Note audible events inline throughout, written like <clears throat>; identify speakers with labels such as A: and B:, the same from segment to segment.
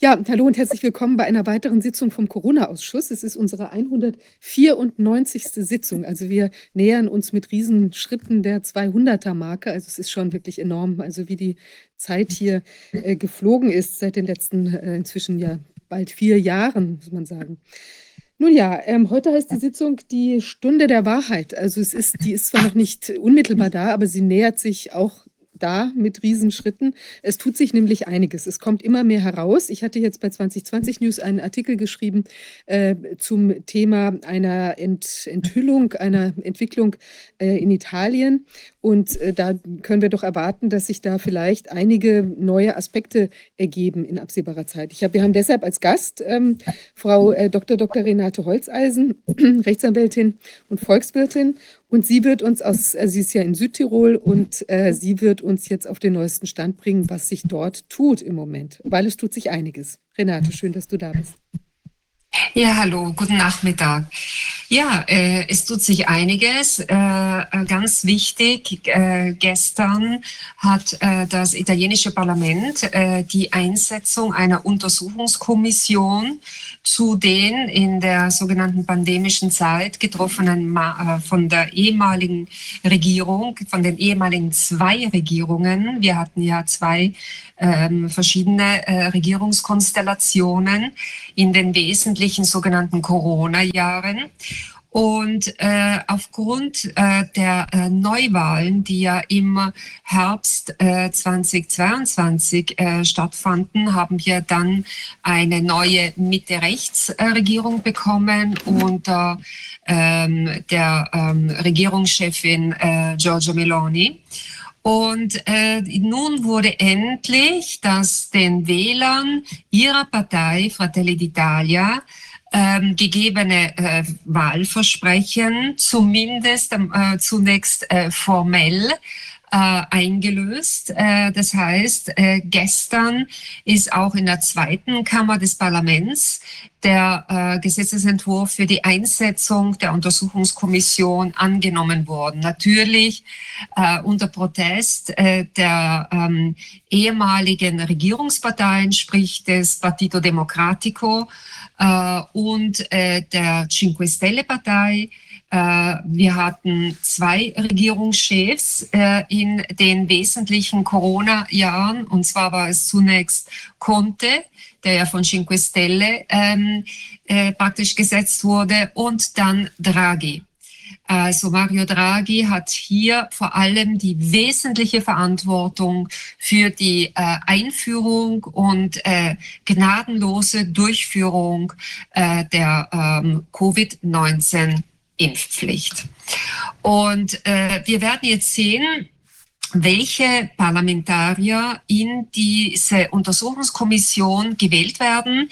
A: Ja, hallo und herzlich willkommen bei einer weiteren Sitzung vom Corona-Ausschuss. Es ist unsere 194. Sitzung. Also wir nähern uns mit Riesenschritten der 200er-Marke. Also es ist schon wirklich enorm, also wie die Zeit hier äh, geflogen ist seit den letzten äh, inzwischen ja bald vier Jahren, muss man sagen. Nun ja, ähm, heute heißt die Sitzung die Stunde der Wahrheit. Also es ist, die ist zwar noch nicht unmittelbar da, aber sie nähert sich auch da mit Riesenschritten. Es tut sich nämlich einiges. Es kommt immer mehr heraus. Ich hatte jetzt bei 2020 News einen Artikel geschrieben äh, zum Thema einer Ent Enthüllung, einer Entwicklung äh, in Italien. Und äh, da können wir doch erwarten, dass sich da vielleicht einige neue Aspekte ergeben in absehbarer Zeit. Ich hab, wir haben deshalb als Gast ähm, Frau äh, Dr. Dr. Renate Holzeisen, <clears throat> Rechtsanwältin und Volkswirtin. Und sie wird uns aus, äh, sie ist ja in Südtirol und äh, sie wird uns jetzt auf den neuesten Stand bringen, was sich dort tut im Moment, weil es tut sich einiges. Renate, schön, dass du da bist.
B: Ja, hallo, guten Nachmittag. Ja, äh, es tut sich einiges. Äh, äh, ganz wichtig, äh, gestern hat äh, das italienische Parlament äh, die Einsetzung einer Untersuchungskommission zu den in der sogenannten pandemischen Zeit getroffenen Ma von der ehemaligen Regierung, von den ehemaligen zwei Regierungen. Wir hatten ja zwei ähm, verschiedene Regierungskonstellationen in den wesentlichen sogenannten Corona-Jahren. Und äh, aufgrund äh, der äh, Neuwahlen, die ja im Herbst äh, 2022 äh, stattfanden, haben wir dann eine neue Mitte-Rechts-Regierung bekommen unter ähm, der ähm, Regierungschefin äh, Giorgio Meloni. Und äh, nun wurde endlich das den Wählern ihrer Partei Fratelli d'Italia ähm, gegebene äh, Wahlversprechen zumindest äh, zunächst äh, formell äh, eingelöst. Äh, das heißt, äh, gestern ist auch in der zweiten Kammer des Parlaments der äh, Gesetzesentwurf für die Einsetzung der Untersuchungskommission angenommen worden. Natürlich äh, unter Protest äh, der ähm, ehemaligen Regierungsparteien, sprich des Partito Democratico äh, und äh, der Cinque Stelle Partei, wir hatten zwei Regierungschefs äh, in den wesentlichen Corona-Jahren. Und zwar war es zunächst Conte, der ja von Cinque Stelle ähm, äh, praktisch gesetzt wurde, und dann Draghi. Also Mario Draghi hat hier vor allem die wesentliche Verantwortung für die äh, Einführung und äh, gnadenlose Durchführung äh, der ähm, Covid-19 Impfpflicht. Und äh, wir werden jetzt sehen, welche Parlamentarier in diese Untersuchungskommission gewählt werden.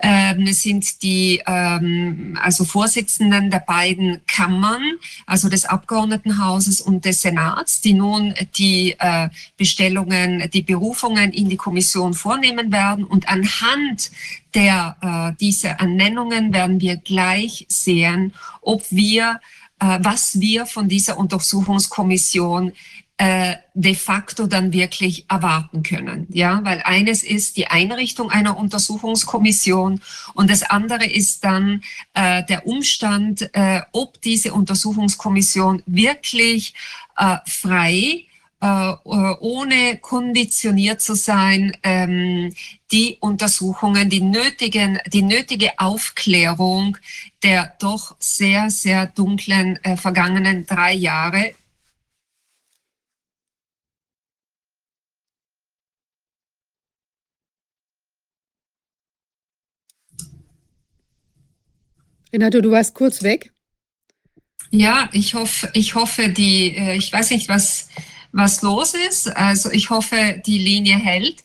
B: Ähm, es sind die ähm, also Vorsitzenden der beiden Kammern, also des Abgeordnetenhauses und des Senats, die nun die äh, Bestellungen, die Berufungen in die Kommission vornehmen werden. Und anhand der äh, dieser Ernennungen werden wir gleich sehen, ob wir äh, was wir von dieser Untersuchungskommission äh, de facto dann wirklich erwarten können. Ja, weil eines ist die Einrichtung einer Untersuchungskommission und das andere ist dann äh, der Umstand, äh, ob diese Untersuchungskommission wirklich äh, frei äh, ohne konditioniert zu sein, ähm, die Untersuchungen, die nötigen, die nötige Aufklärung der doch sehr, sehr dunklen äh, vergangenen drei Jahre
A: Renato, du warst kurz weg.
B: Ja, ich hoffe, ich hoffe, die, äh, ich weiß nicht, was, was los ist. Also ich hoffe, die Linie hält.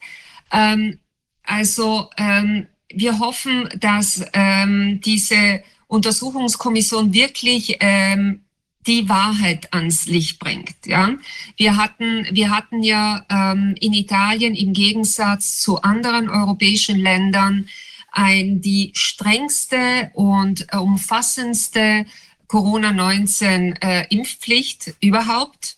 B: Ähm, also ähm, wir hoffen, dass ähm, diese Untersuchungskommission wirklich ähm, die Wahrheit ans Licht bringt. Ja, wir hatten, wir hatten ja ähm, in Italien im Gegensatz zu anderen europäischen Ländern ein, die strengste und äh, umfassendste Corona-19-Impfpflicht äh, überhaupt.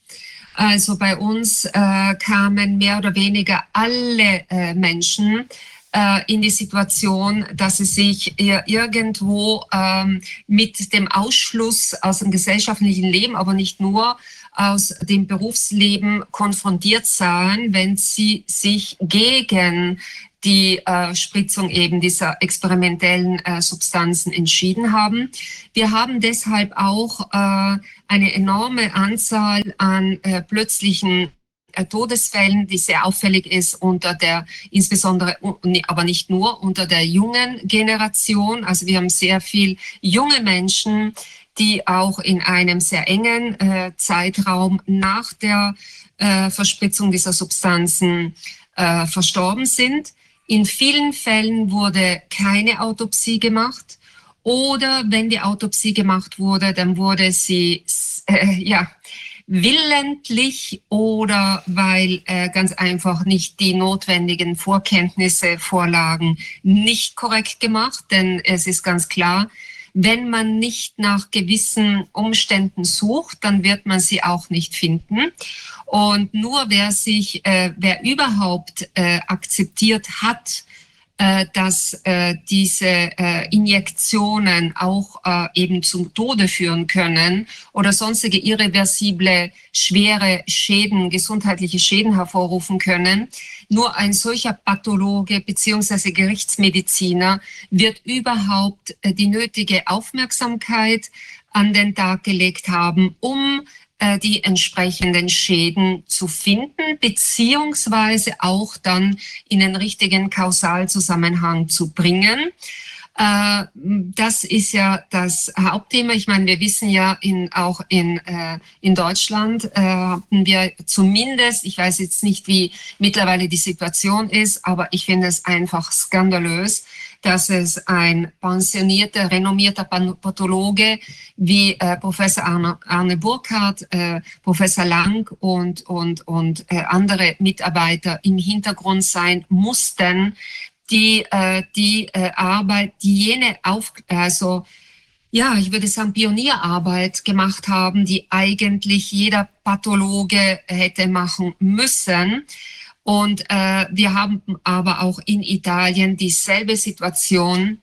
B: Also bei uns äh, kamen mehr oder weniger alle äh, Menschen äh, in die Situation, dass sie sich irgendwo ähm, mit dem Ausschluss aus dem gesellschaftlichen Leben, aber nicht nur aus dem Berufsleben konfrontiert sahen, wenn sie sich gegen die äh, Spritzung eben dieser experimentellen äh, Substanzen entschieden haben. Wir haben deshalb auch äh, eine enorme Anzahl an äh, plötzlichen äh, Todesfällen, die sehr auffällig ist unter der, insbesondere, aber nicht nur unter der jungen Generation. Also wir haben sehr viel junge Menschen, die auch in einem sehr engen äh, Zeitraum nach der Verspritzung dieser Substanzen verstorben sind. In vielen Fällen wurde keine Autopsie gemacht oder wenn die Autopsie gemacht wurde, dann wurde sie äh, ja willentlich oder weil äh, ganz einfach nicht die notwendigen Vorkenntnisse vorlagen, nicht korrekt gemacht, denn es ist ganz klar, wenn man nicht nach gewissen Umständen sucht, dann wird man sie auch nicht finden. Und nur wer sich, äh, wer überhaupt äh, akzeptiert hat, dass äh, diese äh, Injektionen auch äh, eben zum Tode führen können oder sonstige irreversible, schwere Schäden, gesundheitliche Schäden hervorrufen können. Nur ein solcher Pathologe beziehungsweise Gerichtsmediziner wird überhaupt äh, die nötige Aufmerksamkeit an den Tag gelegt haben, um äh, die entsprechenden Schäden zu finden, beziehungsweise auch dann in den richtigen Kausalzusammenhang zu bringen. Äh, das ist ja das Hauptthema. Ich meine, wir wissen ja in, auch in, äh, in Deutschland äh, hatten wir zumindest, ich weiß jetzt nicht, wie mittlerweile die Situation ist, aber ich finde es einfach skandalös, dass es ein pensionierter, renommierter Pathologe wie äh, Professor Arne, Arne Burkhardt, äh, Professor Lang und, und, und äh, andere Mitarbeiter im Hintergrund sein mussten, die äh, die äh, Arbeit, die jene auf, also ja, ich würde sagen, Pionierarbeit gemacht haben, die eigentlich jeder Pathologe hätte machen müssen. Und äh, wir haben aber auch in Italien dieselbe Situation,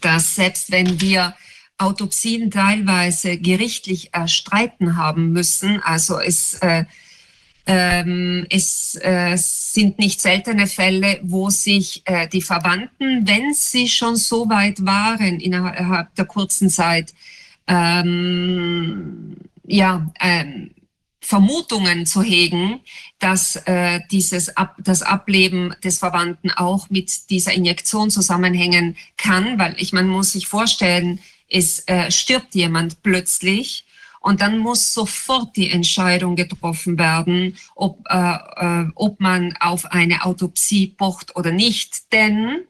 B: dass selbst wenn wir Autopsien teilweise gerichtlich erstreiten haben müssen, also es, äh, ähm, es äh, sind nicht seltene Fälle, wo sich äh, die Verwandten, wenn sie schon so weit waren innerhalb der kurzen Zeit, ähm, ja, ähm, Vermutungen zu hegen, dass äh, dieses Ab das Ableben des Verwandten auch mit dieser Injektion zusammenhängen kann, weil ich man muss sich vorstellen, es äh, stirbt jemand plötzlich und dann muss sofort die Entscheidung getroffen werden, ob, äh, äh, ob man auf eine Autopsie pocht oder nicht. Denn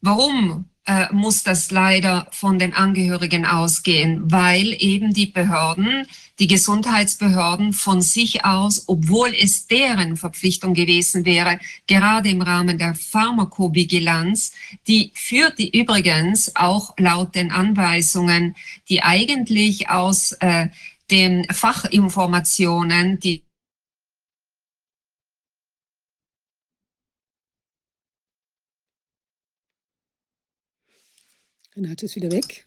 B: warum äh, muss das leider von den Angehörigen ausgehen, weil eben die Behörden, die Gesundheitsbehörden von sich aus, obwohl es deren Verpflichtung gewesen wäre, gerade im Rahmen der Pharmakovigilanz, die führt die übrigens auch laut den Anweisungen, die eigentlich aus äh, den Fachinformationen, die
A: Renate ist wieder weg.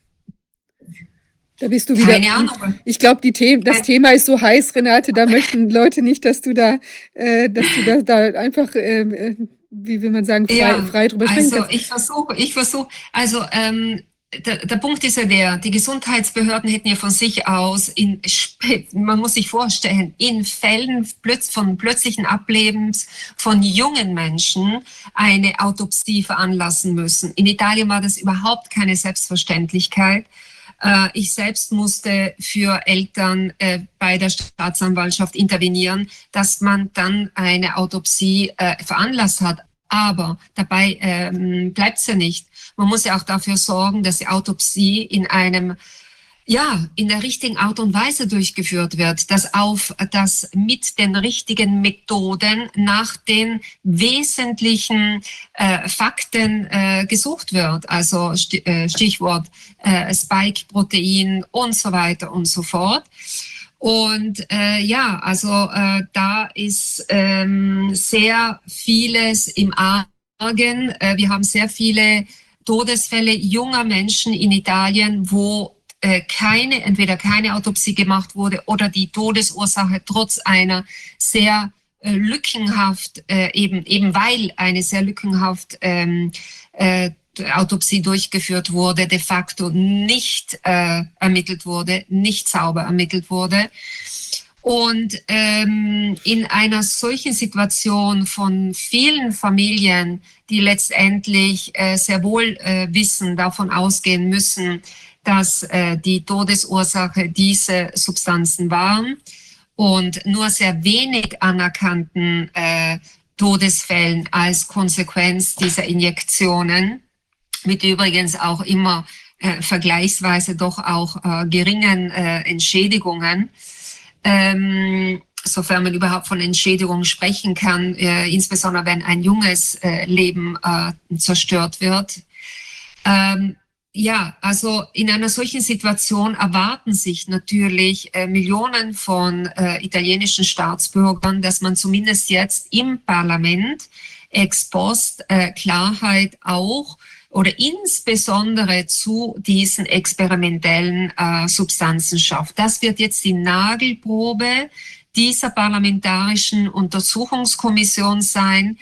A: Da bist du wieder.
B: Keine Ahnung.
A: Ich glaube, The das Thema ist so heiß, Renate, da möchten Leute nicht, dass du da, äh, dass du da, da einfach, ähm, äh, wie will man sagen, frei,
B: ja,
A: frei drüber
B: sprechen Also ich versuche, ich versuche, also ähm, der, der Punkt ist ja der, die Gesundheitsbehörden hätten ja von sich aus, in, man muss sich vorstellen, in Fällen von plötzlichen Ablebens von jungen Menschen eine Autopsie veranlassen müssen. In Italien war das überhaupt keine Selbstverständlichkeit. Äh, ich selbst musste für Eltern äh, bei der Staatsanwaltschaft intervenieren, dass man dann eine Autopsie äh, veranlasst hat. Aber dabei ähm, bleibt es ja nicht. Man muss ja auch dafür sorgen, dass die Autopsie in einem ja, in der richtigen Art und Weise durchgeführt wird, dass auf, dass mit den richtigen Methoden nach den wesentlichen äh, Fakten äh, gesucht wird, also äh, Stichwort äh, Spike-Protein und so weiter und so fort. Und äh, ja, also äh, da ist ähm, sehr vieles im Argen. Äh, wir haben sehr viele Todesfälle junger Menschen in Italien, wo äh, keine, entweder keine Autopsie gemacht wurde oder die Todesursache trotz einer sehr äh, lückenhaft, äh, eben, eben weil eine sehr lückenhaft ähm, äh, Autopsie durchgeführt wurde, de facto nicht äh, ermittelt wurde, nicht sauber ermittelt wurde. Und ähm, in einer solchen Situation von vielen Familien, die letztendlich äh, sehr wohl äh, wissen, davon ausgehen müssen, dass äh, die Todesursache diese Substanzen waren und nur sehr wenig anerkannten äh, Todesfällen als Konsequenz dieser Injektionen, mit übrigens auch immer äh, vergleichsweise doch auch äh, geringen äh, Entschädigungen ähm, sofern man überhaupt von Entschädigung sprechen kann, äh, insbesondere wenn ein junges äh, Leben äh, zerstört wird. Ähm, ja, also in einer solchen Situation erwarten sich natürlich äh, Millionen von äh, italienischen Staatsbürgern, dass man zumindest jetzt im Parlament ex post äh, Klarheit auch oder insbesondere zu diesen experimentellen äh, Substanzen schafft. Das wird jetzt die Nagelprobe dieser parlamentarischen Untersuchungskommission sein.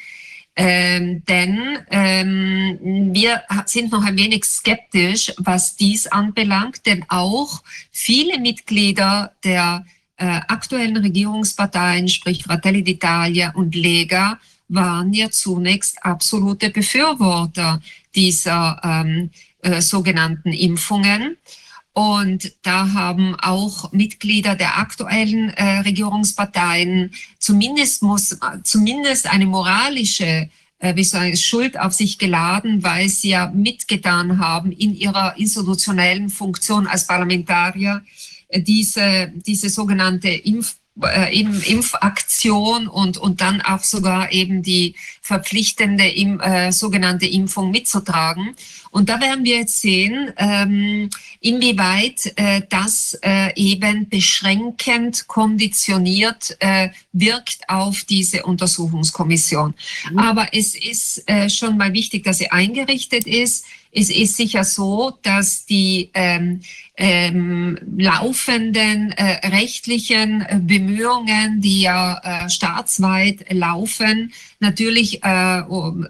B: Ähm, denn ähm, wir sind noch ein wenig skeptisch, was dies anbelangt, denn auch viele Mitglieder der äh, aktuellen Regierungsparteien, sprich Fratelli d'Italia und Lega, waren ja zunächst absolute Befürworter dieser ähm, äh, sogenannten Impfungen. Und da haben auch Mitglieder der aktuellen äh, Regierungsparteien zumindest muss, zumindest eine moralische äh, wie soll ich, Schuld auf sich geladen, weil sie ja mitgetan haben in ihrer institutionellen Funktion als Parlamentarier äh, diese, diese sogenannte Impf äh, Impfaktion und, und dann auch sogar eben die verpflichtende im, äh, sogenannte Impfung mitzutragen. Und da werden wir jetzt sehen, ähm, inwieweit äh, das äh, eben beschränkend konditioniert äh, wirkt auf diese Untersuchungskommission. Mhm. Aber es ist äh, schon mal wichtig, dass sie eingerichtet ist. Es ist sicher so, dass die ähm, ähm, laufenden äh, rechtlichen äh, Bemühungen, die ja äh, staatsweit laufen, natürlich äh,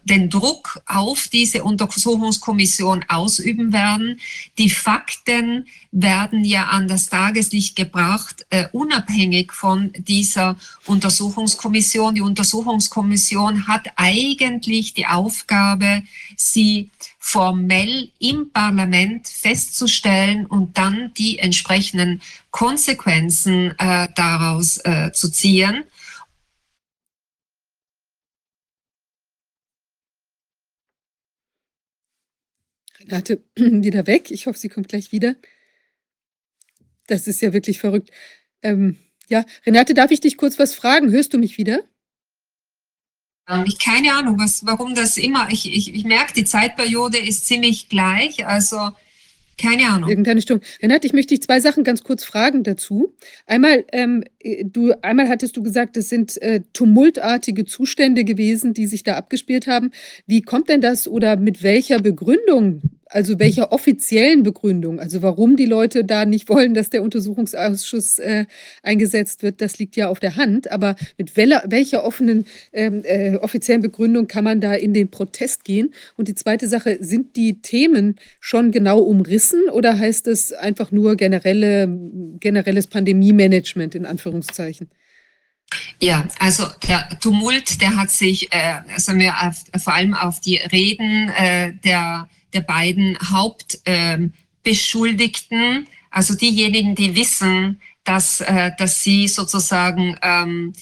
B: den Druck auf diese Untersuchungskommission ausüben werden. Die Fakten werden ja an das Tageslicht gebracht, äh, unabhängig von dieser Untersuchungskommission. Die Untersuchungskommission hat eigentlich die Aufgabe, sie formell im Parlament festzustellen und dann die entsprechenden Konsequenzen äh, daraus äh, zu ziehen.
A: Renate, <clears throat> wieder weg. Ich hoffe, sie kommt gleich wieder. Das ist ja wirklich verrückt. Ähm, ja, Renate, darf ich dich kurz was fragen? Hörst du mich wieder?
B: Ähm, ich keine Ahnung, was, warum das immer, ich, ich, ich merke, die Zeitperiode ist ziemlich gleich, also keine Ahnung.
A: Irgendeine Stunde. Renate, ich möchte dich zwei Sachen ganz kurz fragen dazu. Einmal, ähm, du, einmal hattest du gesagt, es sind äh, tumultartige Zustände gewesen, die sich da abgespielt haben. Wie kommt denn das oder mit welcher Begründung also welcher offiziellen Begründung, also warum die Leute da nicht <laughs> wollen, dass der Untersuchungsausschuss äh, eingesetzt wird, das liegt ja auf der Hand. Aber mit welcher, offenen ähm, äh, offiziellen Begründung kann man da in den Protest gehen? Und die zweite Sache, sind die Themen schon genau umrissen oder heißt es einfach nur generelle, generelles Pandemie-Management in Anführungszeichen?
B: Ja, also der Tumult, der hat sich äh, also wir auf, vor allem auf die Reden äh, der der beiden Hauptbeschuldigten, ähm, also diejenigen, die wissen, dass, äh, dass sie sozusagen ähm,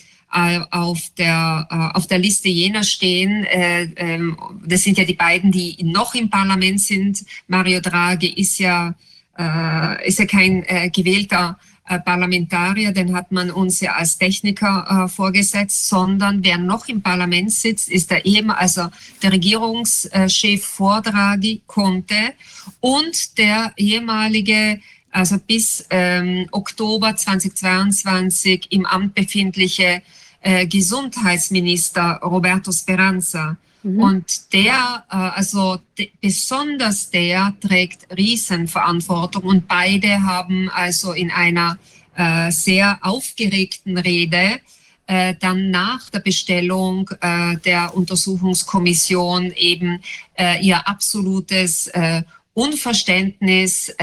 B: auf der, äh, auf der Liste jener stehen. Äh, ähm, das sind ja die beiden, die noch im Parlament sind. Mario Draghi ist ja, äh, ist ja kein äh, gewählter äh, Parlamentarier, den hat man uns ja als Techniker äh, vorgesetzt, sondern wer noch im Parlament sitzt, ist der eben, also der Regierungschef Vordragi Conte und der ehemalige also bis ähm, Oktober 2022 im Amt befindliche äh, Gesundheitsminister Roberto Speranza. Mhm. Und der, äh, also de, besonders der trägt Riesenverantwortung und beide haben also in einer äh, sehr aufgeregten Rede äh, dann nach der Bestellung äh, der Untersuchungskommission eben äh, ihr absolutes äh, Unverständnis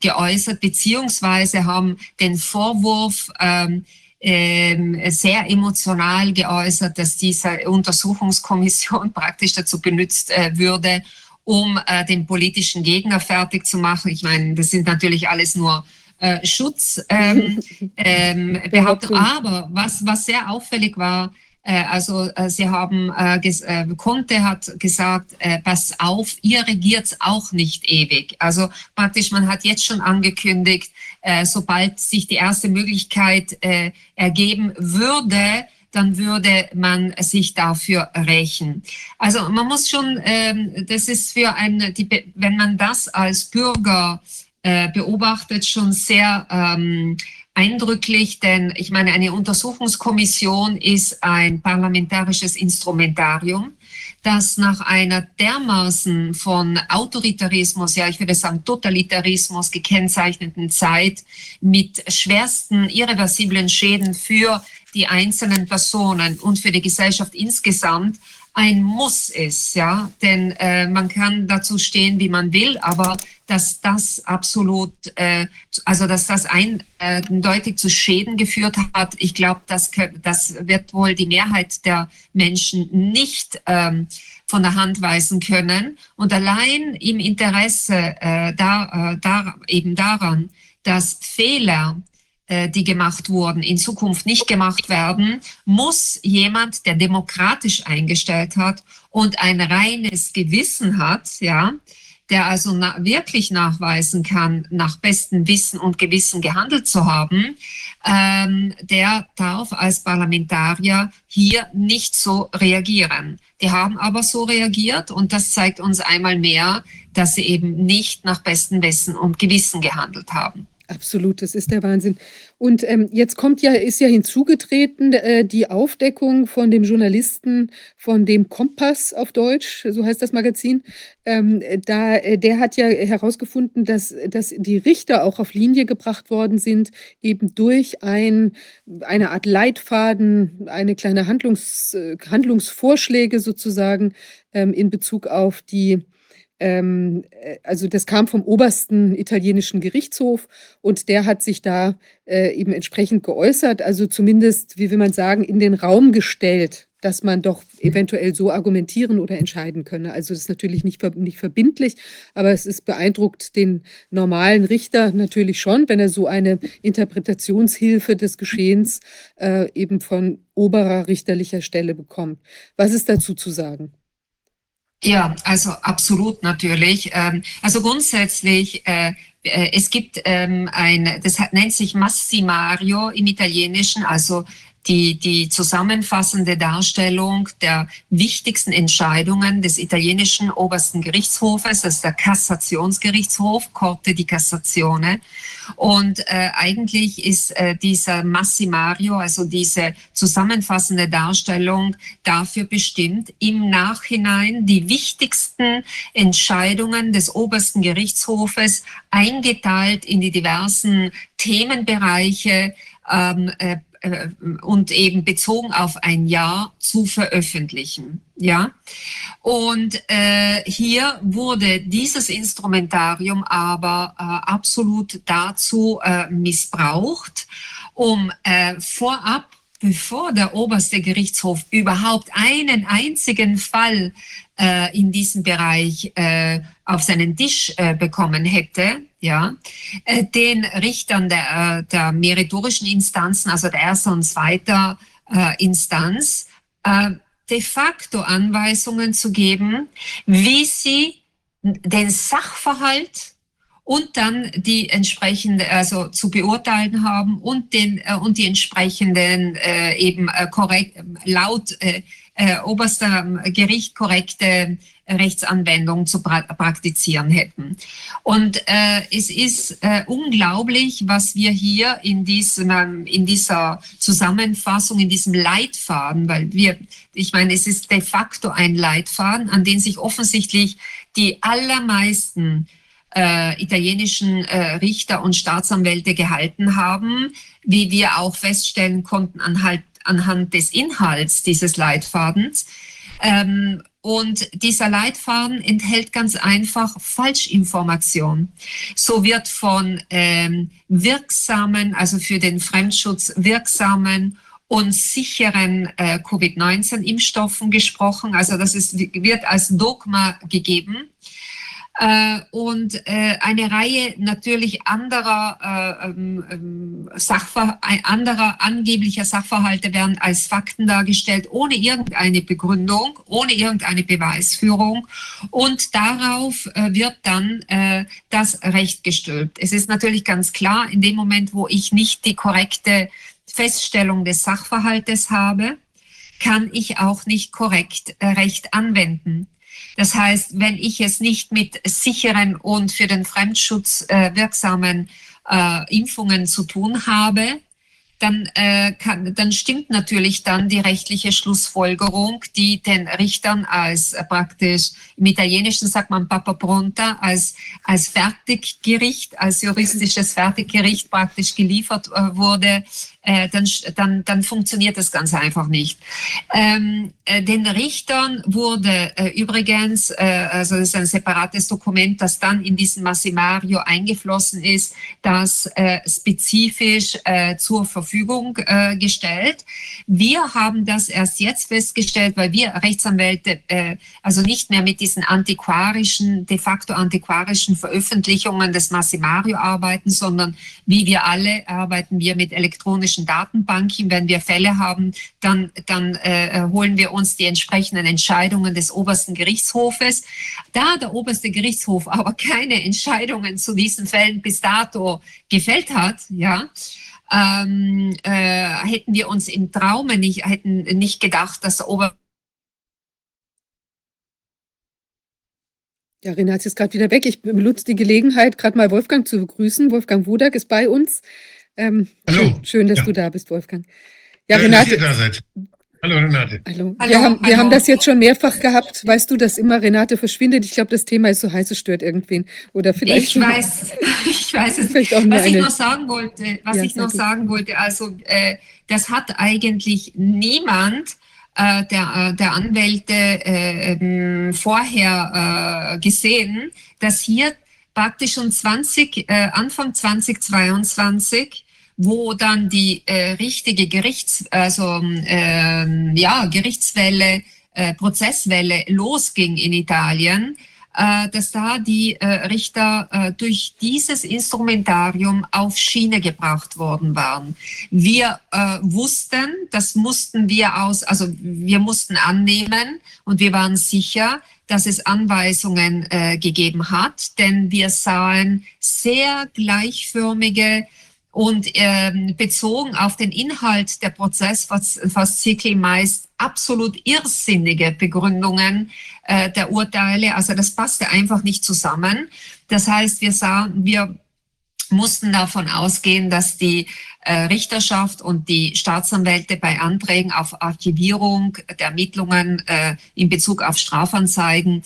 B: geäußert, beziehungsweise haben den Vorwurf ähm, sehr emotional geäußert, dass diese Untersuchungskommission <laughs> praktisch dazu benutzt äh, würde, um äh, den politischen Gegner fertig zu machen. Ich meine, das sind natürlich alles nur äh, Schutz ähm, <laughs> ähm. Aber was, was sehr auffällig war, äh, also äh, sie haben, äh, äh, Conte hat gesagt, pass auf, ihr regiert auch nicht ewig. Also praktisch, man hat jetzt schon angekündigt, äh, sobald sich die erste Möglichkeit äh, ergeben würde, dann würde man sich dafür rächen. Also man muss schon, ähm, das ist für ein, die, wenn man das als Bürger äh, beobachtet, schon sehr ähm, eindrücklich, denn ich meine, eine Untersuchungskommission ist ein parlamentarisches Instrumentarium, das nach einer dermaßen von Autoritarismus, ja, ich würde sagen Totalitarismus gekennzeichneten Zeit mit schwersten irreversiblen Schäden für die einzelnen Personen und für die Gesellschaft insgesamt ein Muss ist, ja, denn äh, man kann dazu stehen, wie man will, aber dass das absolut, äh, also dass das ein, äh, eindeutig zu Schäden geführt hat, ich glaube, das, das wird wohl die Mehrheit der Menschen nicht ähm, von der Hand weisen können. Und allein im Interesse äh, da, äh, da, eben daran, dass Fehler die gemacht wurden, in Zukunft nicht gemacht werden, muss jemand, der demokratisch eingestellt hat und ein reines Gewissen hat, ja, der also na wirklich nachweisen kann, nach bestem Wissen und Gewissen gehandelt zu haben, ähm, der darf als Parlamentarier hier nicht so reagieren. Die haben aber so reagiert und das zeigt uns einmal mehr, dass sie eben nicht nach bestem Wissen und Gewissen gehandelt haben.
A: Absolut, das ist der Wahnsinn. Und ähm, jetzt kommt ja, ist ja hinzugetreten äh, die Aufdeckung von dem Journalisten von dem Kompass auf Deutsch, so heißt das Magazin. Ähm, da, äh, der hat ja herausgefunden, dass, dass die Richter auch auf Linie gebracht worden sind, eben durch ein, eine Art Leitfaden, eine kleine Handlungs, Handlungsvorschläge sozusagen ähm, in Bezug auf die ähm, äh, also das kam vom obersten italienischen Gerichtshof und der hat sich da äh, eben entsprechend geäußert, also zumindest, wie will man sagen, in den Raum gestellt, dass man doch eventuell so argumentieren oder entscheiden könne. Also das ist natürlich nicht, nicht verbindlich, aber es ist beeindruckt den normalen Richter natürlich schon, wenn er so eine Interpretationshilfe des Geschehens äh, eben von oberer richterlicher Stelle bekommt. Was ist dazu zu sagen?
B: Ja, also absolut natürlich. Ähm, also grundsätzlich, äh, äh, es gibt ähm, ein, das nennt sich Massimario im Italienischen, also die, die zusammenfassende Darstellung der wichtigsten Entscheidungen des italienischen obersten Gerichtshofes, das ist der Kassationsgerichtshof, Corte di Cassazione. Und äh, eigentlich ist äh, dieser Massimario, also diese zusammenfassende Darstellung, dafür bestimmt, im Nachhinein die wichtigsten Entscheidungen des obersten Gerichtshofes eingeteilt in die diversen Themenbereiche ähm, äh, äh, und eben bezogen auf ein Jahr zu veröffentlichen. Ja, und äh, hier wurde dieses Instrumentarium aber äh, absolut dazu äh, missbraucht, um äh, vorab bevor der oberste Gerichtshof überhaupt einen einzigen Fall äh, in diesem Bereich äh, auf seinen Tisch äh, bekommen hätte, ja, äh, den Richtern der, äh, der meritorischen Instanzen, also der ersten und zweiten äh, Instanz, de facto Anweisungen zu geben, wie sie den Sachverhalt und dann die entsprechende, also zu beurteilen haben und den und die entsprechenden eben korrekt laut äh, oberster Gericht korrekte Rechtsanwendung zu pra praktizieren hätten. Und äh, es ist äh, unglaublich, was wir hier in, diesem, ähm, in dieser Zusammenfassung, in diesem Leitfaden, weil wir, ich meine, es ist de facto ein Leitfaden, an den sich offensichtlich die allermeisten äh, italienischen äh, Richter und Staatsanwälte gehalten haben, wie wir auch feststellen konnten anhand, anhand des Inhalts dieses Leitfadens. Ähm, und dieser Leitfaden enthält ganz einfach Falschinformation. So wird von ähm, wirksamen, also für den Fremdschutz wirksamen und sicheren äh, Covid-19-Impfstoffen gesprochen. Also das ist, wird als Dogma gegeben. Äh, und äh, eine Reihe natürlich anderer, äh, ähm, ähm Sachver anderer angeblicher Sachverhalte werden als Fakten dargestellt, ohne irgendeine Begründung, ohne irgendeine Beweisführung. Und darauf äh, wird dann äh, das Recht gestülpt. Es ist natürlich ganz klar, in dem Moment, wo ich nicht die korrekte Feststellung des Sachverhaltes habe, kann ich auch nicht korrekt äh, Recht anwenden. Das heißt, wenn ich es nicht mit sicheren und für den Fremdschutz äh, wirksamen äh, Impfungen zu tun habe, dann, äh, kann, dann stimmt natürlich dann die rechtliche Schlussfolgerung, die den Richtern als äh, praktisch, im Italienischen sagt man Papa Pronta, als, als Fertiggericht, als juristisches Fertiggericht praktisch geliefert äh, wurde, äh, dann, dann, dann funktioniert das ganz einfach nicht. Ähm, äh, den Richtern wurde äh, übrigens, äh, also das ist ein separates Dokument, das dann in diesen Massimario eingeflossen ist, das äh, spezifisch äh, zur Verfügung gestellt. Wir haben das erst jetzt festgestellt, weil wir Rechtsanwälte also nicht mehr mit diesen antiquarischen, de facto antiquarischen Veröffentlichungen des Massimario arbeiten, sondern wie wir alle arbeiten wir mit elektronischen elektronischen Datenbanken. Wenn wir Fälle haben, dann, dann äh, holen wir uns die entsprechenden Entscheidungen des obersten Gerichtshofes. Da der oberste Gerichtshof <laughs> aber keine Entscheidungen zu diesen Fällen bis dato gefällt hat, ja, ähm, äh, hätten wir uns im Traume nicht, hätten nicht gedacht, dass der Ober
A: Ja, Renate ist gerade wieder weg. Ich benutze die Gelegenheit, gerade mal Wolfgang zu begrüßen. Wolfgang Wodak ist bei uns. Ähm, Hallo. Schön, schön dass ja. du da bist, Wolfgang.
C: Ja, ja Renate. Dass ihr da seid. Hallo Renate.
A: Hallo. hallo wir, haben, hallo. wir haben das jetzt schon mehrfach gehabt. Weißt du, dass immer Renate verschwindet? Ich glaube, das Thema ist so heiß, es stört irgendwen. Oder vielleicht.
B: Ich weiß, <laughs> ich weiß es. Vielleicht auch was ich noch sagen wollte, was ja, ich noch sagen wollte, also äh, das hat eigentlich niemand äh, der, äh, der Anwälte äh, ähm, vorher äh, gesehen, dass hier praktisch schon 20, äh, Anfang 2022 wo dann die äh, richtige Gerichts, also äh, ja, Gerichtswelle, äh, Prozesswelle losging in Italien, äh, dass da die äh, Richter äh, durch dieses Instrumentarium auf Schiene gebracht worden waren. Wir äh, wussten, das mussten wir aus, also wir mussten annehmen und wir waren sicher, dass es Anweisungen äh, gegeben hat, denn wir sahen sehr gleichförmige und ähm, bezogen auf den Inhalt der Prozessfaszikel meist absolut irrsinnige Begründungen äh, der Urteile. Also das passte einfach nicht zusammen. Das heißt, wir sahen, wir mussten davon ausgehen, dass die äh, Richterschaft und die Staatsanwälte bei Anträgen auf Archivierung der Ermittlungen äh, in Bezug auf Strafanzeigen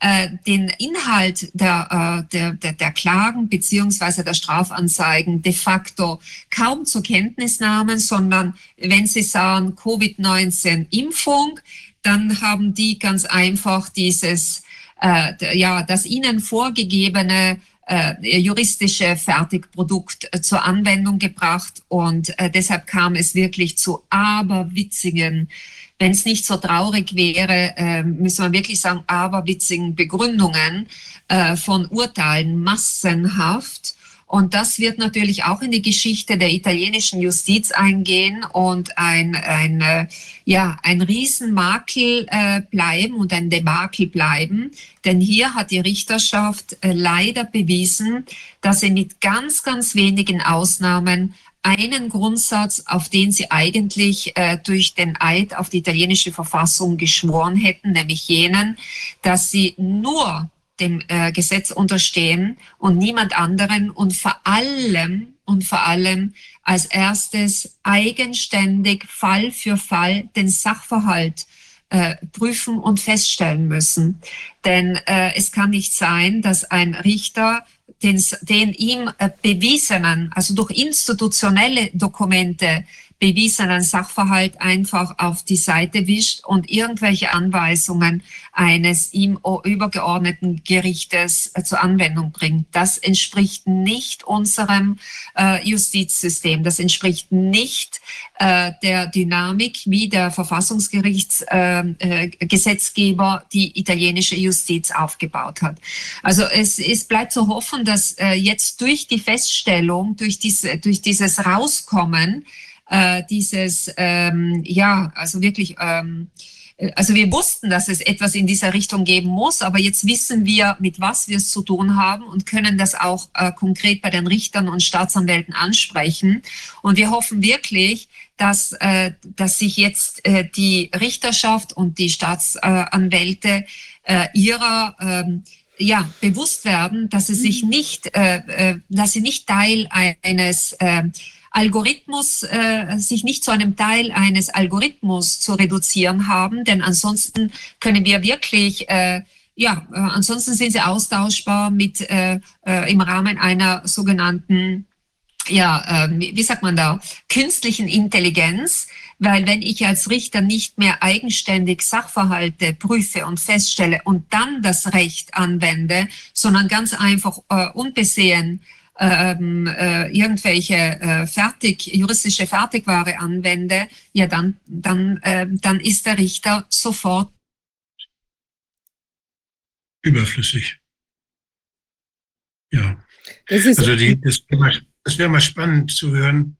B: äh, den Inhalt der, äh, der, der, der Klagen beziehungsweise der Strafanzeigen de facto kaum zur Kenntnis nahmen, sondern wenn sie sahen Covid-19-Impfung, dann haben die ganz einfach dieses, äh, ja, das ihnen vorgegebene äh, juristische Fertigprodukt äh, zur Anwendung gebracht und äh, deshalb kam es wirklich zu aberwitzigen wenn es nicht so traurig wäre, äh, müssen wir wirklich sagen, aberwitzigen Begründungen äh, von Urteilen massenhaft. Und das wird natürlich auch in die Geschichte der italienischen Justiz eingehen und ein, ein, äh, ja, ein Riesenmakel äh, bleiben und ein Debakel bleiben. Denn hier hat die Richterschaft äh, leider bewiesen, dass sie mit ganz, ganz wenigen Ausnahmen einen Grundsatz, auf den sie eigentlich äh, durch den Eid auf die italienische Verfassung geschworen hätten, nämlich jenen, dass sie nur dem äh, Gesetz unterstehen und niemand anderen und vor allem und vor allem als erstes eigenständig Fall für Fall den Sachverhalt äh, prüfen und feststellen müssen. Denn äh, es kann nicht sein, dass ein Richter den, den ihm äh, bewiesenen, also durch institutionelle Dokumente bewiesenen Sachverhalt einfach auf die Seite wischt und irgendwelche Anweisungen eines ihm übergeordneten Gerichtes äh, zur Anwendung bringt. Das entspricht nicht unserem äh, Justizsystem. Das entspricht nicht äh, der Dynamik, wie der Verfassungsgerichtsgesetzgeber äh, äh die italienische Justiz aufgebaut hat. Also es, es bleibt zu hoffen, dass äh, jetzt durch die Feststellung, durch, diese, durch dieses Rauskommen, äh, dieses, ähm, ja, also wirklich, ähm, äh, also wir wussten, dass es etwas in dieser Richtung geben muss, aber jetzt wissen wir, mit was wir es zu tun haben und können das auch äh, konkret bei den Richtern und Staatsanwälten ansprechen. Und wir hoffen wirklich, dass, äh, dass sich jetzt äh, die Richterschaft und die Staatsanwälte äh, ihrer ähm, ja, bewusst werden, dass sie sich mhm. nicht, äh, äh, dass sie nicht Teil eines äh, Algorithmus, äh, sich nicht zu einem Teil eines Algorithmus zu reduzieren haben, denn ansonsten können wir wirklich äh, ja, äh, ansonsten sind sie austauschbar mit äh, äh, im Rahmen einer sogenannten, ja, äh, wie sagt man da, künstlichen Intelligenz, weil wenn ich als Richter nicht mehr eigenständig Sachverhalte prüfe und feststelle und dann das Recht anwende, sondern ganz einfach äh, unbesehen ähm, äh, irgendwelche äh, fertig, juristische Fertigware anwende, ja, dann, dann, äh, dann ist der Richter sofort
C: überflüssig. Ja. also die, das wäre mal, wär mal spannend zu hören,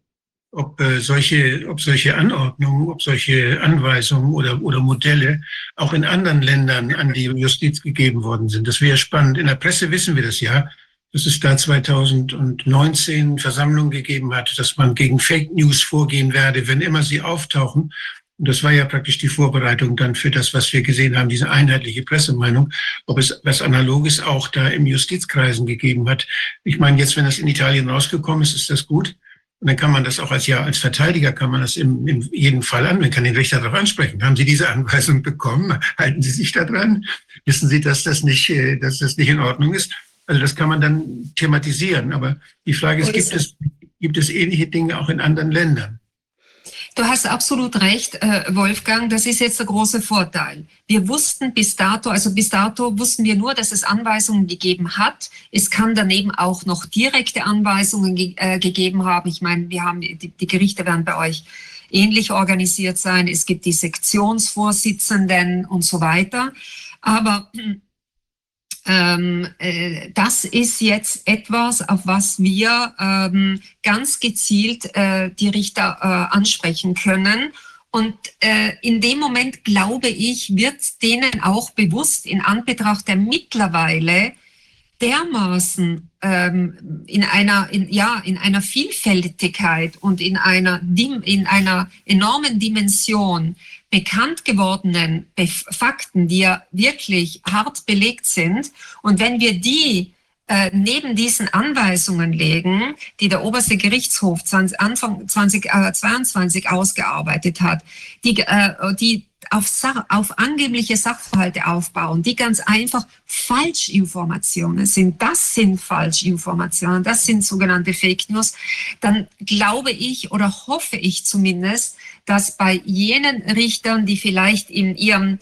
C: ob äh, solche, ob solche Anordnungen, ob solche Anweisungen oder, oder Modelle auch in anderen Ländern an die Justiz gegeben worden sind. Das wäre spannend. In der Presse wissen wir das ja, dass es da 2019 Versammlungen gegeben hat, dass man gegen Fake News vorgehen werde, wenn immer sie auftauchen. Und das war ja praktisch die Vorbereitung dann für das, was wir gesehen haben, diese einheitliche Pressemeinung, ob es was Analoges auch da im Justizkreisen gegeben hat. Ich meine, jetzt, wenn das in Italien rausgekommen ist, ist das gut. Und dann kann man das auch als ja als Verteidiger kann man das in, in jedem Fall an. Man kann den Richter darauf ansprechen. Haben Sie diese Anweisung bekommen? Halten Sie sich daran? Wissen Sie, dass das nicht, äh, dass das nicht in Ordnung ist? Also das kann man dann thematisieren. Aber die Frage ist, gibt es, gibt es ähnliche Dinge auch in anderen Ländern?
B: Du hast absolut recht, äh, Wolfgang. Das ist jetzt der große Vorteil. Wir wussten bis dato, also bis dato wussten wir nur, dass es Anweisungen gegeben hat. Es kann daneben auch noch direkte Anweisungen ge äh, gegeben haben. Ich meine, wir haben, die, die Gerichte werden bei euch ähnlich organisiert sein. Es gibt die Sektionsvorsitzenden und so weiter. Aber ähm, äh, das ist jetzt etwas, auf was wir ähm, ganz gezielt äh, die Richter äh, ansprechen können. Und äh, in dem Moment, glaube ich, wird denen auch bewusst in Anbetracht der mittlerweile dermaßen ähm, in einer in, ja in einer Vielfältigkeit und in einer in einer enormen Dimension bekannt gewordenen Fakten, die ja wirklich hart belegt sind. Und wenn wir die äh, neben diesen Anweisungen legen, die der oberste Gerichtshof 20, Anfang 2022 äh, ausgearbeitet hat, die, äh, die auf, auf angebliche Sachverhalte aufbauen, die ganz einfach Falschinformationen sind. Das sind Falschinformationen, das sind sogenannte Fake News. Dann glaube ich oder hoffe ich zumindest, dass bei jenen Richtern, die vielleicht in ihrem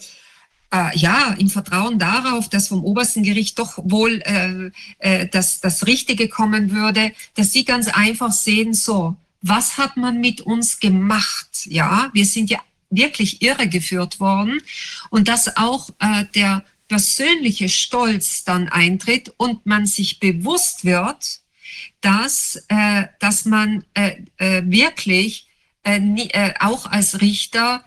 B: äh, ja, im Vertrauen darauf, dass vom obersten Gericht doch wohl äh, äh, das, das Richtige kommen würde, dass sie ganz einfach sehen, so, was hat man mit uns gemacht? Ja, wir sind ja wirklich irregeführt worden und dass auch äh, der persönliche Stolz dann eintritt und man sich bewusst wird, dass, äh, dass man äh, äh, wirklich äh, äh, auch als Richter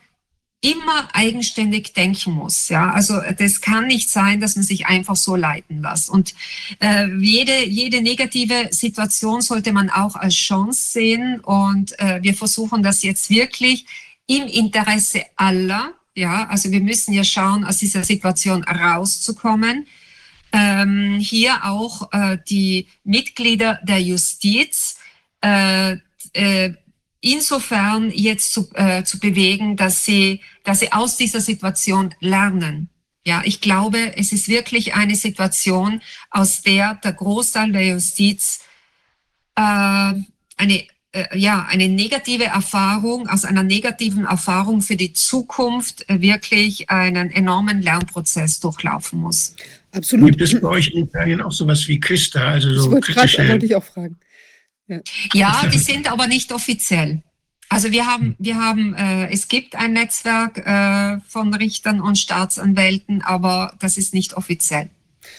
B: immer eigenständig denken muss. Ja, also das kann nicht sein, dass man sich einfach so leiten lässt. Und äh, jede jede negative Situation sollte man auch als Chance sehen. Und äh, wir versuchen das jetzt wirklich im Interesse aller. Ja, also wir müssen ja schauen, aus dieser Situation rauszukommen. Ähm, hier auch äh, die Mitglieder der Justiz äh, äh, insofern jetzt zu, äh, zu bewegen, dass sie, dass sie aus dieser Situation lernen. Ja, ich glaube, es ist wirklich eine Situation, aus der der Großteil der Justiz äh, eine äh, ja, eine negative Erfahrung, aus einer negativen Erfahrung für die Zukunft wirklich einen enormen Lernprozess durchlaufen muss.
C: Absolut. Gibt es bei euch in Italien auch sowas wie Christa? Also so
A: das kritische... wollte ich auch fragen.
B: Ja, ja die sind aber nicht offiziell. Also wir haben, wir haben, äh, es gibt ein Netzwerk äh, von Richtern und Staatsanwälten, aber das ist nicht offiziell.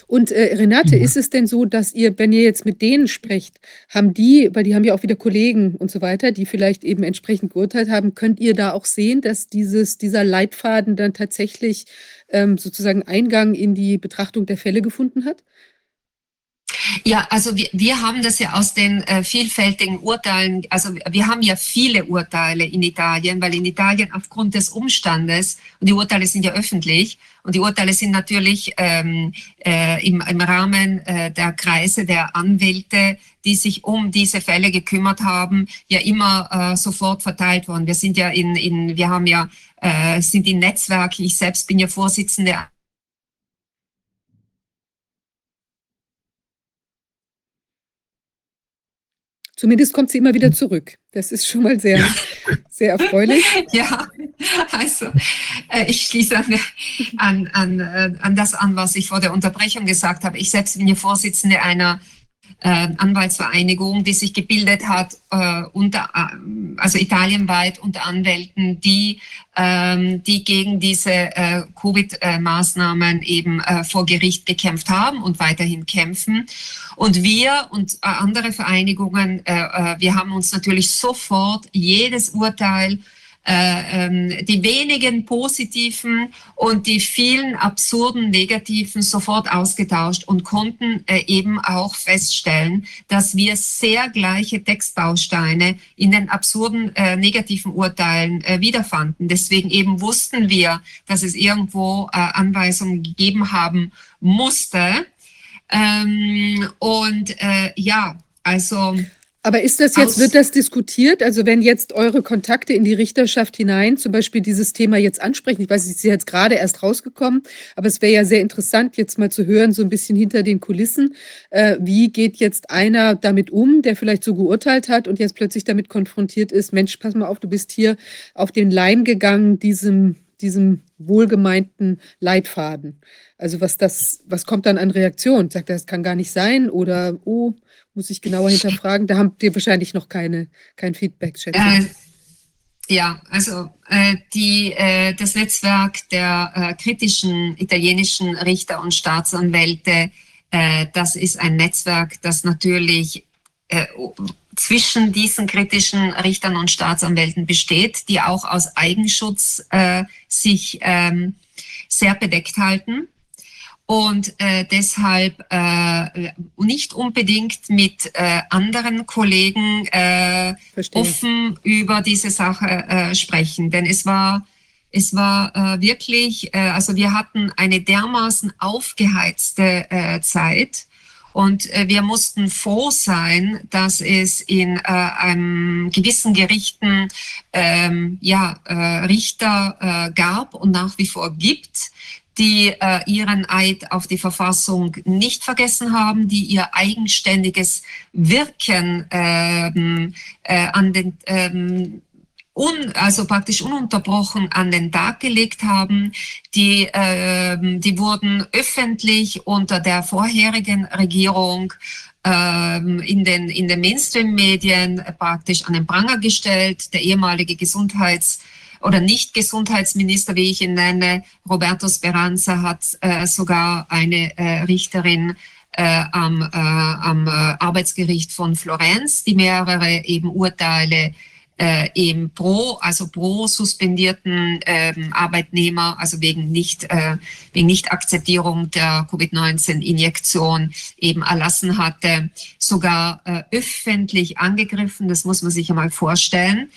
A: Und äh, Renate, mhm. ist es denn so, dass ihr, wenn ihr jetzt mit denen sprecht, haben die, weil die haben ja auch wieder Kollegen und so weiter, die vielleicht eben entsprechend geurteilt haben, könnt ihr da auch sehen, dass dieses, dieser Leitfaden dann tatsächlich ähm, sozusagen Eingang in die Betrachtung der Fälle gefunden hat?
B: Ja, also wir, wir haben das ja aus den äh, vielfältigen Urteilen, also wir haben ja viele Urteile in Italien, weil in Italien aufgrund des Umstandes, und die Urteile sind ja öffentlich, und die Urteile sind natürlich ähm, äh, im, im Rahmen äh, der Kreise der Anwälte, die sich um diese Fälle gekümmert haben, ja immer äh, sofort verteilt worden. Wir sind ja in, in wir haben ja, äh, sind in Netzwerken, ich selbst bin ja Vorsitzende
A: Zumindest kommt sie immer wieder zurück. Das ist schon mal sehr, <laughs> sehr erfreulich. <laughs>
B: Ja, also äh, ich schließe an, an, an, äh, an das an, was ich vor der Unterbrechung gesagt habe. Ich selbst bin ja Vorsitzende einer äh, Anwaltsvereinigung, die sich gebildet hat, äh, unter, äh, also italienweit unter Anwälten, die, ähm, die gegen diese äh, Covid-Maßnahmen eben äh, vor Gericht gekämpft haben und weiterhin kämpfen. Und wir und äh, andere Vereinigungen, äh, äh, wir haben uns natürlich sofort jedes Urteil äh, ähm, die wenigen positiven und die vielen absurden negativen sofort ausgetauscht und konnten äh, eben auch feststellen, dass wir sehr gleiche Textbausteine in den absurden äh, negativen Urteilen wiederfanden. Deswegen eben wussten wir, dass es irgendwo Anweisungen gegeben haben musste. Ähm, und ja, also
A: aber ist das jetzt, wird das diskutiert? Also wenn jetzt eure Kontakte in die Richterschaft hinein zum Beispiel dieses Thema jetzt ansprechen, ich weiß, es ist jetzt gerade erst rausgekommen, aber es wäre ja sehr interessant, jetzt mal zu hören, so ein bisschen hinter den Kulissen, äh, wie geht jetzt einer damit um, der vielleicht so geurteilt hat und jetzt plötzlich damit konfrontiert ist, Mensch, pass mal auf, du bist hier auf den Leim gegangen, diesem, diesem wohlgemeinten Leitfaden. Also was das, was kommt dann an Reaktion? Sagt er, das kann gar nicht sein oder oh, muss ich genauer hinterfragen. Da habt ihr wahrscheinlich noch keine, kein Feedback, schätze
B: äh, ja, also äh, die, äh, das Netzwerk der äh, kritischen italienischen Richter und Staatsanwälte, äh, das ist ein Netzwerk, das natürlich äh, zwischen diesen kritischen Richtern und Staatsanwälten besteht, die auch aus Eigenschutz sich ähm, sehr bedeckt halten und äh, deshalb äh, nicht unbedingt mit äh, anderen Kollegen äh, offen über diese Sache äh, sprechen. Denn es war, es war äh, wirklich, äh, also wir hatten eine dermaßen aufgeheizte äh, Zeit. Und äh, wir mussten froh sein, dass es in äh, einem gewissen Gerichten ähm, ja, äh, Richter äh, gab und nach wie vor gibt, die äh, ihren Eid auf die Verfassung nicht vergessen haben, die ihr eigenständiges Wirken ähm, äh, an den ähm, un, also praktisch ununterbrochen an den Tag gelegt haben. Die, äh, die wurden öffentlich unter der vorherigen Regierung ähm, in den, in den Mainstream-Medien praktisch an den Pranger gestellt. Der ehemalige Gesundheits- oder Nicht-Gesundheitsminister, wie ich ihn nenne, Roberto Speranza, hat äh, sogar eine äh, Richterin äh, am, äh, am äh, Arbeitsgericht von Florenz, die mehrere eben Urteile äh, eben pro, also pro suspendierten ähm, Arbeitnehmer, also wegen nicht, äh, wegen Nicht-Akzeptierung der Covid-19-Injektion eben erlassen hatte, sogar äh, öffentlich angegriffen. Das muss man sich einmal vorstellen.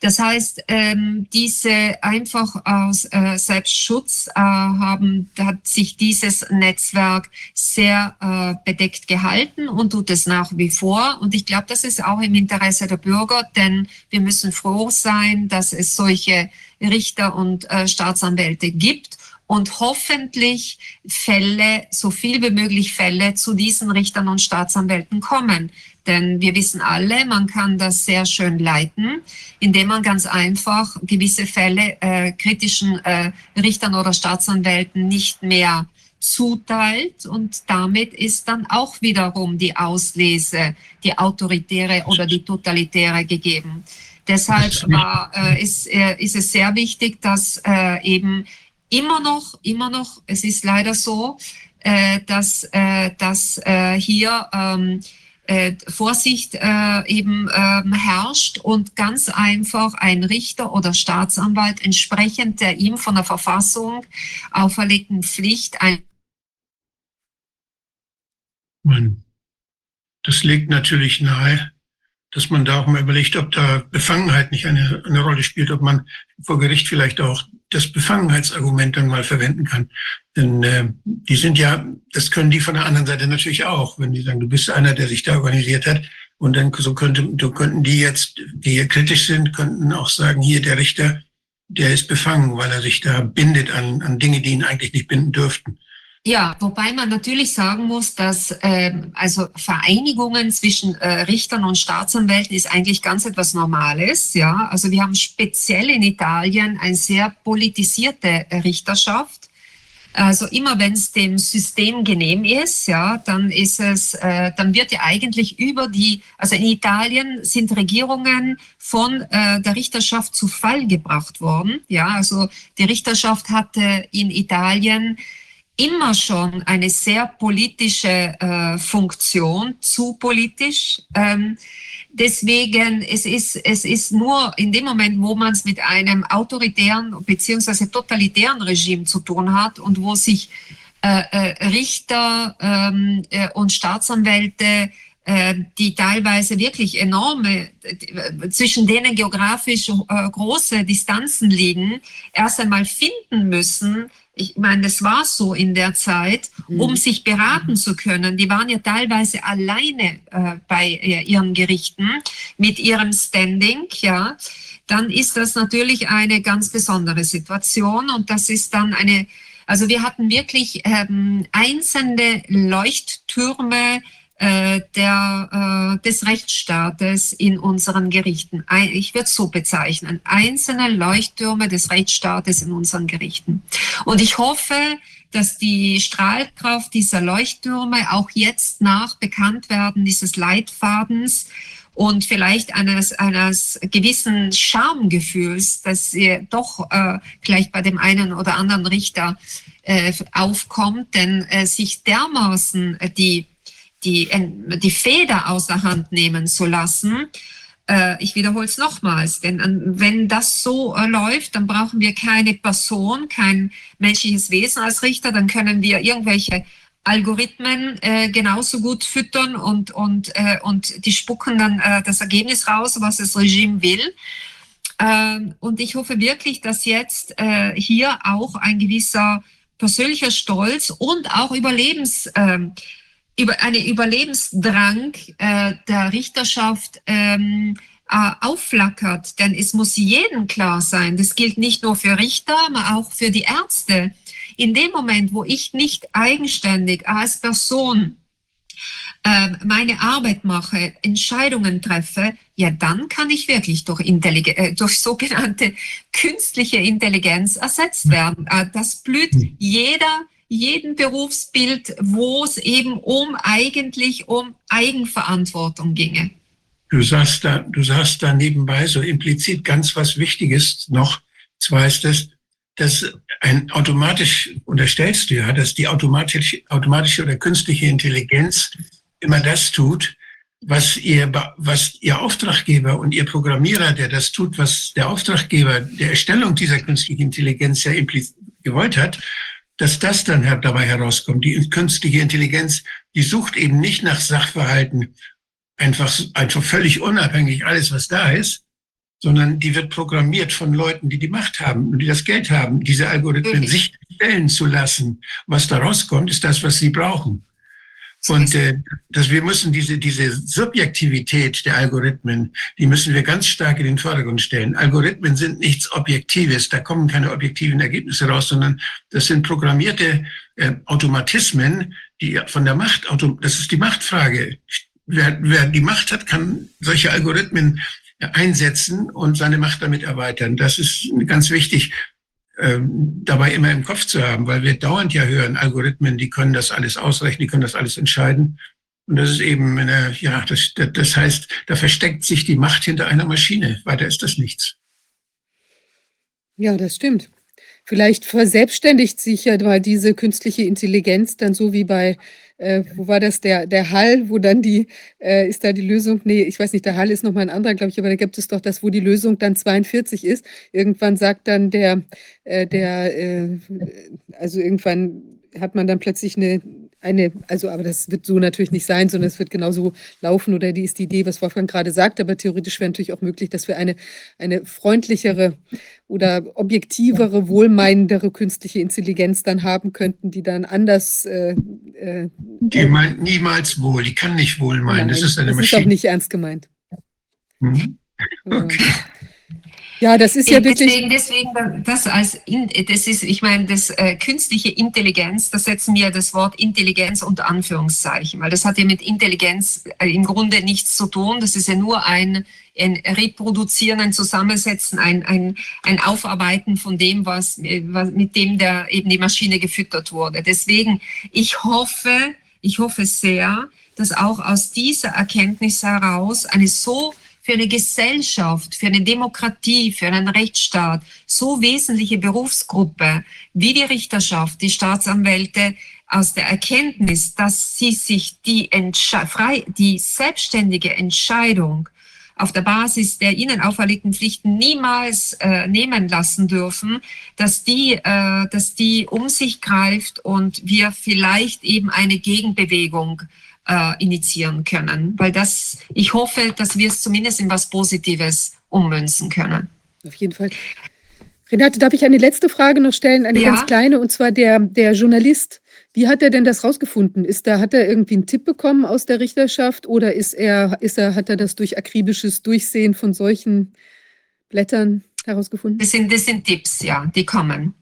B: Das heißt, ähm, diese einfach aus äh, Selbstschutz äh, haben, hat sich dieses Netzwerk sehr äh, bedeckt gehalten und tut es nach wie vor. Und ich glaube, das ist auch im Interesse der Bürger, denn wir müssen froh sein, dass es solche Richter und äh, Staatsanwälte gibt und hoffentlich Fälle, so viel wie möglich Fälle zu diesen Richtern und Staatsanwälten kommen. Denn wir wissen alle, man kann das sehr schön leiten, indem man ganz einfach gewisse Fälle äh, kritischen äh, Richtern oder Staatsanwälten nicht mehr zuteilt und damit ist dann auch wiederum die Auslese, die autoritäre oder die totalitäre gegeben. Deshalb war, äh, ist, äh, ist es sehr wichtig, dass äh, eben immer noch, immer noch, es ist leider so, äh, dass, äh, dass äh, hier ähm, äh, Vorsicht äh, eben ähm, herrscht und ganz einfach ein Richter oder Staatsanwalt entsprechend der ihm von der Verfassung auferlegten Pflicht ein
C: das legt natürlich nahe, dass man da auch mal überlegt, ob da Befangenheit nicht eine, eine Rolle spielt, ob man vor Gericht vielleicht auch das Befangenheitsargument dann mal verwenden kann. Denn äh, die sind ja, das können die von der anderen Seite natürlich auch, wenn die sagen, du bist einer, der sich da organisiert hat. Und dann so könnte, so könnten die jetzt, die hier kritisch sind, könnten auch sagen, hier der Richter, der ist befangen, weil er sich da bindet an, an Dinge, die ihn eigentlich nicht binden dürften.
B: Ja, wobei man natürlich sagen muss, dass äh, also Vereinigungen zwischen äh, Richtern und Staatsanwälten ist eigentlich ganz etwas Normales. Ja, also wir haben speziell in Italien eine sehr politisierte Richterschaft. Also immer wenn es dem System genehm ist, ja, dann ist es, äh, dann wird ja eigentlich über die, also in Italien sind Regierungen von äh, der Richterschaft zu Fall gebracht worden. Ja, also die Richterschaft hatte in Italien immer schon eine sehr politische äh, Funktion, zu politisch. Ähm, deswegen, es ist, es ist nur in dem Moment, wo man es mit einem autoritären beziehungsweise totalitären Regime zu tun hat und wo sich äh, äh, Richter ähm, äh, und Staatsanwälte die teilweise wirklich enorme, äh, zwischen denen geografisch äh, große Distanzen liegen, erst einmal finden müssen, ich meine, das war so in der Zeit, um mhm. sich beraten zu können. Die waren ja teilweise alleine äh, bei äh, ihren Gerichten mit ihrem Standing, ja. Dann ist das natürlich eine ganz besondere Situation und das ist dann eine, also wir hatten wirklich ähm, einzelne Leuchttürme, äh, der, äh, des Rechtsstaates in unseren Gerichten. Ich würde es so bezeichnen. Einzelne Leuchttürme des Rechtsstaates in unseren Gerichten. Und ich hoffe, dass die Strahlkraft dieser Leuchttürme auch jetzt nach Bekanntwerden dieses Leitfadens und vielleicht eines, eines gewissen Schamgefühls, dass sie doch äh, gleich bei dem einen oder anderen Richter äh, aufkommt, denn äh, sich dermaßen äh, die die, die Feder außer Hand nehmen zu lassen. Äh, ich wiederhole es nochmals, denn wenn das so äh, läuft, dann brauchen wir keine Person, kein menschliches Wesen als Richter, dann können wir irgendwelche Algorithmen äh, genauso gut füttern und, und, äh, und die spucken dann äh, das Ergebnis raus, was das Regime will. Ähm, und ich hoffe wirklich, dass jetzt äh, hier auch ein gewisser persönlicher Stolz und auch Überlebens, ähm, über eine Überlebensdrang äh, der Richterschaft ähm, äh, aufflackert. Denn es muss jedem klar sein, das gilt nicht nur für Richter, aber auch für die Ärzte. In dem Moment, wo ich nicht eigenständig als Person äh, meine Arbeit mache, Entscheidungen treffe, ja, dann kann ich wirklich durch, Intelligen äh, durch sogenannte künstliche Intelligenz ersetzt werden. Äh, das blüht hm. jeder jeden Berufsbild, wo es eben um eigentlich um Eigenverantwortung ginge.
C: Du sagst da, du sagst da nebenbei so implizit ganz was Wichtiges noch. Zwar ist das, dass ein automatisch, unterstellst du ja, dass die automatische, automatische oder künstliche Intelligenz immer das tut, was ihr, was ihr Auftraggeber und ihr Programmierer, der das tut, was der Auftraggeber der Erstellung dieser künstlichen Intelligenz ja gewollt hat, dass das dann dabei herauskommt. Die künstliche Intelligenz, die sucht eben nicht nach Sachverhalten einfach, einfach völlig unabhängig alles, was da ist, sondern die wird programmiert von Leuten, die die Macht haben und die das Geld haben, diese Algorithmen sich stellen zu lassen. Was da rauskommt, ist das, was sie brauchen. Und äh, dass wir müssen diese, diese Subjektivität der Algorithmen, die müssen wir ganz stark in den Vordergrund stellen. Algorithmen sind nichts Objektives, da kommen keine objektiven Ergebnisse raus, sondern das sind programmierte äh, Automatismen, die von der Macht, das ist die Machtfrage. Wer, wer die Macht hat, kann solche Algorithmen einsetzen und seine Macht damit erweitern. Das ist ganz wichtig ähm, dabei immer im Kopf zu haben, weil wir dauernd ja hören, Algorithmen, die können das alles ausrechnen, die können das alles entscheiden. Und das ist eben, eine, ja, das, das heißt, da versteckt sich die Macht hinter einer Maschine. Weiter ist das nichts.
A: Ja, das stimmt. Vielleicht verselbstständigt sich ja diese künstliche Intelligenz dann so wie bei äh, wo war das, der, der Hall, wo dann die, äh, ist da die Lösung, nee, ich weiß nicht, der Hall ist nochmal ein anderer, glaube ich, aber da gibt es doch das, wo die Lösung dann 42 ist. Irgendwann sagt dann der, äh, der, äh, also irgendwann hat man dann plötzlich eine, eine, also aber das wird so natürlich nicht sein, sondern es wird genauso laufen oder die ist die Idee, was Wolfgang gerade sagt, aber theoretisch wäre natürlich auch möglich, dass wir eine, eine freundlichere oder objektivere, wohlmeinendere künstliche Intelligenz dann haben könnten, die dann anders. Äh,
C: äh, die meint niemals wohl, die kann nicht wohl meinen. Nein, das ist eine
A: das
C: Maschine.
A: ist auch nicht ernst gemeint. Mhm. Okay. Ja, das ist ja wirklich.
B: Deswegen, deswegen das als, das ist, ich meine, das äh, künstliche Intelligenz, da setzen wir das Wort Intelligenz unter Anführungszeichen, weil das hat ja mit Intelligenz äh, im Grunde nichts zu tun. Das ist ja nur ein, ein Reproduzieren, ein Zusammensetzen, ein, ein, ein Aufarbeiten von dem, was, was, mit dem der eben die Maschine gefüttert wurde. Deswegen, ich hoffe, ich hoffe sehr, dass auch aus dieser Erkenntnis heraus eine so für eine Gesellschaft, für eine Demokratie, für einen Rechtsstaat so wesentliche Berufsgruppe wie die Richterschaft, die Staatsanwälte aus der Erkenntnis, dass sie sich die, frei, die selbstständige Entscheidung auf der Basis der ihnen auferlegten Pflichten niemals äh, nehmen lassen dürfen, dass die, äh, dass die um sich greift und wir vielleicht eben eine Gegenbewegung äh, initiieren können. Weil das, ich hoffe, dass wir es zumindest in was Positives ummünzen können.
A: Auf jeden Fall. Renate, darf ich eine letzte Frage noch stellen, eine ja. ganz kleine, und zwar der, der Journalist. Wie hat er denn das rausgefunden? Ist da, hat er irgendwie einen Tipp bekommen aus der Richterschaft oder ist er, ist er, hat er das durch akribisches Durchsehen von solchen Blättern herausgefunden?
B: Das sind, das sind Tipps, ja, die kommen.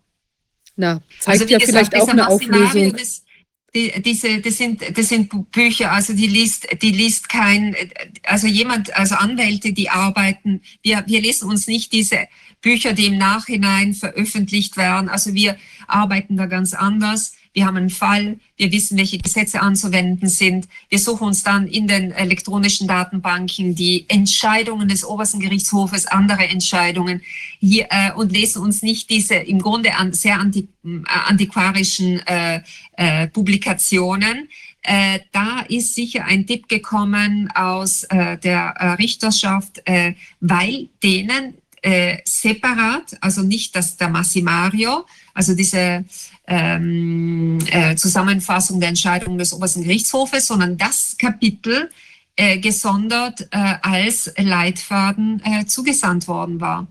A: Na, zeigt also, ja gesagt, vielleicht auch eine Auflösung. Ist,
B: die, diese, das sind, das sind Bücher, also die liest, die liest kein, also jemand, also Anwälte, die arbeiten, wir, wir lesen uns nicht diese Bücher, die im Nachhinein veröffentlicht werden. Also wir arbeiten da ganz anders wir haben einen Fall, wir wissen, welche Gesetze anzuwenden sind. Wir suchen uns dann in den elektronischen Datenbanken die Entscheidungen des obersten Gerichtshofes, andere Entscheidungen hier, äh, und lesen uns nicht diese im Grunde an, sehr anti, äh, antiquarischen äh, äh, Publikationen. Äh, da ist sicher ein Tipp gekommen aus äh, der äh, Richterschaft, äh, weil denen äh, separat, also nicht das der Massimario, also diese ähm, äh, Zusammenfassung der Entscheidung des obersten Gerichtshofes, sondern das Kapitel äh, gesondert äh, als Leitfaden äh, zugesandt worden war.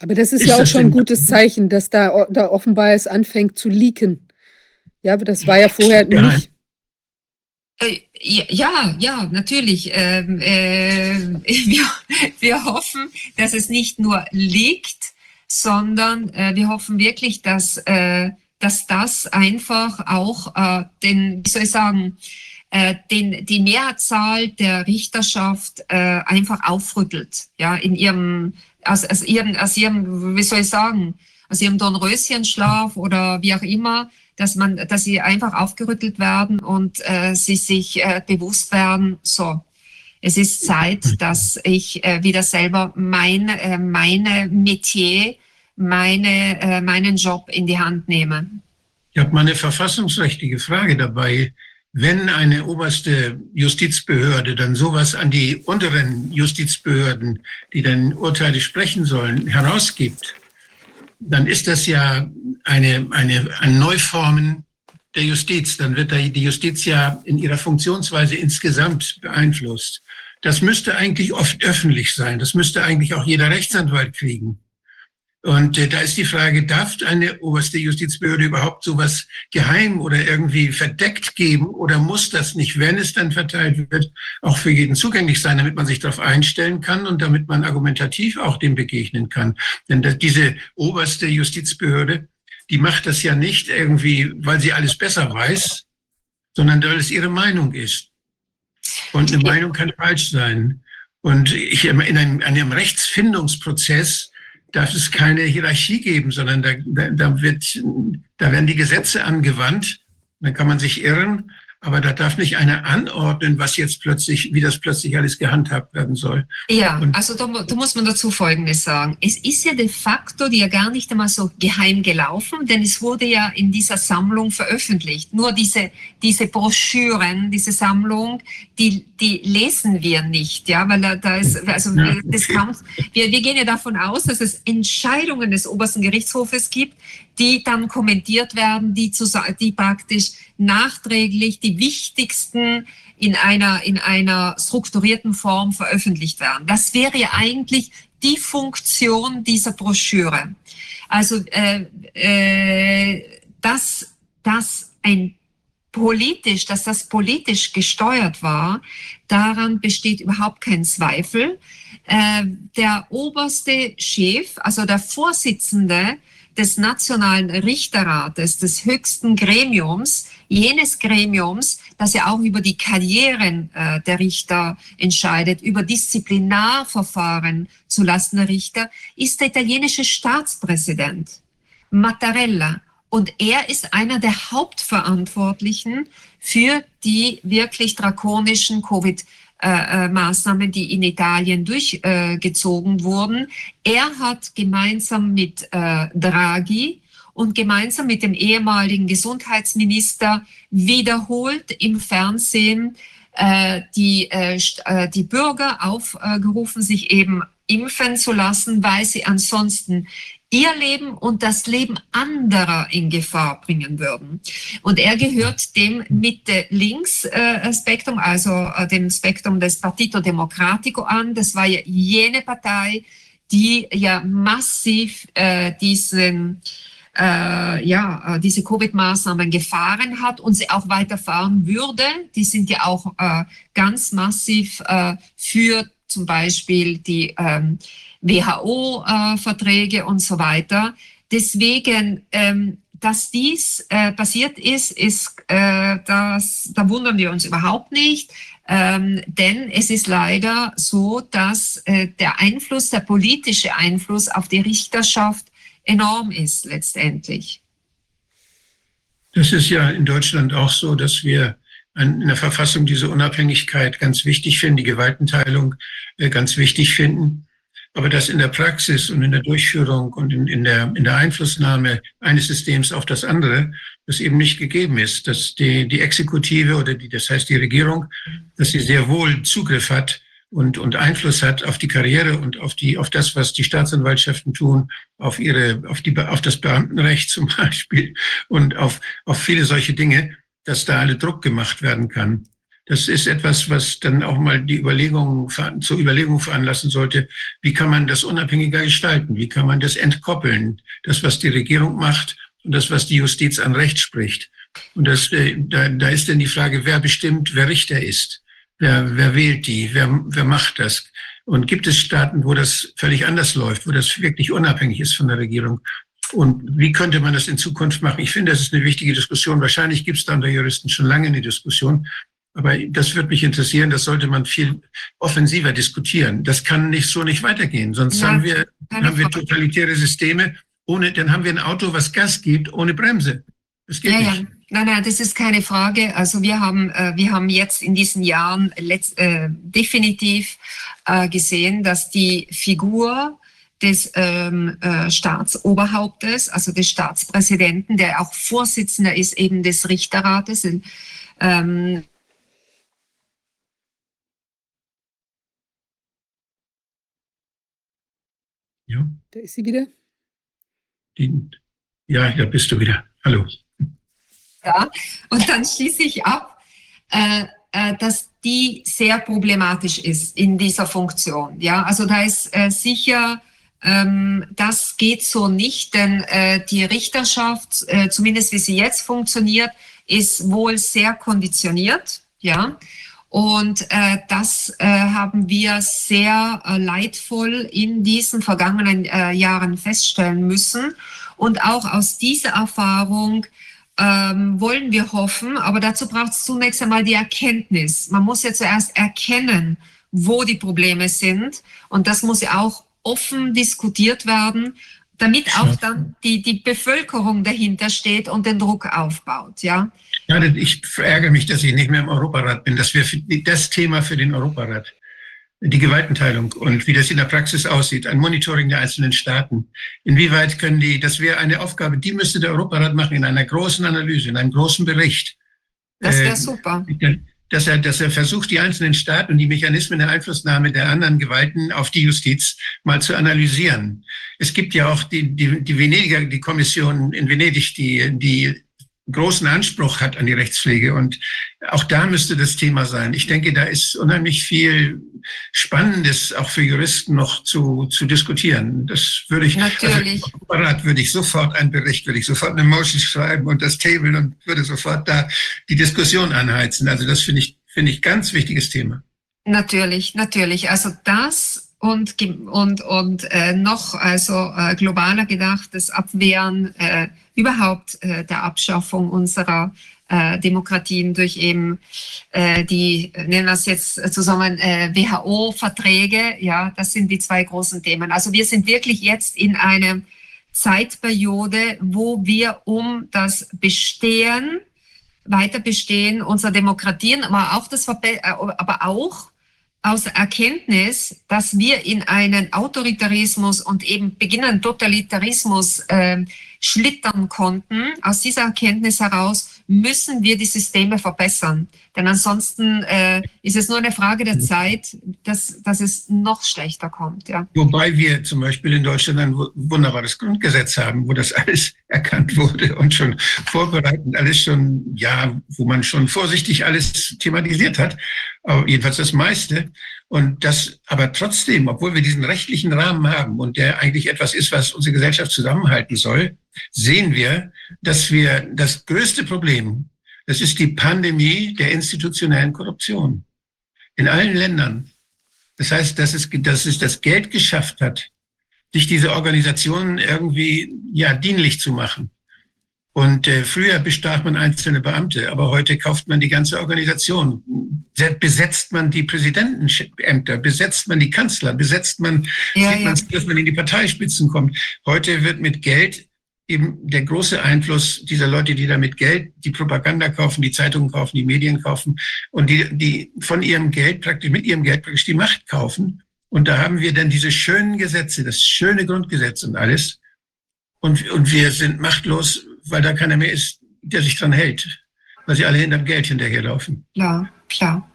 A: Aber das ist, ist ja auch schon ein gutes Zeichen, dass da, da offenbar es anfängt zu leaken. Ja, aber das war ja vorher ja. nicht.
B: Äh, ja, ja, natürlich. Ähm, äh, <laughs> wir, wir hoffen, dass es nicht nur liegt, sondern äh, wir hoffen wirklich, dass äh, dass das einfach auch äh, den, wie soll ich sagen, äh, den, die Mehrzahl der Richterschaft einfach aufrüttelt, ja, in ihrem, aus, aus ihrem, aus ihrem, wie soll ich sagen, aus ihrem Dornröschenschlaf oder wie auch immer, dass man, dass sie einfach aufgerüttelt werden und äh, sie sich äh, bewusst werden, so, es ist Zeit, dass ich äh, wieder selber mein, äh, meine Metier meine, äh, meinen Job in die Hand nehme.
C: Ich habe mal eine verfassungsrechtliche Frage dabei. wenn eine oberste Justizbehörde dann sowas an die unteren Justizbehörden, die dann Urteile sprechen sollen, herausgibt, dann ist das ja eine, eine, ein Neuformen der Justiz. Dann wird die Justiz ja in ihrer Funktionsweise insgesamt beeinflusst. Das müsste eigentlich oft öffentlich sein. Das müsste eigentlich auch jeder Rechtsanwalt kriegen. Und äh, da ist die Frage, darf eine oberste Justizbehörde überhaupt sowas geheim oder irgendwie verdeckt geben oder muss das nicht, wenn es dann verteilt wird, auch für jeden zugänglich sein, damit man sich darauf einstellen kann und damit man argumentativ auch dem begegnen kann? Denn das, diese oberste Justizbehörde, die macht das ja nicht irgendwie, weil sie alles besser weiß, sondern weil es ihre Meinung ist. Und eine Meinung kann falsch sein. Und ich, in einem, einem Rechtsfindungsprozess darf es keine Hierarchie geben, sondern da, da, wird, da werden die Gesetze angewandt. Dann kann man sich irren, aber da darf nicht einer anordnen, was jetzt plötzlich, wie das plötzlich alles gehandhabt werden soll.
B: Ja, und also da, da, muss man dazu Folgendes sagen. Es ist ja de facto ja gar nicht einmal so geheim gelaufen, denn es wurde ja in dieser Sammlung veröffentlicht. Nur diese, diese Broschüren, diese Sammlung, die, die lesen wir nicht, ja, weil da, da ist, also ja, das kam, wir, wir gehen ja davon aus, dass es Entscheidungen des obersten Gerichtshofes gibt, die dann kommentiert werden, die, zu, die praktisch nachträglich die wichtigsten in einer, in einer strukturierten Form veröffentlicht werden. Das wäre ja eigentlich die Funktion dieser Broschüre. Also, äh, äh, dass, dass ein politisch, dass das politisch gesteuert war, daran besteht überhaupt kein Zweifel. Äh, der oberste Chef, also der Vorsitzende des Nationalen Richterrates, des höchsten Gremiums, jenes Gremiums, das ja auch über die Karrieren äh, der Richter entscheidet, über Disziplinarverfahren zulasten der Richter, ist der italienische Staatspräsident Mattarella. Und er ist einer der Hauptverantwortlichen für die wirklich drakonischen Covid- äh, äh, die in Italien durchgezogen wurden. Er hat gemeinsam mit äh, Draghi und gemeinsam mit dem ehemaligen Gesundheitsminister wiederholt im Fernsehen die, die Bürger aufgerufen, sich eben impfen zu lassen, weil sie ansonsten ihr Leben und das Leben anderer in Gefahr bringen würden. Und er gehört dem Mitte-Links-Spektrum, also äh, dem Spektrum des Partito Democratico an. Das war ja jene Partei, die ja massiv äh, diesen äh, ja, äh, diese Covid-Maßnahmen gefahren hat und sie auch weiterfahren würde. Die sind ja auch äh, ganz massiv äh, für zum Beispiel die ähm, WHO-Verträge und so weiter. Deswegen, ähm, dass dies äh, passiert ist, ist äh, das, da wundern wir uns überhaupt nicht. Ähm, denn es ist leider so, dass äh, der Einfluss, der politische Einfluss auf die Richterschaft enorm ist letztendlich.
C: Das ist ja in Deutschland auch so, dass wir in der Verfassung diese Unabhängigkeit ganz wichtig finden, die Gewaltenteilung äh, ganz wichtig finden. Aber dass in der Praxis und in der Durchführung und in, in, der, in der Einflussnahme eines Systems auf das andere, das eben nicht gegeben ist, dass die, die Exekutive oder die, das heißt die Regierung, dass sie sehr wohl Zugriff hat und, und Einfluss hat auf die Karriere und auf die, auf das, was die Staatsanwaltschaften tun, auf ihre, auf die, auf das Beamtenrecht zum <laughs> Beispiel und auf, auf viele solche Dinge, dass da alle Druck gemacht werden kann. Das ist etwas, was dann auch mal die Überlegungen zur Überlegung veranlassen sollte, wie kann man das unabhängiger gestalten? Wie kann man das entkoppeln? Das, was die Regierung macht und das, was die Justiz an Recht spricht. Und das, äh, da, da ist dann die Frage, wer bestimmt, wer Richter ist? Wer, wer wählt die? Wer, wer macht das? Und gibt es Staaten, wo das völlig anders läuft, wo das wirklich unabhängig ist von der Regierung? Und wie könnte man das in Zukunft machen? Ich finde, das ist eine wichtige Diskussion. Wahrscheinlich gibt es da unter Juristen schon lange eine Diskussion. Aber das würde mich interessieren, das sollte man viel offensiver diskutieren. Das kann nicht so nicht weitergehen. Sonst ja, haben wir, haben wir totalitäre Systeme, ohne, dann haben wir ein Auto, was Gas gibt, ohne Bremse.
B: Das geht ja, nicht. Ja. Nein, nein, das ist keine Frage. Also wir haben, äh, wir haben jetzt in diesen Jahren letzt, äh, definitiv äh, gesehen, dass die Figur des ähm, äh, Staatsoberhauptes, also des Staatspräsidenten, der auch Vorsitzender ist eben des Richterrates, äh, ähm,
C: Ja,
A: Da ist sie wieder.
C: die, ja, da bist du wieder. Hallo.
B: Ja, und dann schließe ich ab, äh, äh, dass die sehr problematisch ist in dieser Funktion. Ja, also da ist äh, sicher, ähm, das geht so nicht, denn äh, die Richterschaft, äh, zumindest wie sie jetzt funktioniert, ist wohl sehr konditioniert. Ja, und äh, das äh, haben wir sehr äh, leidvoll in diesen vergangenen äh, Jahren feststellen müssen. Und auch aus dieser Erfahrung ähm, wollen wir hoffen, aber dazu braucht es zunächst einmal die Erkenntnis. Man muss ja zuerst erkennen, wo die Probleme sind. Und das muss ja auch offen diskutiert werden, damit auch dann die, die Bevölkerung dahinter steht und den Druck aufbaut. Ja.
C: Ja, ich ärgere mich, dass ich nicht mehr im Europarat bin. Das wäre das Thema für den Europarat. Die Gewaltenteilung und wie das in der Praxis aussieht, ein Monitoring der einzelnen Staaten. Inwieweit können die, das wäre eine Aufgabe, die müsste der Europarat machen in einer großen Analyse, in einem großen Bericht.
B: Das wäre äh, super.
C: Dass er, dass er versucht, die einzelnen Staaten und die Mechanismen der Einflussnahme der anderen Gewalten auf die Justiz mal zu analysieren. Es gibt ja auch die, die, die Venediger, die Kommission in Venedig, die, die großen Anspruch hat an die Rechtspflege. Und auch da müsste das Thema sein. Ich denke, da ist unheimlich viel Spannendes auch für Juristen noch zu, zu diskutieren. Das würde ich,
B: also Natürlich.
C: Also, würde ich sofort einen Bericht, würde ich sofort eine Motion schreiben und das Table und würde sofort da die Diskussion anheizen. Also das finde ich, finde ich ganz wichtiges Thema.
B: Natürlich, natürlich. Also das und, und, und äh, noch also äh, globaler gedacht, das Abwehren äh, überhaupt äh, der Abschaffung unserer äh, Demokratien durch eben äh, die, nennen wir es jetzt zusammen, äh, WHO-Verträge. Ja, das sind die zwei großen Themen. Also wir sind wirklich jetzt in einer Zeitperiode, wo wir um das Bestehen, Weiterbestehen unserer Demokratien, aber auch das, äh, aber auch aus Erkenntnis, dass wir in einen Autoritarismus und eben beginnenden Totalitarismus äh, schlittern konnten, aus dieser Erkenntnis heraus müssen wir die Systeme verbessern. Denn ansonsten äh, ist es nur eine Frage der Zeit, dass, dass es noch schlechter kommt. Ja.
C: Wobei wir zum Beispiel in Deutschland ein wunderbares Grundgesetz haben, wo das alles <laughs> erkannt wurde und schon vorbereitend alles schon, ja, wo man schon vorsichtig alles thematisiert hat, jedenfalls das meiste. Und das aber trotzdem, obwohl wir diesen rechtlichen Rahmen haben und der eigentlich etwas ist, was unsere Gesellschaft zusammenhalten soll, sehen wir, dass wir das größte Problem, das ist die Pandemie der institutionellen Korruption in allen Ländern. Das heißt, dass es, dass es das Geld geschafft hat, sich diese Organisationen irgendwie ja dienlich zu machen. Und äh, früher bestach man einzelne Beamte, aber heute kauft man die ganze Organisation. Besetzt man die Präsidentenämter, besetzt man die Kanzler, besetzt man,
B: ja, sieht man,
C: ja. dass man in die Parteispitzen kommt. Heute wird mit Geld eben der große Einfluss dieser Leute, die da mit Geld die Propaganda kaufen, die Zeitungen kaufen, die Medien kaufen und die, die von ihrem Geld praktisch, mit ihrem Geld praktisch die Macht kaufen. Und da haben wir dann diese schönen Gesetze, das schöne Grundgesetz und alles. Und, und wir sind machtlos, weil da keiner mehr ist, der sich dran hält, weil sie alle hinterm Geld hinterherlaufen.
B: Klar, klar.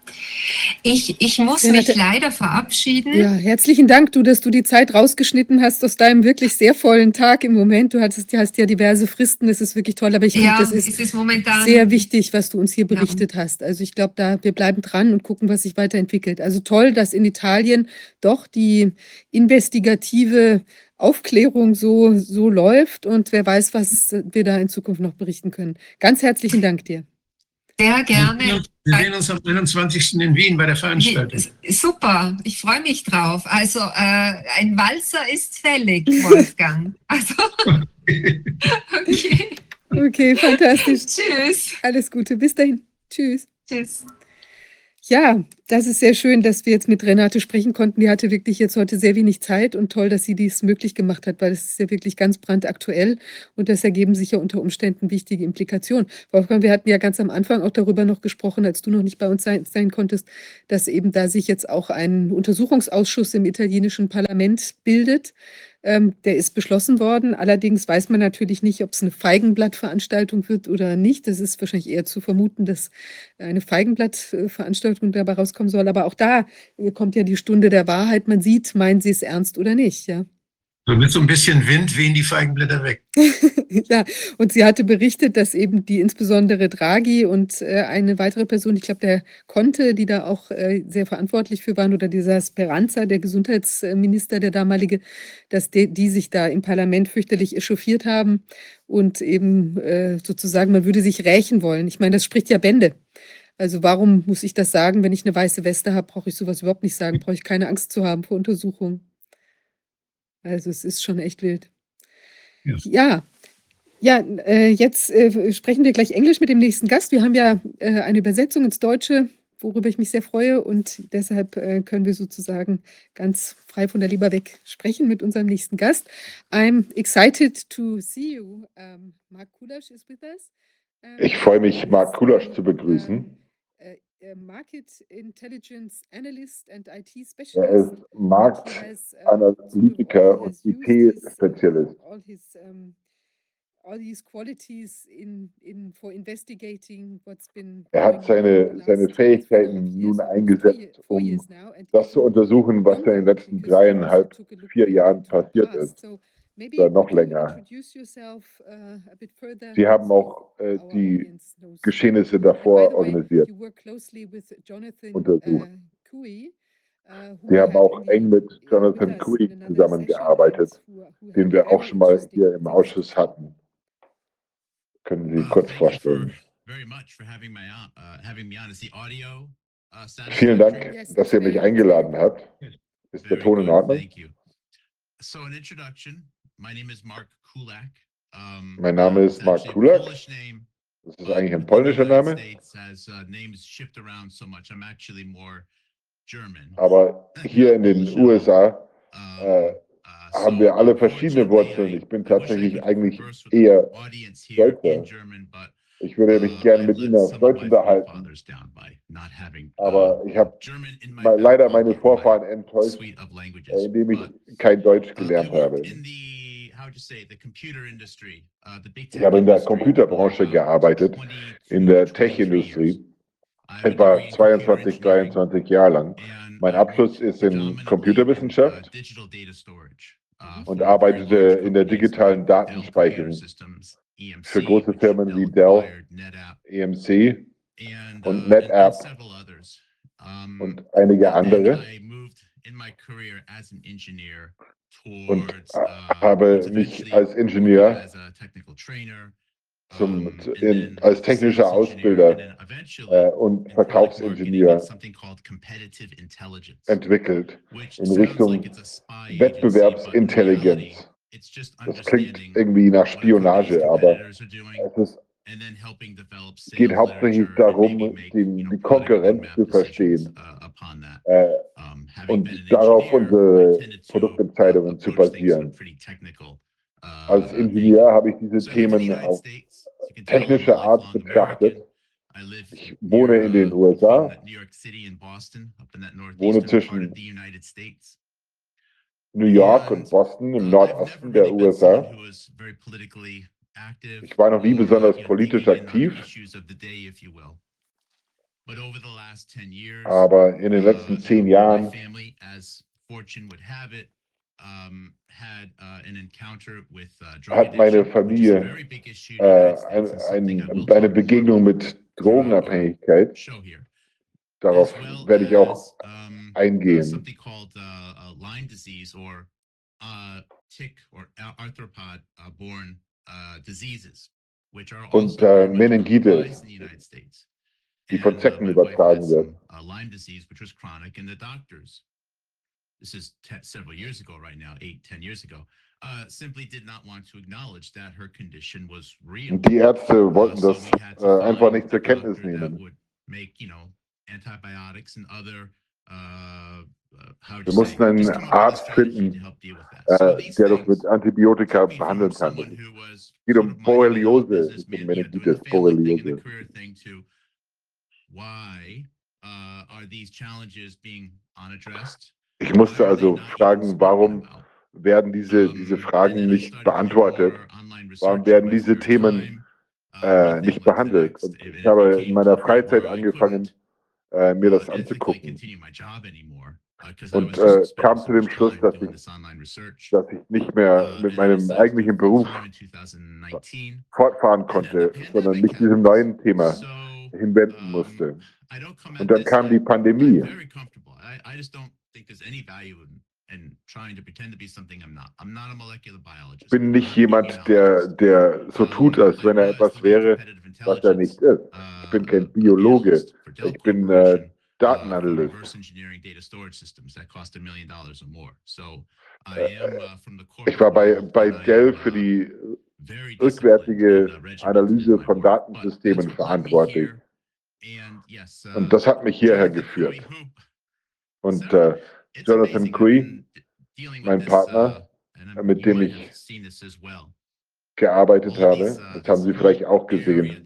B: Ich, ich muss ja, mich leider verabschieden.
A: Ja, herzlichen Dank, du, dass du die Zeit rausgeschnitten hast aus deinem wirklich sehr vollen Tag im Moment. Du hattest, hast ja diverse Fristen, das ist wirklich toll, aber ich
B: ja,
A: finde, das ist,
B: ist momentan
A: sehr wichtig, was du uns hier berichtet ja. hast. Also ich glaube, da wir bleiben dran und gucken, was sich weiterentwickelt. Also toll, dass in Italien doch die investigative Aufklärung so, so läuft und wer weiß, was wir da in Zukunft noch berichten können. Ganz herzlichen Dank dir.
B: Sehr gerne.
C: Wir sehen uns am 21. in Wien bei der Veranstaltung.
B: Super, ich freue mich drauf. Also äh, ein Walzer ist fällig, Wolfgang. <laughs> Also, <laughs>
A: okay. Okay, fantastisch.
B: Tschüss.
A: Alles Gute, bis dahin. Tschüss.
B: Tschüss.
A: Ja, das ist sehr schön, dass wir jetzt mit Renate sprechen konnten. Die hatte wirklich jetzt heute sehr wenig Zeit und toll, dass sie dies möglich gemacht hat, weil es ist ja wirklich ganz brandaktuell und das ergeben sich ja unter Umständen wichtige Implikationen. Wolfgang, wir hatten ja ganz am Anfang auch darüber noch gesprochen, als du noch nicht bei uns sein, sein konntest, dass eben da sich jetzt auch ein Untersuchungsausschuss im italienischen Parlament bildet Ähm, der ist beschlossen worden. Allerdings weiß man natürlich nicht, ob es eine Feigenblattveranstaltung wird oder nicht. Das ist wahrscheinlich eher zu vermuten, dass eine Feigenblattveranstaltung dabei rauskommen soll. Aber auch da äh, kommt ja die Stunde der Wahrheit. Man sieht, meinen sie es ernst oder nicht, ja.
C: So mit so ein bisschen Wind wehen die Feigenblätter weg. <laughs>
A: ja, und sie hatte berichtet, dass eben die insbesondere Draghi und äh, eine weitere Person, ich glaube, der Conte, die da auch äh, sehr verantwortlich für waren, oder dieser Speranza, der Gesundheitsminister, der damalige, dass die, die sich da im Parlament fürchterlich echauffiert haben und eben äh, sozusagen, man würde sich rächen wollen. Ich meine, das spricht ja Bände. Also warum muss ich das sagen, wenn ich eine weiße Weste habe, brauche ich sowas überhaupt nicht sagen, brauche ich keine Angst zu haben vor Untersuchungen. Also es ist schon echt wild.
C: Ja.
A: Ja, ja, äh, jetzt äh, sprechen wir gleich Englisch mit dem nächsten Gast. Wir haben ja äh, eine Übersetzung ins Deutsche, worüber ich mich sehr freue und deshalb können wir sozusagen ganz frei von der Leber weg sprechen mit unserem nächsten Gast. I'm excited to see you. Um, Mark Kulasch is with us. Um,
D: Ich freue mich, Mark Kulasch zu begrüßen.
A: A Market Intelligence Analyst and IT
D: Er
A: Specialist.
D: ist Marktanalytiker und IT-Spezialist.
A: all his um, all these qualities in in for investigating what's been
D: Er hat seine, seine Fähigkeiten nun eingesetzt, um das zu untersuchen, was in den letzten
A: also
D: dreieinhalb, vier Jahren passiert ist. Oder noch länger.
A: uh,
D: Sie haben auch äh, die. Geschehnisse davor organisiert.
A: you work closely with Jonathan
D: untersucht.
A: uh, uh,
D: Sie haben auch eng mit Jonathan
A: another
D: zusammengearbeitet, den wir auch
A: very
D: schon mal hier im Ausschuss hatten. Können Sie
E: Uh,
D: kurz vorstellen?
E: for- Very much for having my on, uh, having me on. Is the audio uh,
D: Vielen? Dank, dass ihr mich eingeladen habt. Ist der Ton in Ordnung?
E: Thank you. So, an introduction. My name is Mark Kulak. Um,
D: Mein Name
E: uh,
D: ist Mark Kulak.
E: Name,
D: Das ist eigentlich ein polnischer Name,
E: States As uh, so much, I'm actually more German.
D: aber <laughs> hier in den USA äh,
E: uh,
D: haben wir alle verschiedene Wurzeln. Ich bin tatsächlich eigentlich eher Deutscher. Ich würde mich gern
E: I
D: mit Ihnen auf Deutsch unterhalten, aber ich habe leider meine Vorfahren enttäuscht, äh, indem ich kein Deutsch
E: uh,
D: gelernt habe.
E: In the, how would you say, the computer industry, uh, the big
D: Ich
E: tech
D: habe in der Computerbranche gearbeitet,
E: 22,
D: in der
E: 23
D: Tech-Industrie, etwa
E: degree in computer
D: 22,
E: engineering
D: 23 Jahre lang.
E: and
D: Mein Abschluss
E: worked
D: ist in
E: uh,
D: Computerwissenschaft.
E: digital data storage, uh,
D: und
E: for very
D: arbeitete in der digitalen Datenspeicherung
E: EMC,
D: für große Firmen wie
E: Dell
D: EMC
E: and,
D: und NetApp
E: and several others.
D: Und einige andere Und
E: uh,
D: habe mich als Ingenieur zum,
E: um,
D: in, als technischer Ausbilder äh, und Verkaufsingenieur entwickelt in Richtung Wettbewerbsintelligenz. Das klingt irgendwie nach Spionage, aber es ist,
E: and then helping develop sales
D: geht hauptsächlich darum, die
E: product
D: Konkurrenz zu verstehen
E: uh,
D: äh, und darauf unsere Produktentscheidungen
E: uh,
D: zu basieren.
E: uh,
D: Als
E: uh,
D: Ingenieur habe ich diese Themen auf technische Art betrachtet. Ich wohne in den
E: uh,
D: USA,
E: that
D: wohne zwischen. New York und Boston im
E: Uh,
D: Nordosten der USA. Ich war noch nie besonders politisch aktiv,
E: issues of the day, if you will. But over the last 10 years,
D: aber in den
E: uh,
D: letzten zehn Jahren
E: family, as fortune would have it, had uh, an encounter with uh,
D: hat meine Familie äh, ein, ein, eine Begegnung mit Drogenabhängigkeit. Darauf werde ich auch eingehen.
E: Lyme disease or uh, tick or arthropod uh, borne uh, diseases, which are
D: Und,
E: also
D: äh,
E: very much on the
D: Meningitis,
E: rise in the United States.
D: die von
E: And, uh,
D: Zecken
E: my wife
D: übertragen
E: had
D: wird.
E: some, uh, Lyme disease, which was chronic, and the doctors, this is te- several years ago right now, eight, ten years ago, uh, simply did not want to acknowledge that her condition was real.
D: Und die Ärzte
E: Uh,
D: wollten
E: so
D: das
E: we had to
D: äh, einfach
E: find
D: nicht
E: a
D: zur Kenntnis
E: doctor that
D: nehmen.
E: would make, you know, antibiotics and other, uh, uh, how would
D: Wir mussten einen Arzt finden, äh, der das mit Antibiotika behandeln kann.
E: was
D: geht um Borreliose, um Meningitis, Borreliose.
E: uh?
D: Ich musste also fragen, warum werden diese, diese Fragen nicht beantwortet. Warum werden diese Themen äh, nicht behandelt? Und ich habe in meiner Freizeit angefangen, äh, mir das anzugucken. Und äh, kam zu dem Schluss, dass ich, dass ich nicht mehr mit meinem eigentlichen Beruf fortfahren konnte, sondern mich diesem neuen Thema hinwenden musste. Und dann kam die Pandemie. Ich bin nicht jemand, der, der so tut, als wenn er etwas wäre, was er nicht ist. Ich bin kein Biologe. Ich bin äh, Datenanalyst. Ich war bei, bei Dell für die rückwärtige Analyse von Datensystemen verantwortlich. Und das hat mich hierher geführt. Und äh, Jonathan Cui, mein Partner, mit dem ich gearbeitet habe, das haben Sie vielleicht auch gesehen.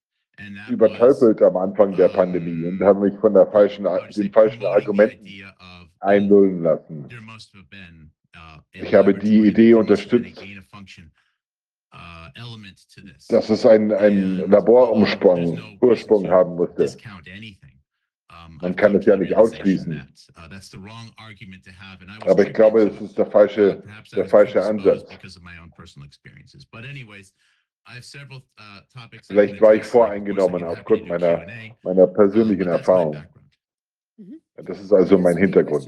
D: überteufelt am Anfang der Pandemie und habe mich von der falschen, den falschen Argumenten einlullen lassen. Ich habe die Idee unterstützt, dass es einen, einen Ursprung haben musste. Man kann es ja nicht ausschließen. Aber ich glaube, es ist der falsche, der falsche Ansatz. Vielleicht war ich voreingenommen aufgrund meiner, meiner persönlichen Erfahrung. Das ist also mein Hintergrund.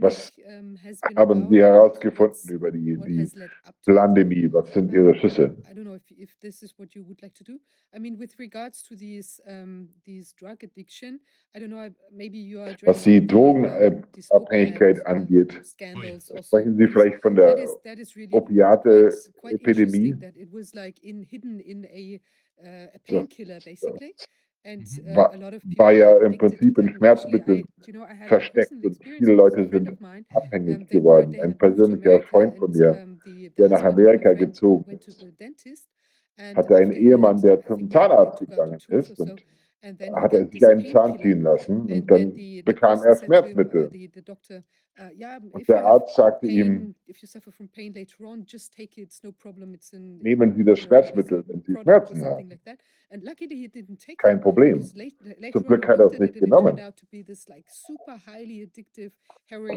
D: Was haben Sie herausgefunden über die, die Pandemie? Was sind Ihre Schlüsse? Was die Drogenabhängigkeit angeht, sprechen Sie vielleicht von der Opiate-Epidemie? War, war ja im Prinzip in Schmerzmitteln versteckt und viele Leute sind abhängig geworden. Ein persönlicher Freund von mir, der nach Amerika gezogen ist, hatte einen Ehemann, der zum Zahnarzt gegangen ist und hat er sich einen Zahn ziehen lassen und dann bekam er Schmerzmittel. Und der Arzt sagte ihm, nehmen Sie das Schmerzmittel, wenn Sie Schmerzen haben. Kein Problem. Zum Glück hat er es nicht genommen.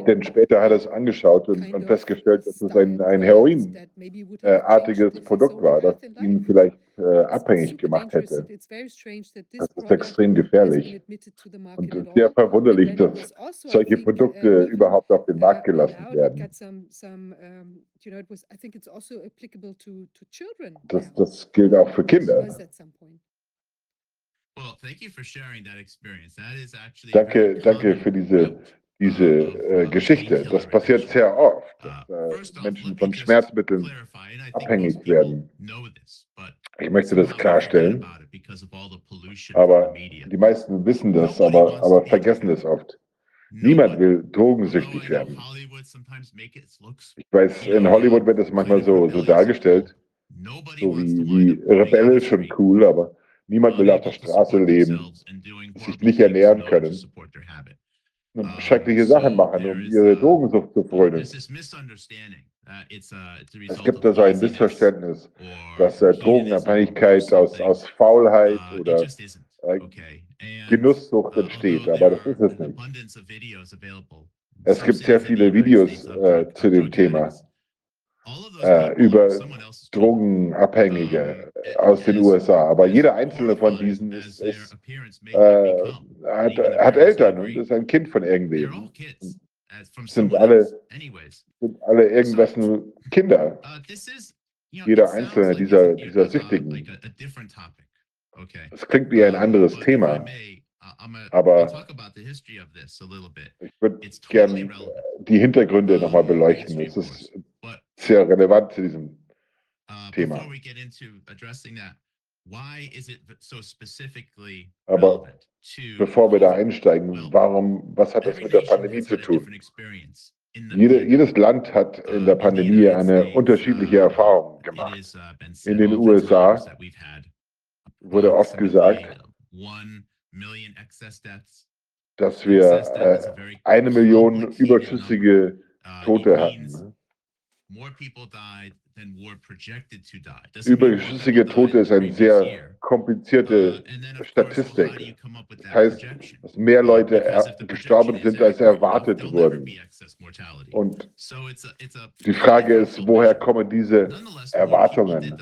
D: Denn später hat er es angeschaut und, und festgestellt, dass es ein, ein Heroinartiges Produkt war, das ihn vielleicht äh, abhängig gemacht hätte. Das ist extrem gefährlich. Und sehr verwunderlich, dass solche Produkte überhaupt auf den Markt gelassen werden. Das, das gilt auch für Kinder. Danke, danke für diese, diese äh, Geschichte. Das passiert sehr oft, dass äh, Menschen von Schmerzmitteln abhängig werden. Ich möchte das klarstellen, aber die meisten wissen das, aber, aber vergessen es oft. Niemand will drogensüchtig werden. Ich weiß, in Hollywood wird es manchmal so, so dargestellt, so wie, wie rebellisch und cool, aber niemand will auf der Straße leben, sich nicht ernähren können und schreckliche Sachen machen, um ihre Drogensucht zu frönen. Es gibt also ein Missverständnis, dass äh, Drogenabhängigkeit aus, aus Faulheit oder äh, Genusssucht entsteht, aber das ist es nicht. Es gibt sehr viele Videos äh, zu dem Thema. äh, über Drogenabhängige aus den USA, aber jeder einzelne von diesen ist, ist, äh, hat, hat, Eltern und ist ein Kind von irgendwem. Sind alle, sind alle irgendwessen Kinder. Jeder einzelne dieser, dieser Süchtigen. Es klingt wie ein anderes Thema.
E: Aber-. Ich würde
D: It's totally
E: gern
D: relevant.
E: die Hintergründe nochmal beleuchten. Es ist sehr relevant zu diesem.
D: uh,
E: Thema. Aber Bevor wir da einsteigen, warum, was hat das mit der Pandemie zu tun? Jede, jedes Land hat in der Pandemie eine unterschiedliche Erfahrung gemacht. In den USA wurde oft gesagt, dass wir äh, eine Million überschüssige Tote hatten. Überschüssige Tote ist eine sehr komplizierte Statistik. Das heißt, dass mehr Leute er gestorben sind, als erwartet wurden. Und die Frage ist, woher kommen diese Erwartungen?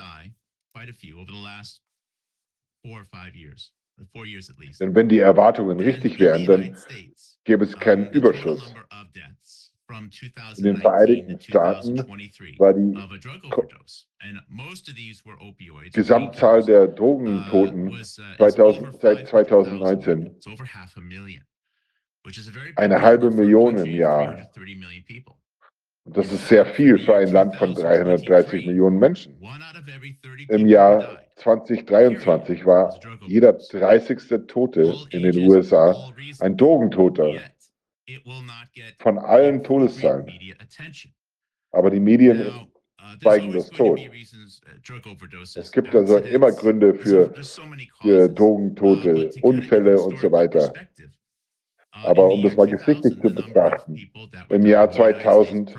E: Denn wenn die Erwartungen richtig wären, dann gäbe es keinen Überschuss. In den Vereinigten Staaten war die Gesamtzahl der Drogentoten 2000, seit 2019 eine halbe Million im Jahr. Und das ist sehr viel für ein Land von 330 Millionen Menschen. Im Jahr 2023 war jeder 30. Tote in den USA ein Drogentoter. Von allen Todeszahlen. Aber die Medien schweigen das tot. Es gibt also immer Gründe für, für Drogentote, Unfälle und so weiter. Aber um das mal geschichtlich zu betrachten, im Jahr 2000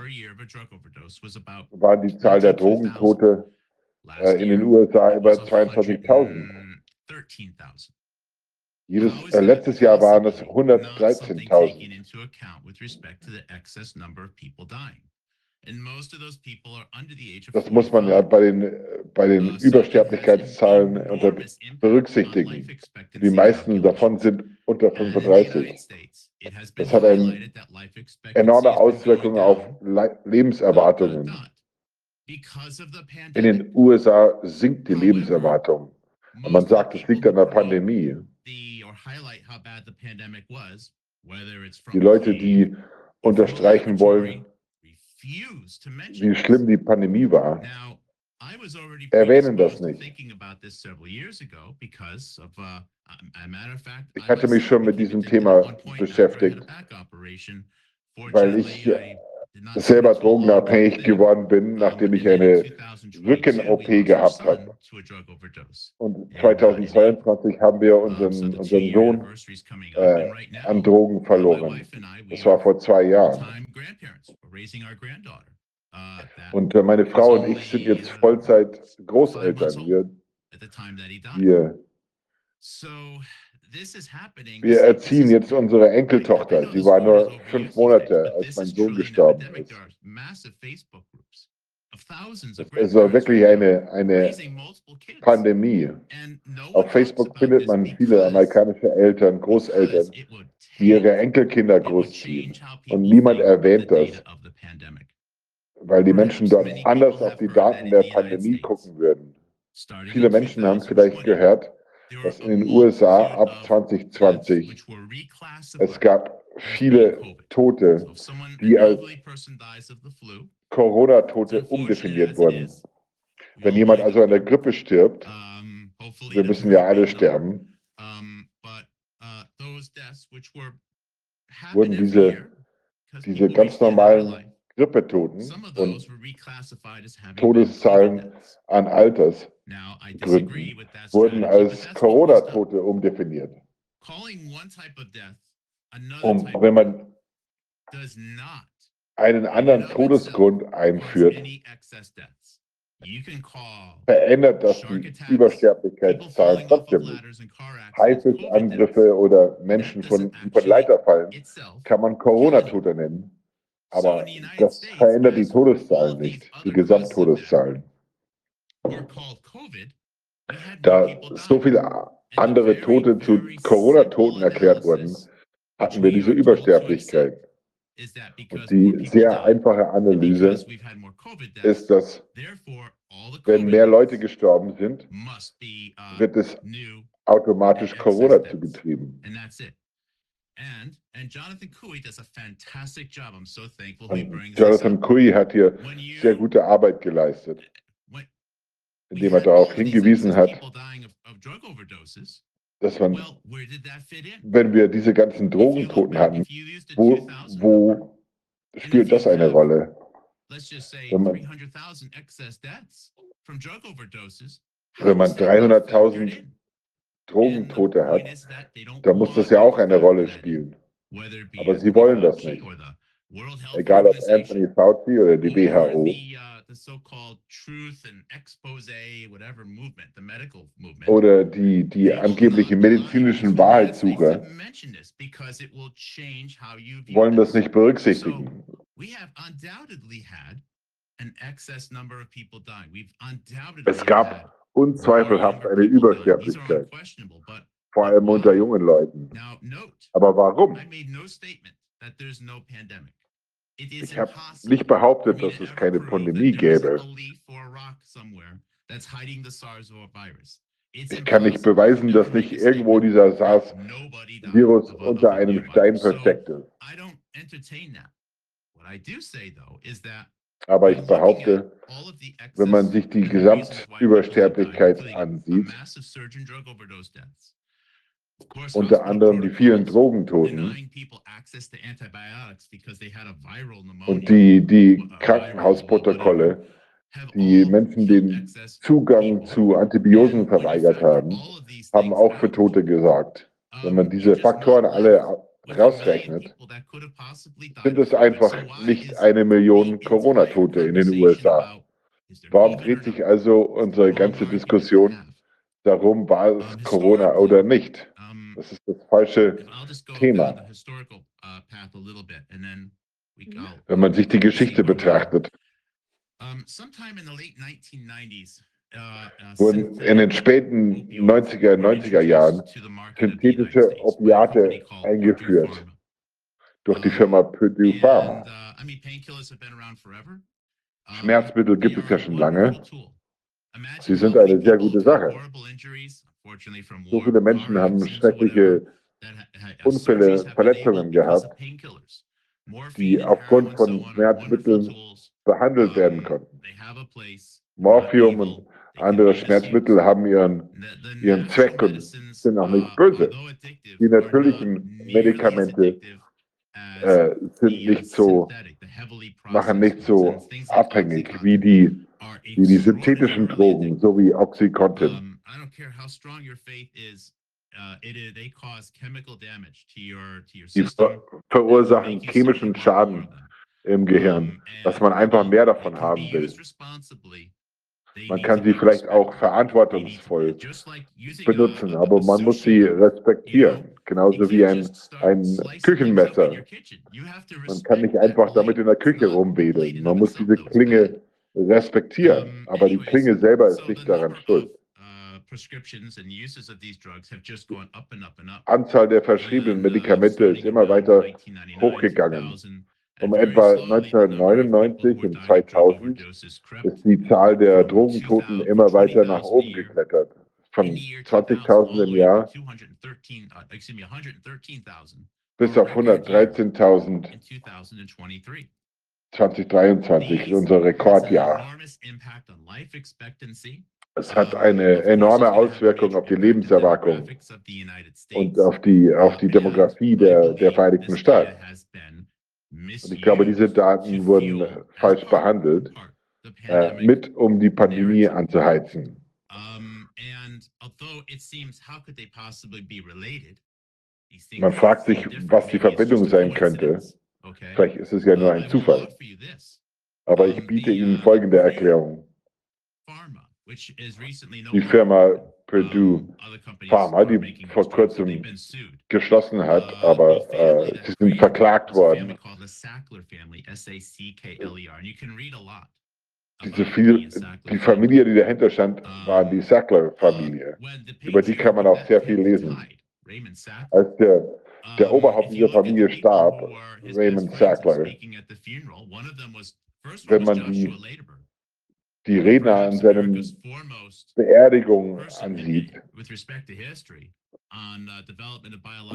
E: war die Zahl der Drogentote äh, in den USA über 22.000. Jedes, äh, letztes Jahr waren es 113.000. Das muss man ja bei den, bei den Übersterblichkeitszahlen unter berücksichtigen. Die meisten davon sind unter 35. Das hat eine enorme Auswirkungen auf Le Lebenserwartungen. In den USA sinkt die Lebenserwartung. Und man sagt, es liegt an der Pandemie. Die Leute, die unterstreichen wollen, wie schlimm die Pandemie war, erwähnen das nicht. Ich hatte mich schon mit diesem Thema beschäftigt, weil ich selber drogenabhängig geworden bin, nachdem ich eine Rücken-OP gehabt habe. Und 2022 haben wir unseren, unseren Sohn äh, an Drogen verloren. Das war vor zwei Jahren. Und äh, meine Frau und ich sind jetzt Vollzeit Großeltern. Wir, wir, wir erziehen jetzt unsere Enkeltochter. Sie war nur fünf Monate, als mein Sohn gestorben ist. Es war wirklich eine, eine Pandemie. Auf Facebook findet man viele amerikanische Eltern, Großeltern, die ihre Enkelkinder großziehen. Und niemand erwähnt das, weil die Menschen dort anders auf die Daten der Pandemie gucken würden. Viele Menschen haben vielleicht gehört, dass in den USA ab 2020 es gab viele Tote, die als Corona-Tote umdefiniert wurden. Wenn jemand also an der Grippe stirbt, wir müssen ja alle sterben, wurden diese, diese ganz normalen Grippetoten und Todeszahlen an Altersgründen wurden als Corona-Tote umdefiniert. Um, wenn man einen anderen Todesgrund einführt, verändert das die Übersterblichkeitszahlen trotzdem nicht. Haifischangriffe oder Menschen von, von Leiter fallen, kann man Corona-Tote nennen. Aber das verändert die Todeszahlen nicht, die Gesamttodeszahlen. Da so viele andere Tote zu Corona-Toten erklärt wurden, hatten wir diese Übersterblichkeit. Und die sehr einfache Analyse ist, dass wenn mehr Leute gestorben sind, wird es
D: automatisch Corona zugetrieben.
E: And that's it. And and Jonathan Cooey does a fantastic job. I'm so thankful he
D: Und Jonathan. Cui hat hier sehr gute Arbeit geleistet, indem er darauf hingewiesen hat, dass man, wenn wir diese ganzen Drogentoten hatten, wo,
E: 2000,
D: wo spielt das eine Rolle? wenn man-
E: 300,000 excess deaths from drug overdoses.
D: Wenn man
E: how is that not factored
D: 300.000
E: in?
D: Drogentote hat, dann muss das ja auch eine Rolle spielen. Aber sie wollen das nicht. Egal ob Anthony Fauci oder die WHO.
E: The, so-called truth and expose, whatever movement, the medical movement.
D: Oder die, die
E: allow
D: medizinischen Wahrheitssucher
E: mention this because it will change how you view
D: wollen das nicht berücksichtigen.
E: We have undoubtedly had an excess number of people dying. We've undoubtedly
D: Es gab unzweifelhaft eine Übersterblichkeit, vor allem unter jungen Leuten. Aber warum? Ich habe nicht behauptet, dass es keine Pandemie gäbe. Ich kann nicht beweisen, dass nicht irgendwo dieser SARS-Virus unter einem Stein versteckt ist. Aber ich behaupte, wenn man sich die Gesamtübersterblichkeit ansieht, unter anderem die vielen Drogentoten und die, die Krankenhausprotokolle, die Menschen den Zugang zu Antibiosen verweigert haben, haben auch für Tote gesorgt. Wenn man diese Faktoren alle rausrechnet, sind es einfach nicht eine Million Corona-Tote in den USA. Warum dreht sich also unsere ganze Diskussion darum, war es Corona oder nicht?
E: Um,
D: Das ist das falsche
E: if I'll just go
D: Thema.
E: down the historical uh, path a little bit, and then we
A: Mhm.
E: I'll-
D: Wenn man sich die Geschichte betrachtet.
E: Um, sometime in the late 1990s, uh, uh,
D: Wurden in den späten
E: opioids
D: 90er,
E: were
D: 90er Jahren synthetische Opiate eingeführt durch die Firma Purdue Pharma.
E: I mean, painkillers have been around forever.
D: Schmerzmittel gibt es ja schon lange. Sie sind eine sehr gute Sache. So viele Menschen haben schreckliche Unfälle, Verletzungen gehabt, die aufgrund von Schmerzmitteln behandelt werden konnten. Morphium und andere. Schmerzmittel haben ihren, ihren Zweck und sind auch nicht böse. Die natürlichen Medikamente äh, sind
E: uh,
D: nicht so, machen nicht so abhängig wie die, wie die synthetischen Drogen, so wie Oxycontin.
E: I don't care how strong your faith is. Uh, it is they cause chemical damage to your to your
D: Die
E: system.
D: ver verursachen chemischen Schaden im Gehirn, dass man einfach mehr davon haben will. Man kann sie vielleicht auch verantwortungsvoll benutzen, aber man muss sie respektieren, genauso wie ein, ein Küchenmesser. Man kann nicht einfach damit in der Küche rumwedeln. Man muss diese Klinge respektieren, aber die Klinge selber ist nicht daran schuld. Anzahl der verschriebenen Medikamente ist immer weiter hochgegangen. Um etwa 1999 und 2000 ist die Zahl der Drogentoten immer weiter nach oben geklettert. Von 20.000 im Jahr bis auf 113.000 2023, ist unser Rekordjahr. Es hat eine enorme Auswirkung auf die Lebenserwartung und auf die, auf die Demografie der, der Vereinigten Staaten. Und ich glaube, diese Daten wurden falsch behandelt, äh, mit um die Pandemie anzuheizen. Man fragt sich, was die Verbindung sein könnte. Vielleicht ist es ja nur ein Zufall. Aber ich biete Ihnen folgende Erklärung. Die Firma Purdue Pharma, die vor kurzem geschlossen hat, aber äh, sie sind verklagt worden. Diese viel, die Familie, die dahinter stand, war die Sackler-Familie. Über die kann man auch sehr viel lesen. Als der, der Oberhaupt dieser Familie starb, Raymond Sackler, wenn man die die Redner an seinem Beerdigung ansieht,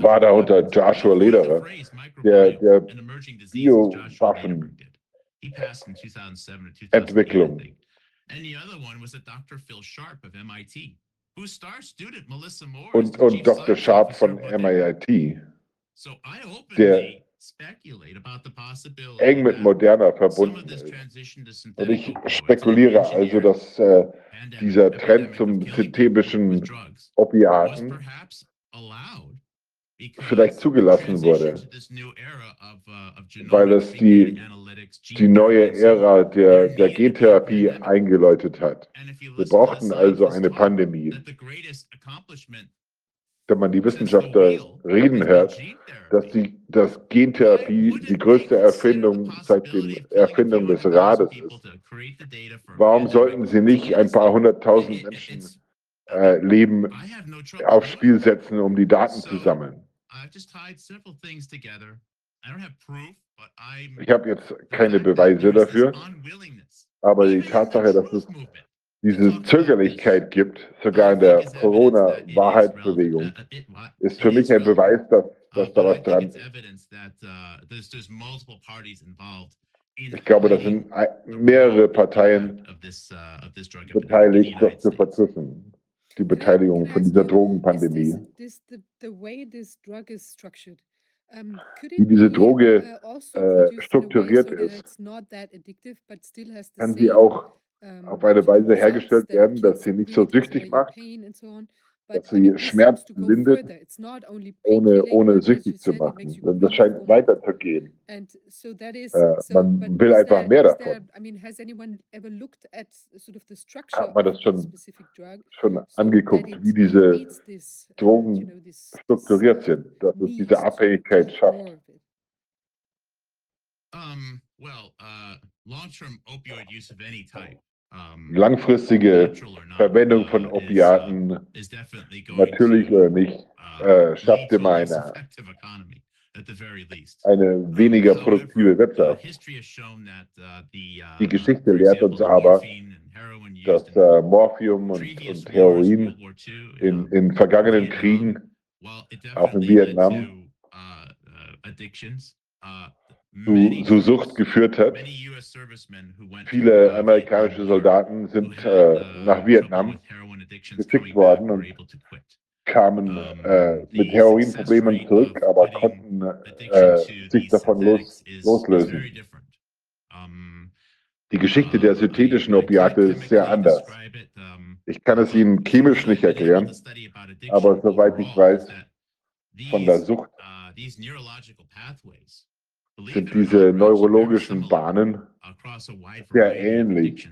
D: war da unter Joshua Lederer, der, der Biowaffen Entwicklung.
E: And the other one was a Dr. Phil Sharp of MIT, whose star student Melissa Moore
D: Und, und Dr. Sharp von. MIT,
E: So I
D: der eng mit Moderna
E: of
D: verbunden ist. Und ich spekuliere also, dass äh, dieser Trend zum synthetischen Opiaten
E: perhaps allowed because
D: vielleicht zugelassen wurde,
E: uh,
D: weil es die, die neue Ära der, der Gentherapie eingeläutet hat. Wir brauchten also eine Pandemie.
E: that the greatest accomplishment
D: Wenn man die Wissenschaftler reden hört, dass, die, dass Gentherapie die größte Erfindung seit der Erfindung des Rades ist. Warum sollten sie nicht ein paar hunderttausend Menschen äh, Leben aufs Spiel setzen, um die Daten zu sammeln? Ich habe jetzt keine Beweise dafür, aber die Tatsache, dass es diese Zögerlichkeit gibt, sogar in der Corona-Wahrheitsbewegung, ist für mich ein Beweis, dass, dass da was dran ist. Ich glaube, da sind mehrere Parteien beteiligt, das zu vertuschen. Die Beteiligung von dieser Drogenpandemie. Wie diese Droge äh, strukturiert ist, kann sie auch auf eine Weise hergestellt werden, dass sie nicht so süchtig macht, dass sie Schmerzen lindert, ohne, ohne süchtig zu machen. Und Das scheint weiterzugehen.
A: Äh,
D: man will einfach mehr davon. Hat man das schon, schon angeguckt, wie diese Drogen strukturiert sind, dass es diese Abhängigkeit schafft.
E: Um, uh,
D: Langfristige Verwendung
E: uh,
D: von
E: uh,
D: Opiaten, natürlich oder nicht, äh, schafft immer eine, eine weniger produktive Wirtschaft. Die Geschichte lehrt uns aber, dass äh, Morphium und, und Heroin in, in vergangenen Kriegen auch in Vietnam zu, zu Sucht geführt hat. Viele
E: uh,
D: amerikanische Soldaten sind äh,
E: uh,
D: nach Vietnam, geschickt worden und kamen äh, mit Heroinproblemen zurück, aber konnten äh, sich davon los, loslösen. Die Geschichte der
E: uh,
D: synthetischen Opiate ist sehr anders. Ich kann es Ihnen chemisch nicht erklären, aber soweit ich weiß, von der Sucht sind diese neurologischen Bahnen sehr ähnlich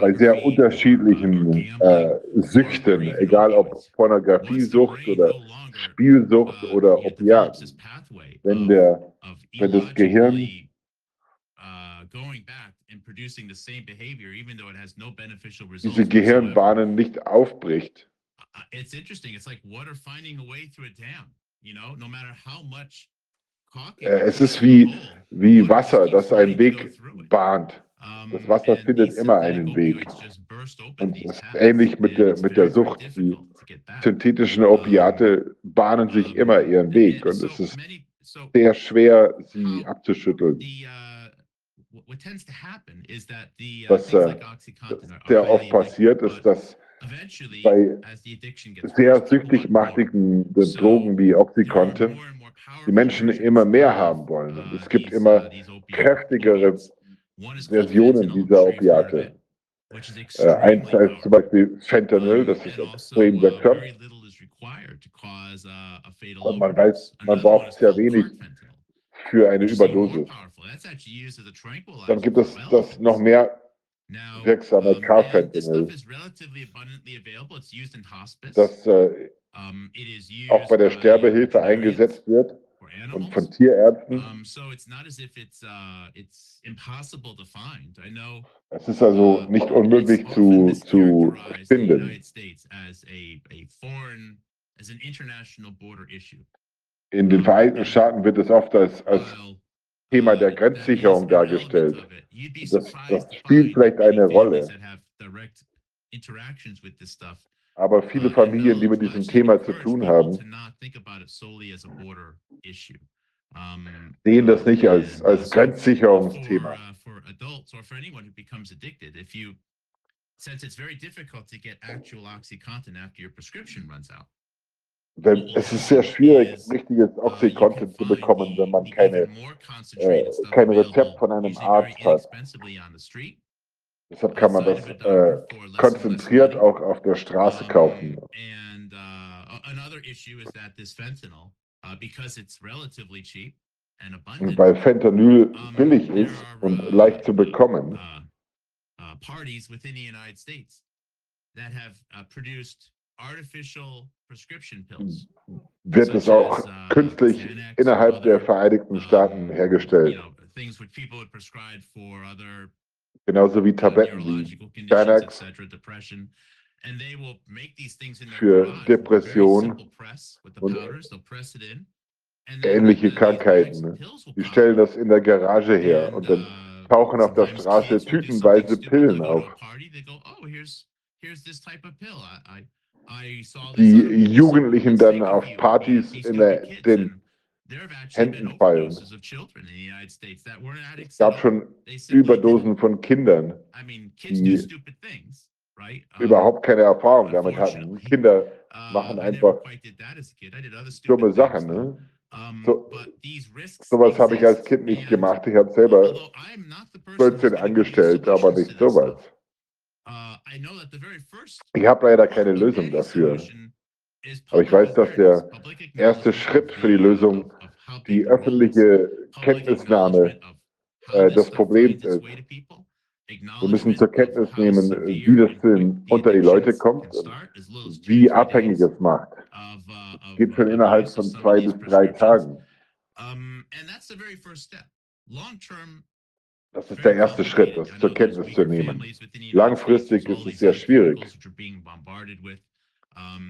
D: bei sehr unterschiedlichen äh, Süchten, egal ob Pornografiesucht oder Spielsucht oder Opiaten. Wenn, der, wenn das Gehirn diese Gehirnbahnen nicht aufbricht,
E: it's interesting. It's like water finding a way through a dam. You know, no matter how much caulking
D: Äh, es ist wie, wie Wasser, das einen Weg bahnt. Das Wasser findet immer einen Weg. Und es ist ähnlich mit der, mit der Sucht. Die synthetischen Opiate bahnen sich immer ihren Weg und es ist sehr schwer, sie abzuschütteln. Was,
E: Was
D: äh, Sehr oft passiert ist, dass bei sehr süchtig machtigen Drogen wie Oxycontin die Menschen immer mehr haben wollen. Und es gibt immer kräftigere Versionen dieser Opiate. Äh, eins ist zum Beispiel Fentanyl, das ist extrem wirksam. Und man weiß, man braucht sehr wenig für eine Überdosis. Dann gibt es das noch mehr wirksame Carfentanil, das äh, auch bei der Sterbehilfe eingesetzt wird und von Tierärzten.
E: Um, uh.
D: Es ist also
E: uh,
D: nicht unmöglich zu, zu finden. In den Vereinigten Staaten wird es oft als, als Thema der Grenzsicherung dargestellt. Das, das spielt vielleicht eine Rolle. Aber viele Familien, die mit diesem Thema zu tun haben, sehen das nicht als, als Grenzsicherungsthema.
E: Since it's very difficult to get actual OxyContin after your prescription runs out.
D: Denn es ist sehr schwierig, richtiges Oxycontin zu bekommen, wenn man keine, äh, kein Rezept von einem Arzt hat. Deshalb kann man das äh, konzentriert auch auf der Straße kaufen.
E: And uh, another issue is that this fentanyl, uh, because it's relatively cheap and
D: Und
E: abundant,
D: weil Fentanyl billig ist und leicht zu bekommen,
E: uh, uh, parties within the United States that have uh, produced artificial.
D: Wird es auch künstlich innerhalb der Vereinigten Staaten hergestellt. Genauso wie Tabletten wie
E: neurological conditions,
D: Xanax
E: etc., depression. And they will make these things in their
D: für
E: garage with a very
D: Depression
E: simple press with the
D: und
E: powders. They'll press it in. And then
D: ähnliche Krankheiten.
E: will
D: Die stellen das in der Garage her und dann
E: uh,
D: tauchen auf der Straße tütenweise Pillen auf.
E: A party, they go, "Oh, here's- here's this type of pill. I- I- I saw this
D: Die. Jugendlichen dann auf
E: few."
D: Partys in der- den Händen fallen. Es gab schon Überdosen von Kindern, die überhaupt keine Erfahrung damit hatten. Kinder machen einfach dumme Sachen. Ne? So- Sowas habe ich als Kind nicht gemacht. Ich habe selber
E: although I'm not the person who's
D: Blödsinn
E: gonna give you
D: angestellt, aber nicht sowas. Ich habe leider keine Lösung dafür. Aber ich weiß, dass der erste Schritt für die Lösung die öffentliche Kenntnisnahme äh, des Problems ist. Wir müssen zur Kenntnis nehmen,
E: severe
D: wie das
E: the
D: unter die Leute kommt wie abhängig es macht.
E: uh, of-
D: Geht schon innerhalb von zwei bis drei. Tagen. Das ist der erste Schritt, das zur Kenntnis zu nehmen.
E: Langfristig ist es sehr schwierig.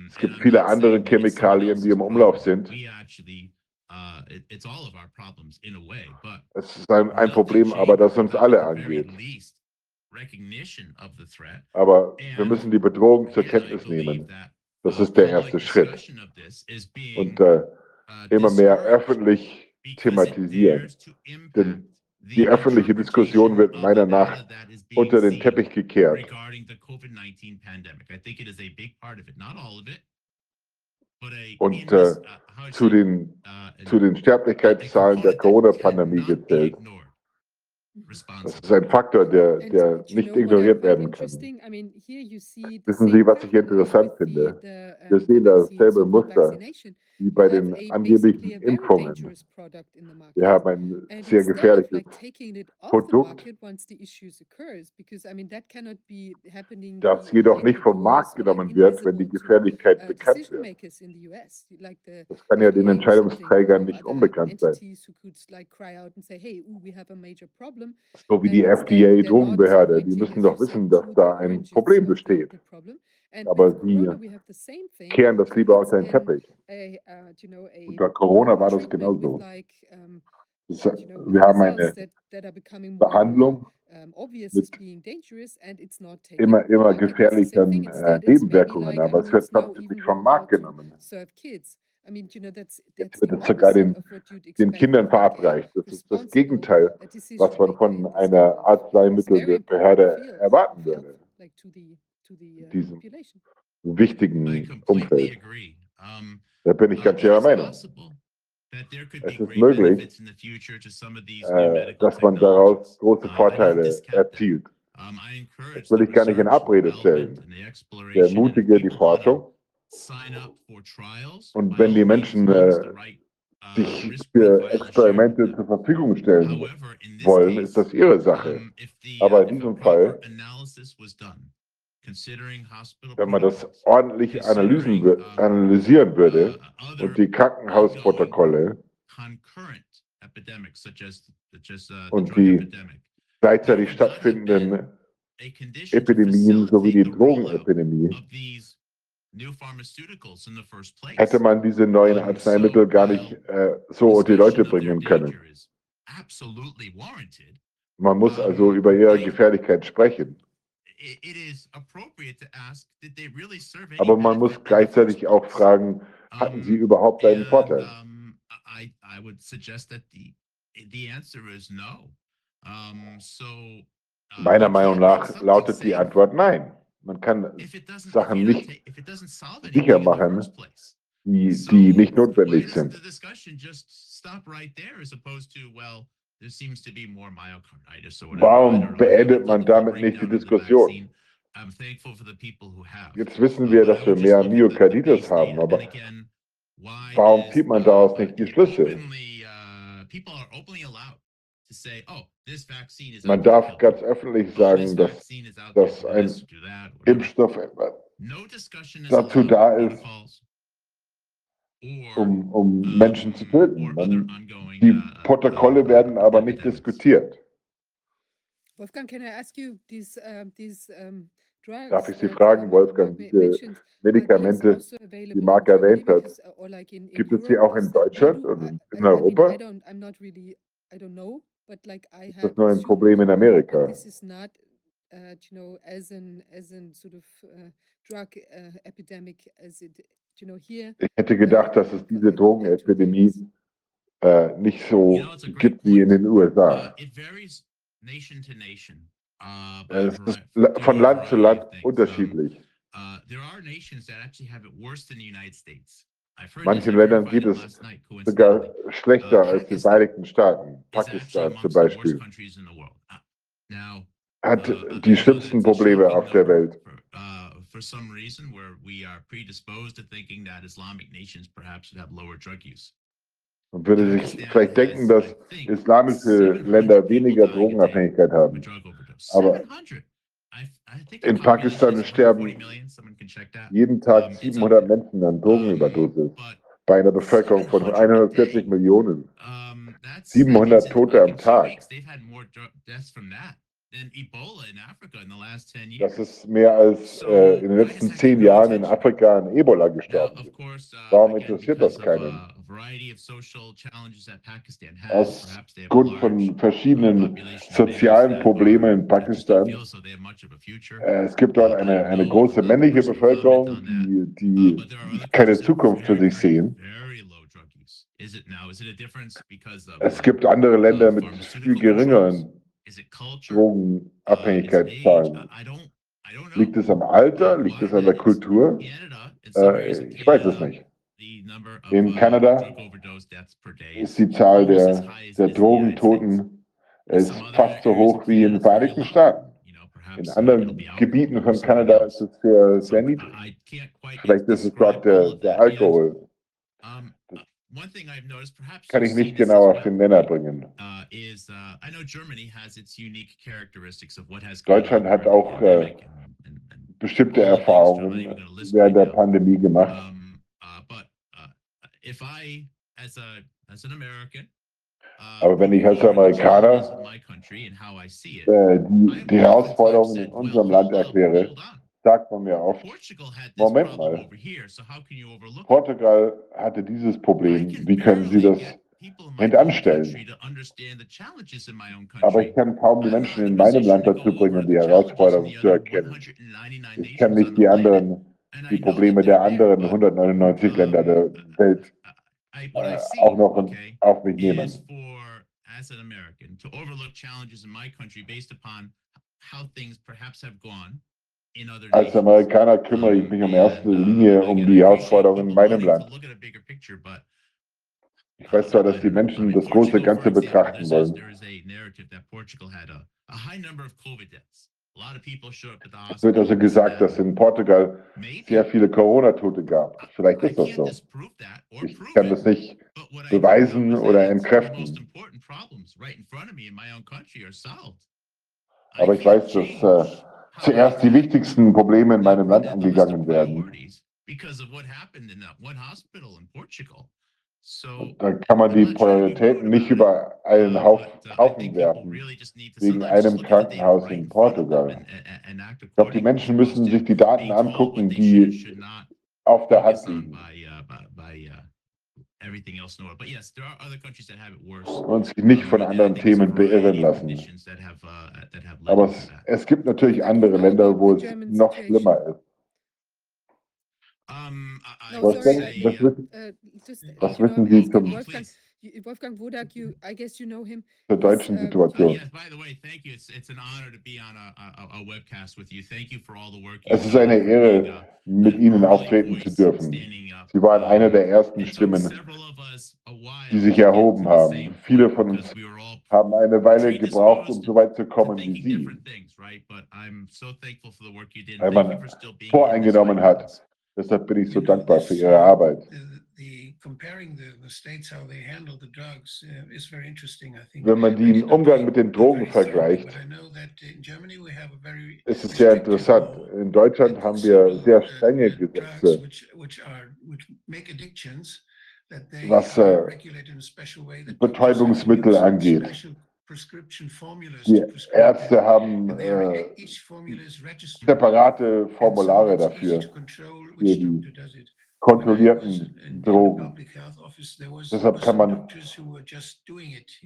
D: Es gibt viele andere Chemikalien, die im Umlauf sind. Es ist ein, ein Problem, aber das uns alle angeht. Aber wir müssen die Bedrohung zur Kenntnis nehmen. Das ist der erste Schritt. Und äh, immer mehr öffentlich thematisieren. Denn die öffentliche Diskussion wird meiner Nach unter den Teppich gekehrt.
E: regarding the COVID-19 pandemic. I think it is a big part of it, not all of it. But a,
D: Und, äh,
E: uh, I
D: Zu den,
E: uh,
D: zu den Sterblichkeitszahlen der Corona-Pandemie gezählt. Das ist ein Faktor, der, der nicht ignoriert werden kann. Wissen Sie, was ich interessant finde? Wir sehen dasselbe Muster. Wie bei den angeblichen Impfungen. Wir haben ein sehr gefährliches Produkt, das jedoch nicht vom Markt genommen wird, wenn die Gefährlichkeit
A: uh,
D: bekannt wird. Das kann ja den Entscheidungsträgern nicht unbekannt sein. So wie die
A: instead,
D: FDA,
A: they're not
D: Drogenbehörde, die müssen doch wissen, dass da ein Problem besteht. Aber sie. Kehren das lieber unter den Teppich.
A: uh,
D: Unter Corona war das genauso. Das, wir haben eine Behandlung mit immer, immer
A: thing.
D: äh, Nebenwirkungen, aber es wird nicht vom Markt genommen. Jetzt wird es sogar den, den Kindern verabreicht. Das ist das Gegenteil, was man von einer Arzneimittelbehörde erwarten würde.
A: Uh,
D: Diesem wichtigen Umfeld.
E: Um,
D: Da bin ich
E: uh,
D: ganz Ihrer
E: is
D: Meinung. Es ist möglich, Äh, dass man daraus große Vorteile erzielt. Das will ich gar nicht in Abrede stellen. Der Mutige, die Forschung. Und wenn die Menschen äh,
E: uh,
D: sich für Experimente zur Verfügung stellen wollen, ist das ihre Sache. Aber in diesem Fall, wenn man das ordentlich analysen, wür- analysieren würde
E: uh,
D: und die Krankenhausprotokolle
E: uh,
D: Und die gleichzeitig stattfindenden Epidemien sowie die Drogenepidemie,
E: of these new pharmaceuticals in the first place.
D: hätte man diese neuen Arzneimittel gar nicht äh, so unter die Leute bringen können. Man muss also über ihre Gefährlichkeit sprechen. Aber man muss gleichzeitig auch fragen, hatten sie überhaupt einen Vorteil?
E: I, I would suggest that the, the answer is no. So, uh,
D: Meiner Meinung nach lautet die Antwort nein. Man kann Sachen nicht sicher machen, die, die nicht notwendig sind. Warum beendet man damit nicht die Diskussion? Jetzt wissen wir, dass wir mehr Myokarditis haben, aber warum zieht man daraus nicht die Schlüsse?
E: uh, oh, this vaccine is
D: Man darf ganz öffentlich sagen, dass, dass ein. Impfstoff
E: is
D: dazu da ist, um, um Menschen zu töten.
E: ongoing,
D: die
E: uh,
D: Protokolle werden aber nicht diskutiert.
A: Wolfgang, can I ask you these, uh, these um, drugs?
D: Darf ich Sie fragen, Wolfgang, diese Medikamente,
A: also
D: die
A: available
D: Marc
A: in Germany?
D: erwähnt hat,
A: uh,
D: gibt es sie auch in Deutschland und
A: I-
D: in, Europa?
A: don't, I'm not really, I don't know, but like I
D: Ist
A: have
D: das nur ein Problem in Amerika?
A: This is not, uh, you know, as an, as an sort of uh, drug uh, epidemic as it.
D: Ich hätte gedacht, dass es diese Drogenepidemie äh, nicht so gibt wie in den
E: Uh,
D: USA.
E: it varies nation to nation. Uh, a
D: Es ist von Land zu Land unterschiedlich.
E: uh, there are nations that actually have it worse than the United States. I've heard
D: Manchen Ländern geht es sogar schlechter
E: Äh,
D: als die
E: Pakistan
D: Vereinigten Staaten. Pakistan zum Beispiel
E: countries in the world. Uh, Now,
D: hat
E: uh,
D: die schlimmsten Probleme auf der Welt.
E: For, some reason where we are predisposed to thinking that Islamic nations perhaps should have lower drug use.
D: Man würde sich vielleicht denken, dass islamische
E: 700
D: Länder weniger Drogenabhängigkeit haben. Aber
E: 700. I, I think
D: in Pakistan
E: is
D: sterben
E: 140 million. Someone can check that.
D: jeden Tag
E: Um, it's
D: 700
E: up there.
D: Menschen an Drogenüberdosis. Bei einer Bevölkerung von 140 Millionen.
E: um, that's
D: 700
E: that means in,
D: Tote am Tag.
E: Weeks, They've had more dr- deaths from that than Ebola in Africa in the last 10 years.
D: Das ist mehr als äh, in den letzten zehn Jahren in Afrika an Ebola gestorben
E: of
D: sind.
E: course, uh,
D: Warum interessiert das keinen?
E: uh, a variety of social challenges that Pakistan has,
D: Aus Grund von
E: uh,
D: verschiedenen sozialen Problemen in Pakistan.
E: feel so they have much of a future.
D: Äh, es gibt dort eine, eine große männliche Bevölkerung, die,
E: Uh,
D: die
E: other
D: keine Zukunft für sich sehen.
E: very low drug use. Is it now? Is it a difference because of,
D: Es
E: uh,
D: gibt andere Länder
E: uh,
D: mit viel geringeren Drogenabhängigkeitszahlen.
E: Uh, I don't, I don't know.
D: Liegt es am Alter? Liegt es an der? Kultur? Äh, ich weiß es nicht. In
E: uh,
D: Kanada Ist die Zahl der, der. Drogentoten ist fast so hoch wie in den Vereinigten. Staaten. In
E: uh,
D: anderen Gebieten von Kanada ist es sehr, sehr niedrig. Vielleicht ist es dort der, der. Alkohol. Kann ich nicht genau auf den Nenner bringen.
E: uh, uh,
D: Deutschland hat auch äh, bestimmte Erfahrungen während der. Pandemie gemacht. Aber wenn ich als Amerikaner, Äh, die, die Herausforderungen in unserem Land
E: up,
D: erkläre. Sagt man mir oft, Moment mal. Portugal hatte dieses Problem. Wie können Sie das hintanstellen? Aber ich kann kaum die Menschen
E: in
D: meinem Land dazu bringen, die Herausforderungen zu erkennen.
E: 199
D: Ich kann nicht die anderen, die Probleme der anderen
E: but
D: 199 Länder der
E: um,
D: Welt
E: I, what I
D: äh, auch noch auf mich nehmen.
E: as an American to overlook challenges in my country based upon how things perhaps have gone
D: Als. Amerikaner kümmere ich mich in erster Linie um die Herausforderungen in meinem Land. Ich weiß zwar, dass die Menschen das große Ganze betrachten wollen. Es wird also gesagt, dass in Portugal sehr viele Corona-Tote gab. Vielleicht ist das so. Ich kann das nicht beweisen oder entkräften. Aber ich weiß, dass äh, zuerst die wichtigsten Probleme in meinem Land angegangen werden. Da kann man die Prioritäten nicht über einen Hauf, Haufen werfen. wegen einem Krankenhaus in Portugal. Ich glaube, die Menschen müssen sich die Daten angucken, die auf der Hand liegen.
E: Everything else in order. But yes, there are other countries that have it worse.
D: und sich nicht von anderen Themen beirren lassen.
E: uh,
D: Aber es, es gibt natürlich andere Länder, wo es noch schlimmer ist.
E: Um, I- I
A: No,
E: would
D: Was,
A: sorry,
D: denk,
E: say,
D: was,
E: uh,
D: wissen,
A: Uh, just,
D: Was
A: you know,
D: wissen Sie zum-
A: you- Wolfgang Wodak, you, I guess you know him.
D: zur deutschen
A: ähm,
E: uh,
D: Situation?
E: yes, by the way, thank you. It's, it's an honor to be on a, a, a webcast with you. Thank you for all the work.
D: Es ist eine
E: done for being
D: Ehre,
E: a-
D: mit Ihnen auftreten zu dürfen.
E: standing up.
D: Sie waren eine der ersten
E: It took
D: Stimmen,
E: several of us a while
D: die sich
E: to get
D: erhoben
E: to the
D: haben.
E: same
D: Viele
E: point
D: von uns
E: because we were all
D: haben eine Weile gebraucht, um so weit zu kommen wie
E: thinking
D: Sie.
E: different things, right? But I'm so thankful for the work you did.
D: Weil
E: Thank
D: man
E: you for still being
D: voreingenommen hat. Deshalb bin ich so dankbar für Ihre
C: uh,
D: Arbeit.
C: The, the comparing the, the states how they handle the drugs uh, is very interesting. I think.
D: Wenn man den Umgang mit den Drogen vergleicht,
C: but I know that in Germany we have a very
D: ist es sehr interessant. In Deutschland haben wir sehr strenge Gesetze,
C: which, which are, which make addictions, that they
D: was, äh,
C: regulated in a special way that
D: Betäubungsmittel angeht. Die. Ärzte haben äh,
C: registered.
D: separate Formulare dafür, für die. Kontrollierten Drogen. Deshalb kann man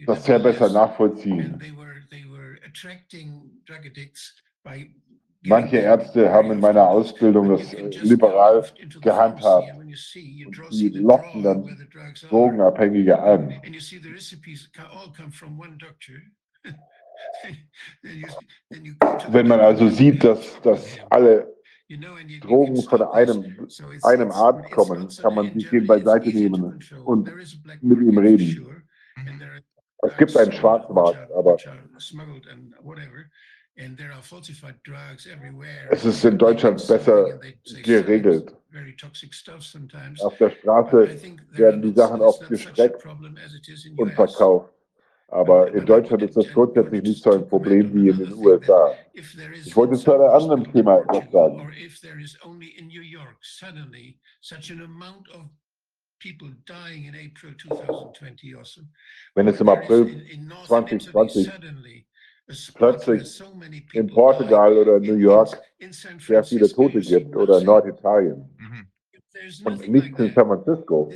D: das sehr besser nachvollziehen. Manche Ärzte haben in meiner Ausbildung das äh, liberal gehandhabt. und die lockten dann Drogenabhängige an. <laughs> Wenn man also sieht, dass, dass alle Drogen von einem, einem Arzt kommen, kann man sich den beiseite nehmen und mit ihm reden. Es gibt einen Schwarzmarkt, aber es ist in Deutschland besser geregelt. Auf der Straße werden die Sachen oft gestreckt und verkauft. Aber in Deutschland ist das grundsätzlich nicht so ein Problem wie in den USA. Ich wollte zu einem anderen Thema etwas sagen.
C: Or if there is only in New York suddenly such an amount of people dying in April 2020 also.
D: Wenn es im April
C: in- in northern Italy
D: 2020
C: suddenly a spot
D: plötzlich
C: where so many
D: in Portugal oder
C: in-
D: New
C: in-
D: York
C: in
D: sehr viele Tote gibt oder
C: nothing.
D: Norditalien
E: Mhm.
D: Und
C: like
D: in. San Francisco,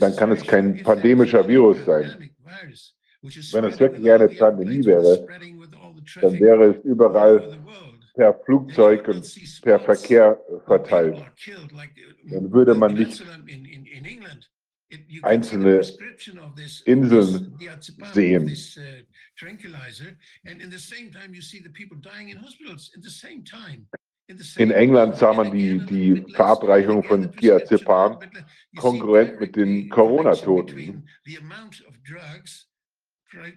D: Dann kann es kein pandemischer Virus sein. Wenn es wirklich eine Pandemie wäre, dann wäre es
C: all
D: überall per Flugzeug und per Verkehr verteilt. Dann würde man nicht einzelne Inseln sehen.
C: in
D: England sah man die, die Verabreichung von Diazepam kongruent mit den Corona-Toten.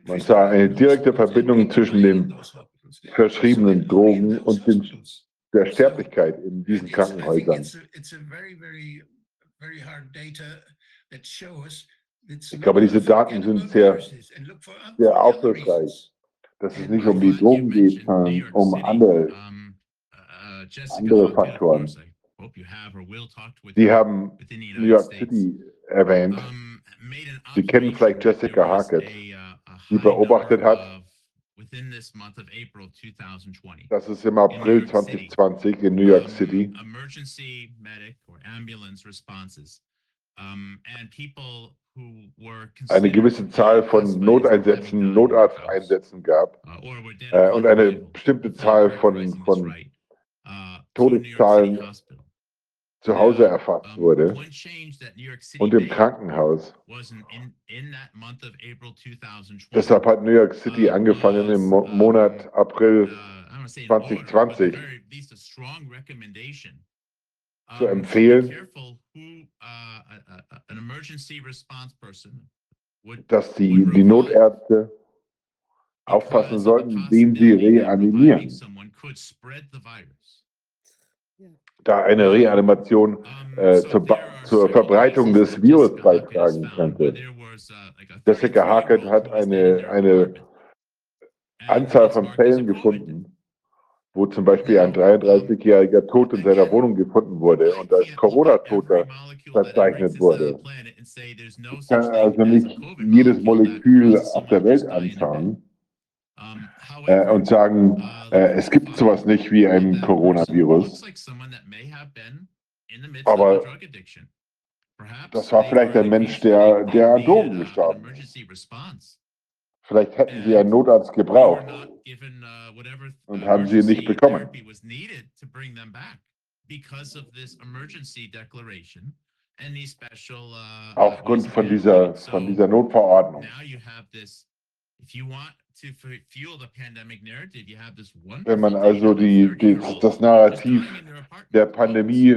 D: Man sah eine direkte Verbindung zwischen den verschriebenen Drogen und den, der Sterblichkeit in diesen Krankenhäusern. Ich glaube, diese Daten sind sehr- sehr aufschlussreich. Dass es nicht um die Drogen geht, sondern um andere.
E: Uh, Jessica
D: andere Faktoren. Sie haben New York. City erwähnt. Sie kennen vielleicht Jessica Hackett,
E: uh,
D: die beobachtet hat,
E: 2020.
D: dass es im April 2020 in New York City eine gewisse Zahl von Noteinsätzen, Notarzteinsätzen gab.
E: uh,
D: Äh, und eine bestimmte Zahl von- von
E: uh,
D: Todeszahlen. Zu Hause erfasst
E: Um,
D: wurde und im Krankenhaus.
E: was in, in, in that month of April 2020.
D: Deshalb hat New York City angefangen im Mo Monat
E: uh,
D: April
E: I don't wanna say an order, but
D: 2020
E: at very least a strong recommendation,
D: zu empfehlen,
E: uh,
D: dass die, die Notärzte aufpassen sollten, wen sie reanimieren,
E: Someone could spread the virus.
D: Da eine Reanimation äh, zur, zur Verbreitung des Virus beitragen
E: where
D: könnte.
E: uh,
D: Jessica Hackett
E: 33-year-old
D: hat eine, eine Anzahl von Fällen gefunden, wo zum Beispiel ein 33-jähriger tot in seiner Wohnung gefunden wurde und als Corona-Toter verzeichnet wurde. Ich kann also nicht jedes Molekül auf der Welt anschauen äh, und sagen, äh, es gibt sowas nicht wie ein Coronavirus. Aber Das war vielleicht ein Mensch, der, der an Drogen gestorben ist. Vielleicht hätten sie einen Notarzt gebraucht.
E: uh,
D: und haben sie nicht bekommen. Aufgrund von dieser, von dieser Notverordnung. Wenn man also die, die, das Narrativ der Pandemie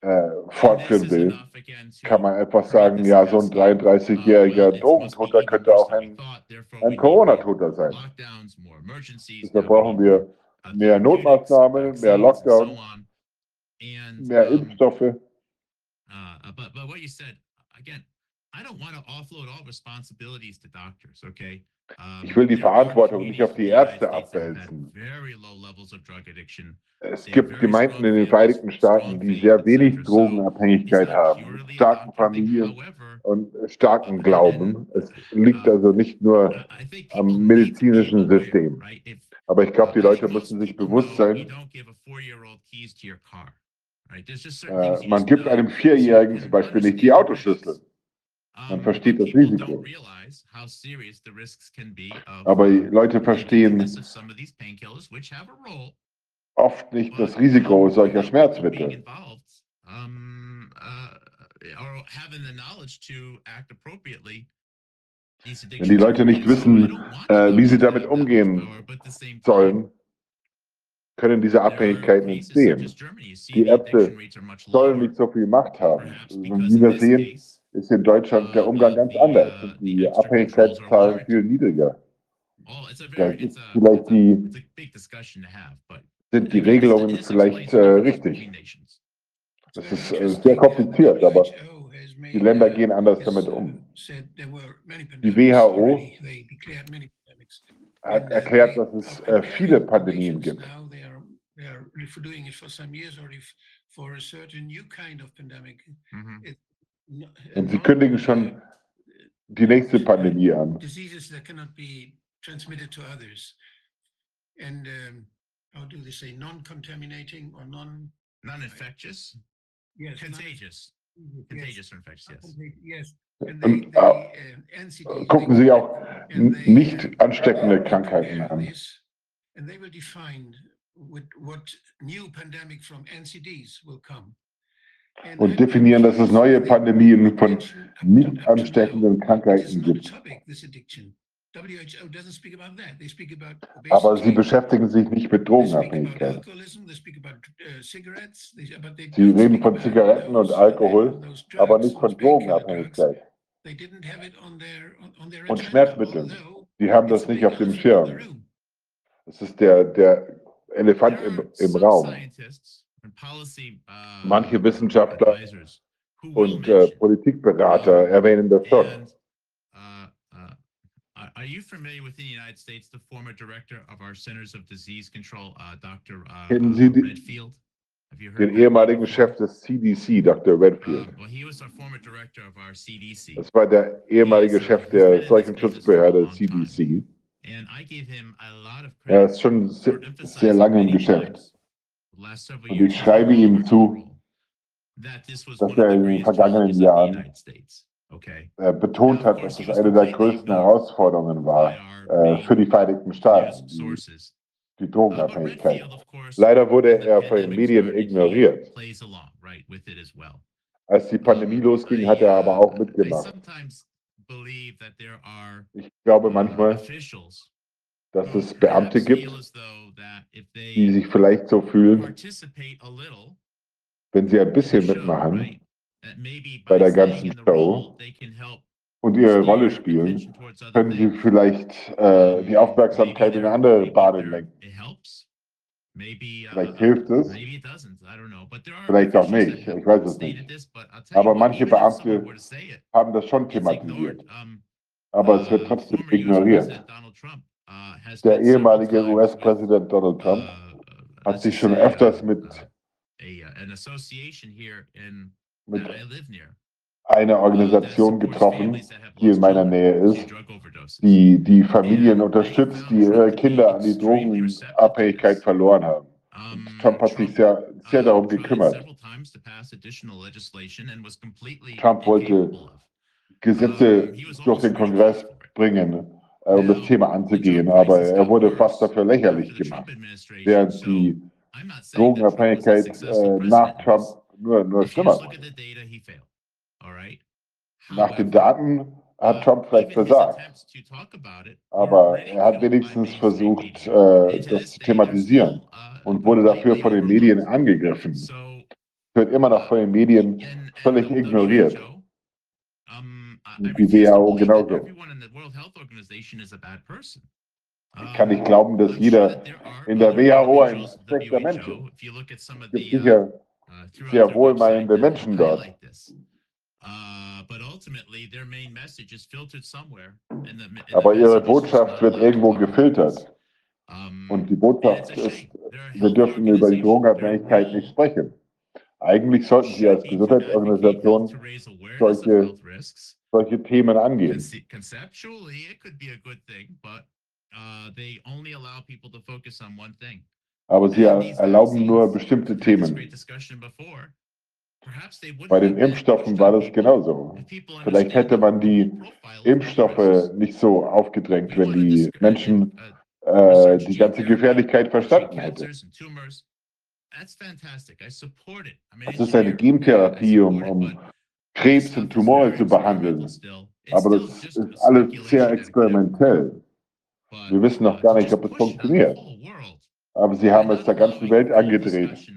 D: äh, fortführen will, kann man einfach sagen, ja, so ein 33-jähriger Drogentoter könnte auch ein, ein Corona-Toter sein. Deshalb brauchen wir mehr Notmaßnahmen, mehr Lockdown, mehr Impfstoffe.
E: Uh, what you said again, I don't want to offload all responsibilities to doctors. Okay.
D: Ich will die Verantwortung nicht auf die Ärzte abwälzen. Es gibt Gemeinden in den Vereinigten Staaten, die sehr wenig Drogenabhängigkeit haben, starken Familien und starken Glauben. Es liegt also nicht nur am medizinischen System. Aber ich glaube, die Leute müssen sich bewusst sein, äh, man gibt einem Vierjährigen zum Beispiel nicht die Autoschlüssel. Man versteht das Risiko. Aber die Leute verstehen oft nicht das Risiko solcher Schmerzmittel.
E: Wenn die Leute nicht wissen, äh, wie sie damit umgehen
D: sollen, können diese Abhängigkeiten entstehen. Die Ärzte sollen nicht so viel Macht haben. Wie wir sehen, ist in Deutschland der Umgang ganz anders. Die Abhängigkeitszahlen viel niedriger. Da ist vielleicht die, sind die Regelungen vielleicht äh, richtig. Das ist äh, sehr kompliziert, aber die Länder gehen anders damit um. Die WHO hat erklärt, dass es äh, viele Pandemien gibt. Und sie kündigen schon die nächste Pandemie an.
C: Diseases that cannot be transmitted to others. And um, how do they say non-contaminating or non?
E: Non-infectious,
C: Yes.
E: contagious, contagious or infectious, yes.
C: Yes.
D: Und,
C: And they, they,
D: äh,
C: um, NCDs,
D: Gucken Sie auch nicht
C: uh,
D: ansteckende Krankheiten an.
C: And they will define with what new pandemic from NCDs will come. And
D: Und definieren, dass es neue Pandemien von nicht ansteckenden Krankheiten gibt.
C: topic, this addiction. WHO doesn't speak about that. They speak about
D: Aber sie beschäftigen sich nicht mit Drogenabhängigkeit.
C: uh,
D: Sie reden von Zigaretten und
C: those-
D: Alkohol, aber nicht von. Drogenabhängigkeit.
C: They didn't have it on their- on- on their
D: Und Schmerzmitteln. Die haben das nicht auf dem Schirm. Das ist der, der Elefant im, im Raum. Manche Wissenschaftler Und äh, Politikberater erwähnen das schon.
E: And, uh, uh, are- Are you familiar with in the United States, the former director of our Centers of Disease Control, uh, Dr. uh,
D: Kennen
E: uh,
D: Sie die-
E: Redfield? Have you heard
D: Den ehemaligen Chef des CDC, Dr.
E: Uh,
D: Redfield.
E: Well, he was our former director of our CDC.
D: Das war der ehemalige Chef der Seuchenschutzbehörde CDC.
E: And I gave him a lot of
D: Er ist schon sehr, sehr lange im Geschäft. Und ich schreibe ihm zu, dass er in den vergangenen Jahren. Er betont hat, dass es eine der größten Herausforderungen war äh, für die Vereinigten Staaten, die, die
E: Uh,
D: Drogenabhängigkeit. Leider wurde er von den Medien ignoriert. Als die Pandemie losging, hat er
E: uh,
D: aber auch
E: I
D: mitgemacht. Ich glaube
E: uh,
D: manchmal, dass es Beamte gibt, die sich vielleicht so fühlen,
E: participate a little,
D: wenn sie ein bisschen mitmachen bei der ganzen Show
E: role, they can help
D: und ihre Rolle spielen, können sie vielleicht äh, die Aufmerksamkeit in andere Bahnen lenken.
E: Uh,
D: Vielleicht hilft es,
E: maybe it doesn't. I don't know. But there are
D: vielleicht auch nicht. Ich weiß es nicht. Aber manche Beamte haben das schon thematisiert. Aber es wird
E: uh,
D: trotzdem ignoriert. Der ehemalige US-Präsident Donald Trump hat sich schon öfters mit, mit einer Organisation getroffen, die in meiner Nähe ist, die die Familien unterstützt, die ihre Kinder an die Drogenabhängigkeit verloren haben. Um,
E: Trump hat sich sehr, sehr
D: uh,
E: darum gekümmert. Trump wollte. Gesetze durch den Kongress bringen, um das Thema anzugehen, aber er wurde fast dafür lächerlich gemacht, während die Drogenabhängigkeit äh, nach Trump nur, nur schlimmer wurde. Nach den Daten hat Trump vielleicht versagt, aber er hat wenigstens versucht, äh, das zu thematisieren und wurde dafür von den Medien angegriffen, wird immer noch von den Medien völlig ignoriert. Die WHO genauso. Ich kann nicht glauben, dass jeder in der WHO ein schlechter Mensch ist. Es gibt sicher sehr wohlmeinende Menschen dort. Aber ihre Botschaft wird irgendwo gefiltert. Und die Botschaft ist, wir dürfen über die Drogenabhängigkeit nicht sprechen. Eigentlich sollten sie als Gesundheitsorganisation solche, solche Themen angehen.
D: Conceptually, it could be a good thing, but uh, they only allow people to focus on one thing.
E: Aber sie erlauben nur bestimmte Themen. Bei den Impfstoffen war das genauso. Vielleicht hätte man die Impfstoffe nicht so aufgedrängt, wenn die Menschen äh, die ganze Gefährlichkeit verstanden hätten. Es ist eine Gentherapie, um, um Krebs und Tumore zu behandeln. Aber das ist alles sehr experimentell. Wir wissen noch gar nicht, ob es funktioniert. Aber sie haben es der ganzen Welt angedreht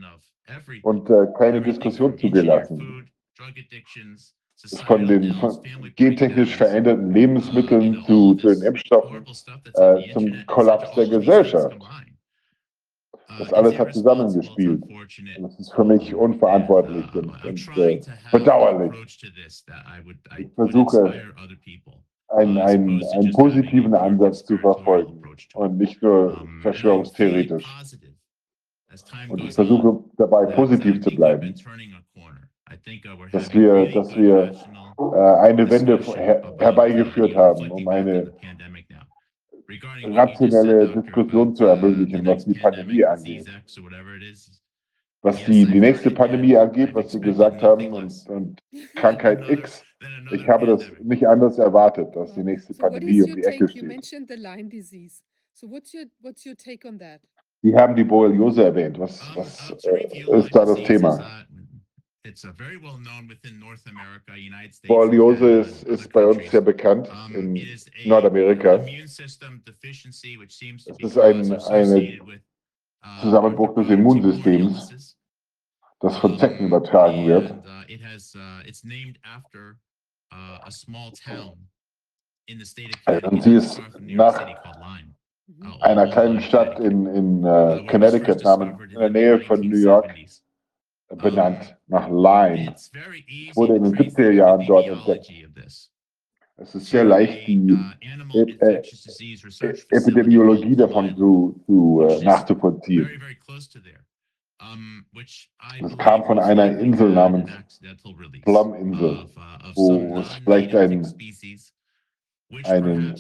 E: und äh, keine Diskussion zugelassen. Von den von gentechnisch veränderten Lebensmitteln zu, zu den Impfstoffen äh, zum Kollaps der Gesellschaft. Das alles hat zusammengespielt. Und das ist für mich unverantwortlich und, und äh, bedauerlich. Ich versuche, einen, einen, einen positiven Ansatz zu verfolgen und nicht nur verschwörungstheoretisch. Und ich versuche dabei positiv zu bleiben, dass wir, dass wir äh, eine Wende her herbeigeführt haben, um eine rationelle Diskussion zu ermöglichen, was die Pandemie angeht. Was die, die nächste Pandemie angeht, was Sie gesagt haben, und, und <laughs> Krankheit X, ich habe das nicht anders erwartet, dass die nächste Pandemie um die Ecke steht. Sie haben die Borreliose erwähnt. Was, was äh, ist da das Thema? Borreliose ist, ist bei uns sehr bekannt in Nordamerika. Es ist ein ein Zusammenbruch des Immunsystems, das von Zecken übertragen wird. Und sie ist nach einer kleinen Stadt in, in uh, Connecticut, namens, in der Nähe von New York, benannt, nach Lyme. Es wurde in den 70er Jahren dort entdeckt. Es ist sehr leicht, die äh, Epidemiologie davon zu, zu äh, nachzuvollziehen. Es kam von einer Insel namens Plum-Insel, wo es vielleicht ein, einen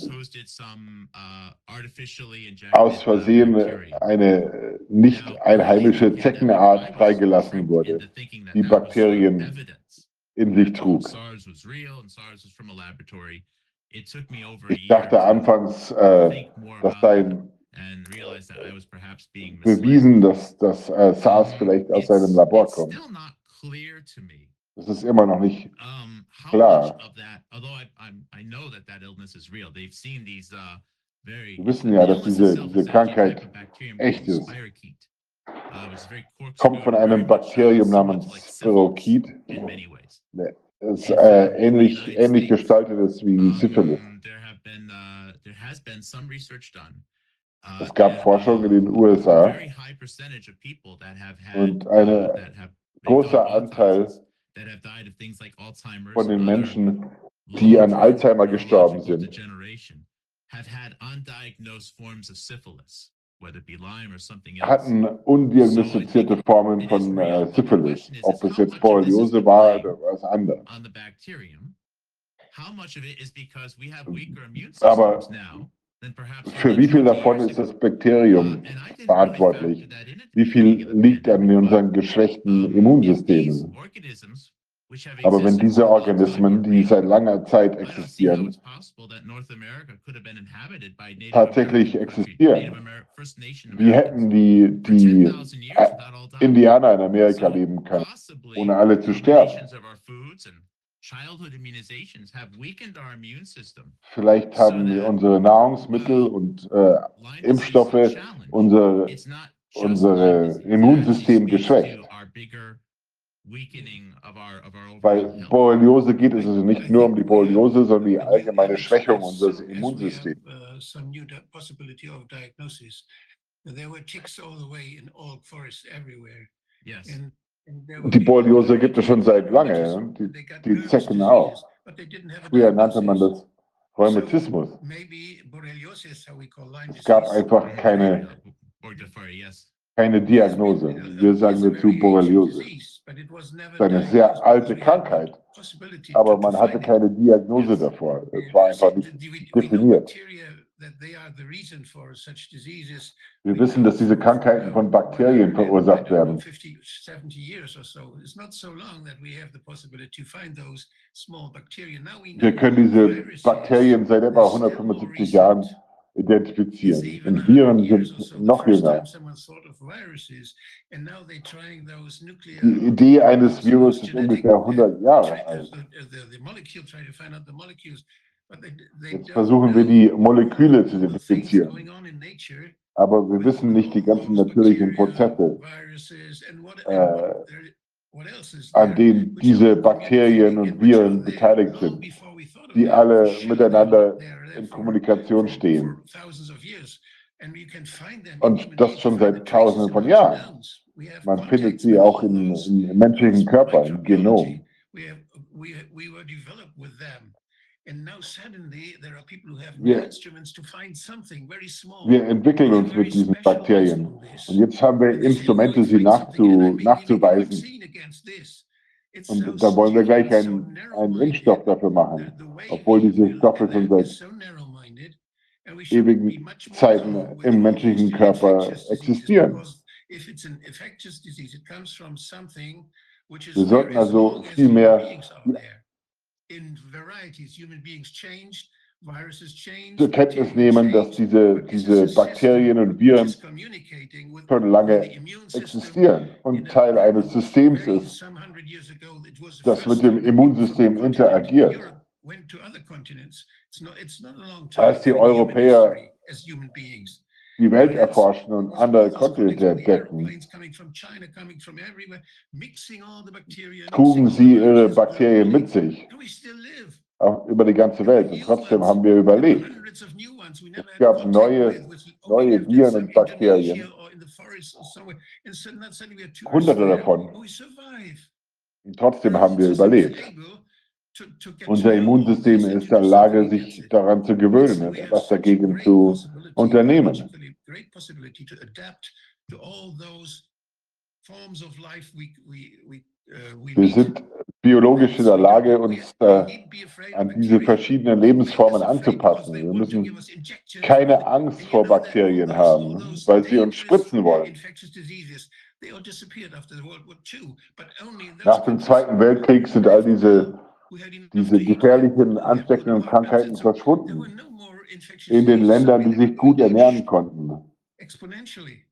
E: aus Versehen eine nicht einheimische Zeckenart freigelassen wurde, die Bakterien in sich trug. Ich dachte anfangs, äh, das sei bewiesen, dass, dass äh, SARS vielleicht aus einem Labor kommt. Das ist immer noch nicht klar. Wir wissen ja, dass diese, diese Krankheit echt ist. Kommt von einem Bakterium namens Spirokid. Es äh, ähnlich, ähnlich gestaltet ist wie Syphilis. Es gab Forschung in den USA und ein großer Anteil von den Menschen, die an Alzheimer gestorben sind, hatten undiagnostizierte Formen von äh, Syphilis, ob es jetzt Borreliose war oder was anderes. Aber then perhaps
C: Für wie viel davon ist das Bakterium verantwortlich? Wie viel liegt an unseren geschwächten Immunsystemen? Aber wenn diese Organismen, die seit langer Zeit existieren, tatsächlich existieren, wie hätten die, die äh, Indianer in Amerika leben können, ohne alle zu sterben? Vielleicht haben wir unsere Nahrungsmittel und äh, Impfstoffe unsere, unsere Immunsystem geschwächt. Bei Borreliose geht es also nicht nur um die Borreliose, sondern die allgemeine Schwächung unseres Immunsystems.
D: uh. There were ticks all the way in all forests everywhere.
E: Yes.
D: And-
C: die Borreliose gibt es schon seit lange. Die, die Zecken auch. Früher nannte man das Rheumatismus. Es gab einfach keine, keine Diagnose. Wir sagen dazu Borreliose.
D: Das
C: ist eine sehr alte Krankheit, aber man hatte keine Diagnose davor. Es war einfach nicht definiert. Wir wissen, dass diese Krankheiten von Bakterien verursacht werden. Wir können diese Bakterien seit etwa 175 Jahren identifizieren. Und Viren sind noch jünger. Die Idee eines Virus ist ungefähr 100 Jahre alt. Jetzt versuchen wir die Moleküle zu identifizieren. Aber wir wissen nicht die ganzen natürlichen Prozesse, äh, an denen diese Bakterien und Viren beteiligt sind, die alle miteinander in Kommunikation stehen. Und das schon seit Tausenden von Jahren. Man findet sie auch im, im menschlichen Körper, im Genom. Wir- Wir entwickeln uns mit diesen Bakterien. Und jetzt haben wir Instrumente, sie nachzu, nachzuweisen. Und da wollen wir gleich einen, einen Impfstoff dafür machen, obwohl diese Stoffe schon seit ewigen Zeiten im menschlichen Körper existieren.
D: Wir sollten also viel mehr
C: zur Kenntnis nehmen, dass diese, diese Bakterien und Viren schon lange existieren und Teil eines Systems ist, das mit dem Immunsystem interagiert. Als die Europäer die Welt erforschen und andere Kontinente entdecken, trugen sie ihre Bakterien mit sich, auch über die ganze Welt. Und trotzdem haben wir überlebt.
D: Es gab neue,
C: neue Viren und Bakterien. Hunderte davon. Und trotzdem haben wir überlebt. Unser Immunsystem ist in der Lage, sich daran zu gewöhnen etwas dagegen zu unternehmen. Wir sind biologisch in der Lage, uns äh, an diese verschiedenen Lebensformen anzupassen. Wir müssen keine Angst vor Bakterien haben, weil sie uns spritzen wollen. Nach dem Zweiten Weltkrieg sind all diese, diese gefährlichen, ansteckenden Krankheiten verschwunden in den Ländern, die sich gut ernähren konnten.
D: exponentially.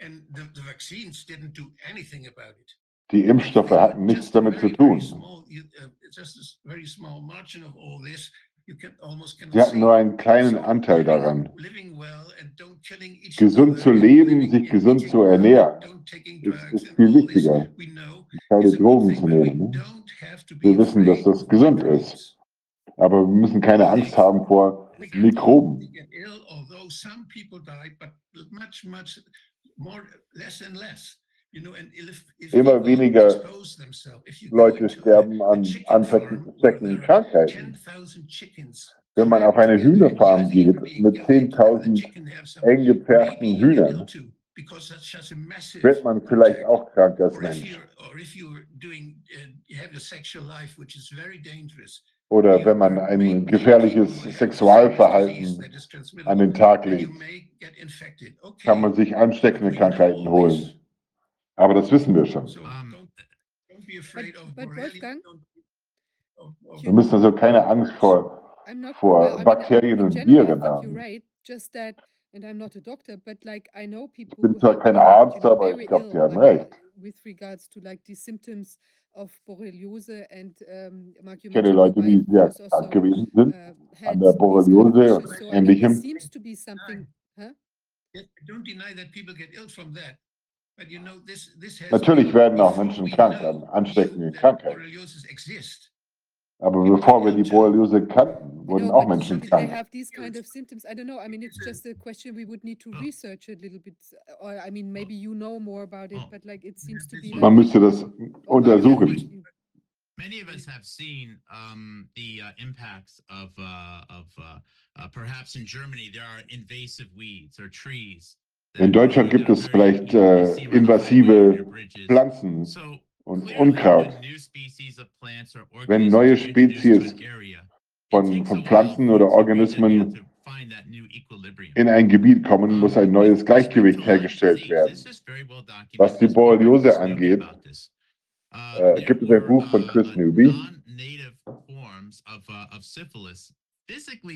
D: And the, the vaccines didn't do anything about it.
C: Die Impfstoffe hatten nichts damit zu tun. Sie hatten nur einen kleinen Anteil daran.
D: Gesund zu leben, sich gesund zu ernähren,
C: ist- ist viel wichtiger, keine Drogen zu nehmen. ne? Wir wissen, dass das gesund ist. Aber wir müssen keine Angst haben vor Mikroben.
D: Immer weniger
C: Leute sterben an ansteckenden Krankheiten. Wenn man auf eine Hühnerfarm geht mit 10.000 eng gepferchten Hühnern, wird man vielleicht auch krank als Mensch.
D: uh, oder wenn man ein gefährliches Sexualverhalten an den Tag legt, kann man sich ansteckende Krankheiten holen. Aber das wissen wir schon. Wir müssen also keine Angst vor, vor Bakterien und Viren haben.
A: Right, just that, and I'm not a doctor, but like I know people.
D: Ich bin
A: who
D: zwar kein Arzt,
A: you know,
D: aber
A: very
D: ich glaube,
A: ill,
D: Sie haben
A: uh,
D: recht.
A: With regards to like the symptoms of Borreliose and um, Mark, you
D: Ich kenne
A: mentioned your
D: Leute, die
A: wife
D: sehr
A: was
D: krank gewesen sind
A: uh,
D: an der
A: these kind of
D: Borreliose und
A: So I mean, there
D: Ähnlichem.
A: seems to be something, huh?
C: Don't deny that people get ill from that. But you know, this, this has
D: Natürlich werden auch Menschen krank an ansteckenden Krankheiten.
C: borreliosis exists.
D: Aber bevor wir die Borreliose kannten, wurden
A: No,
D: auch
A: but
D: Menschen
A: they
D: krank.
A: have these kind of symptoms. I don't know. I mean, it's just a question we would need to
E: Oh.
A: research a little bit. Or I mean, maybe you know more about it,
E: Oh.
A: but like it seems to be.
D: Man
A: like-
D: müsste das untersuchen.
E: Many of us have seen um, the uh, impacts of, uh, of uh, uh, perhaps in Germany, there are invasive weeds or trees.
D: In Deutschland gibt es vielleicht äh, invasive. Pflanzen
E: So
D: und Unkraut. Wenn neue Spezies von, von Pflanzen oder Organismen in ein Gebiet kommen, muss ein neues Gleichgewicht hergestellt werden. Was die Borreliose angeht, äh, gibt es ein Buch von Chris Newby.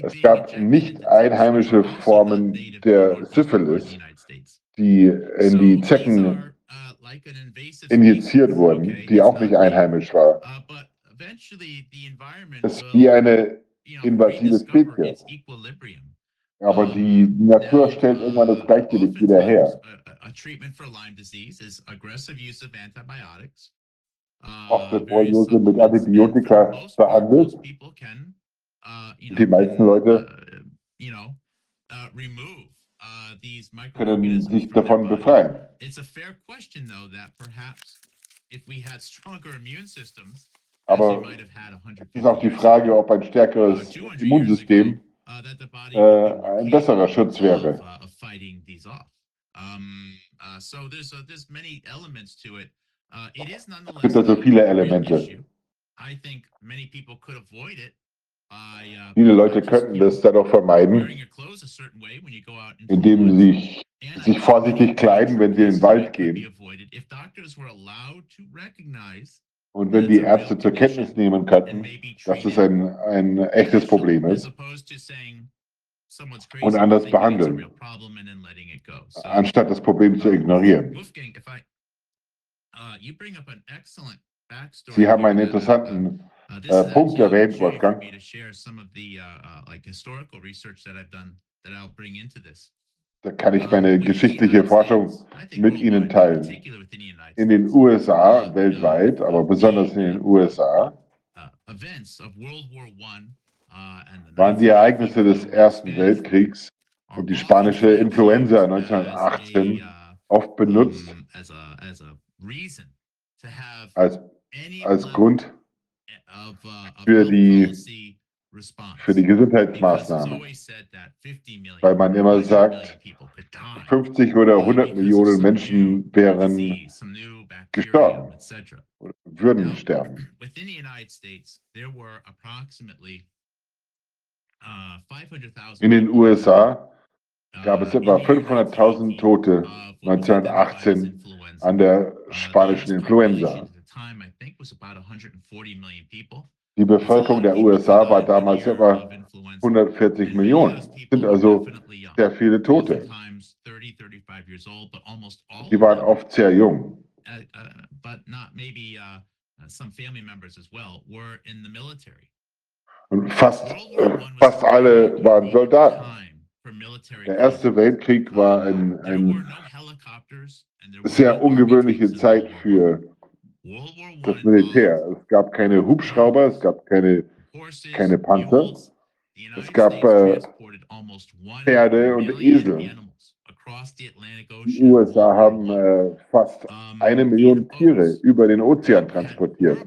D: Es gab nicht einheimische Formen der Syphilis, die in die Zecken injiziert wurden, die auch nicht einheimisch war.
E: Uh,
D: Es ist wie eine, invasive Spezies. aber die Natur stellt irgendwann das Gleichgewicht wieder her.
E: Uh,
D: Oft wird Borreliose mit Antibiotika behandelt.
E: uh,
D: Die meisten Leute
E: uh, you know, remove these
D: können
E: microorganisms
D: sich
E: from their
D: davon
E: body.
D: befreien.
E: It's a fair question, though, that perhaps if we had stronger immune systems,
D: Aber
E: as we might have had 150
D: es ist auch die
E: years
D: Frage,
E: ago,
D: ob ein
E: uh,
D: stärkeres
E: 200 years
D: Immunsystem
E: ago, uh, that the body
D: äh,
E: would be
D: ein besserer
E: capable
D: Schutz wäre.
E: Of, uh, of fighting these off. Um, uh, so there's uh, there's many elements to it. Uh, it is nonetheless
D: gibt also
E: a
D: viele
E: real
D: Elemente.
E: issue. I think many people could avoid it
D: Viele Leute könnten das dadurch vermeiden,
E: wearing your clothes a certain way when you go out into the
D: indem sie sich, sich vorsichtig kleiden, wenn sie in den Wald gehen. Und wenn die Ärzte zur Kenntnis nehmen könnten, dass es ein, ein echtes Problem ist, und anders behandeln, anstatt das Problem zu ignorieren.
E: Uh,
D: Sie haben einen
E: uh,
D: interessanten
E: uh,
D: äh, Punkt erwähnt,
E: the, uh, uh, like historical research that I've done that I'll bring into this.
D: Da kann ich
E: Uh,
D: meine geschichtliche Forschung mit Ihnen teilen. in den USA, weltweit, aber besonders in den USA, waren die Ereignisse des
E: 1918
D: Ersten Weltkriegs und die spanische Influenza
E: as a,
D: 1918
E: uh,
D: oft benutzt. als, als Grund für
E: health
D: die- für die Gesundheitsmaßnahmen,
E: always said that 50 million,
D: weil man immer
E: 100
D: sagt,
E: million people could die
D: 50 oder 100 Millionen Menschen wären, gestorben. oder würden sterben.
E: Within the United States, there were approximately uh, 500,000
D: In den USA
E: uh,
D: gab es
E: in
D: etwa
E: the year
D: 500.000 Tote
E: of what was identified as
D: 1918
E: influenza.
D: an der
E: Uh,
D: spanischen Influenza.
E: Population at the time, I think, was about 140 million people.
D: Die Bevölkerung der USA war damals etwa 140 Millionen. Das sind also sehr viele Tote. Die waren oft sehr jung.
E: uh, uh, but not maybe uh, some family members as well, were in the military.
D: Und fast, fast alle waren Soldaten. Der Erste Weltkrieg war ein,
E: There were
D: ein sehr ungewöhnliche Zeit für das Militär. Es gab keine Hubschrauber, es gab keine keine Panzer. Es gab, äh, Pferde und Esel. Die. USA haben äh, fast eine Million Tiere über den Ozean transportiert.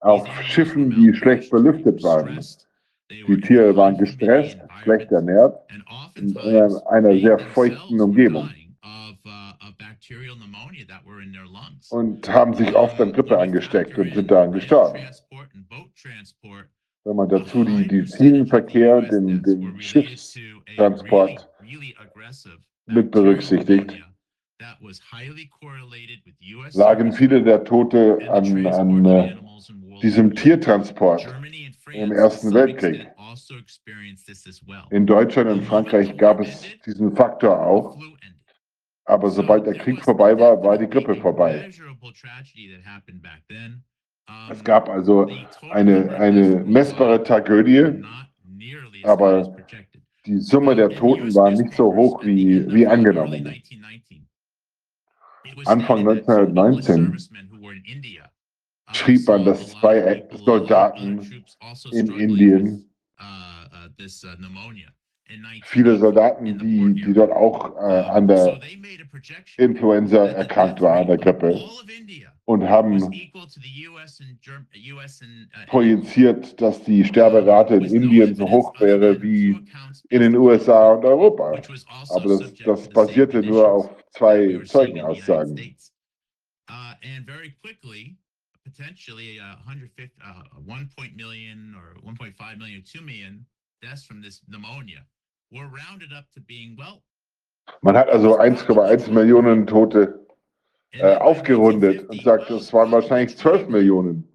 D: Auf Schiffen, die schlecht belüftet waren. Die Tiere waren gestresst, schlecht ernährt in einer, sehr feuchten Umgebung und haben sich oft an Grippe angesteckt und sind daran gestorben. wenn man dazu die, die Schienenverkehr, den, den Schiffstransport mit berücksichtigt, lagen viele der Tote an, an äh, diesem Tiertransport im Ersten Weltkrieg. In Deutschland und Frankreich gab es diesen Faktor auch, aber sobald der Krieg vorbei war, war die Grippe vorbei. Es gab also eine, eine messbare Tragödie, aber die Summe der Toten war nicht so hoch wie, wie angenommen. Anfang 1919 schrieb man, dass zwei Soldaten in Indien, viele Soldaten, die, die dort auch äh, an der Influenza erkrankt waren, an der Grippe, und haben projiziert, dass die Sterberate in Indien so hoch wäre wie in den USA und Europa. Aber das, das basierte nur auf zwei Zeugenaussagen.
E: potentially uh, 150, uh, 1 point million or 1.5 million, 2 million deaths from this pneumonia
D: Man hat also 1,1 Millionen Tote äh, aufgerundet und sagt, es waren wahrscheinlich 12 Millionen.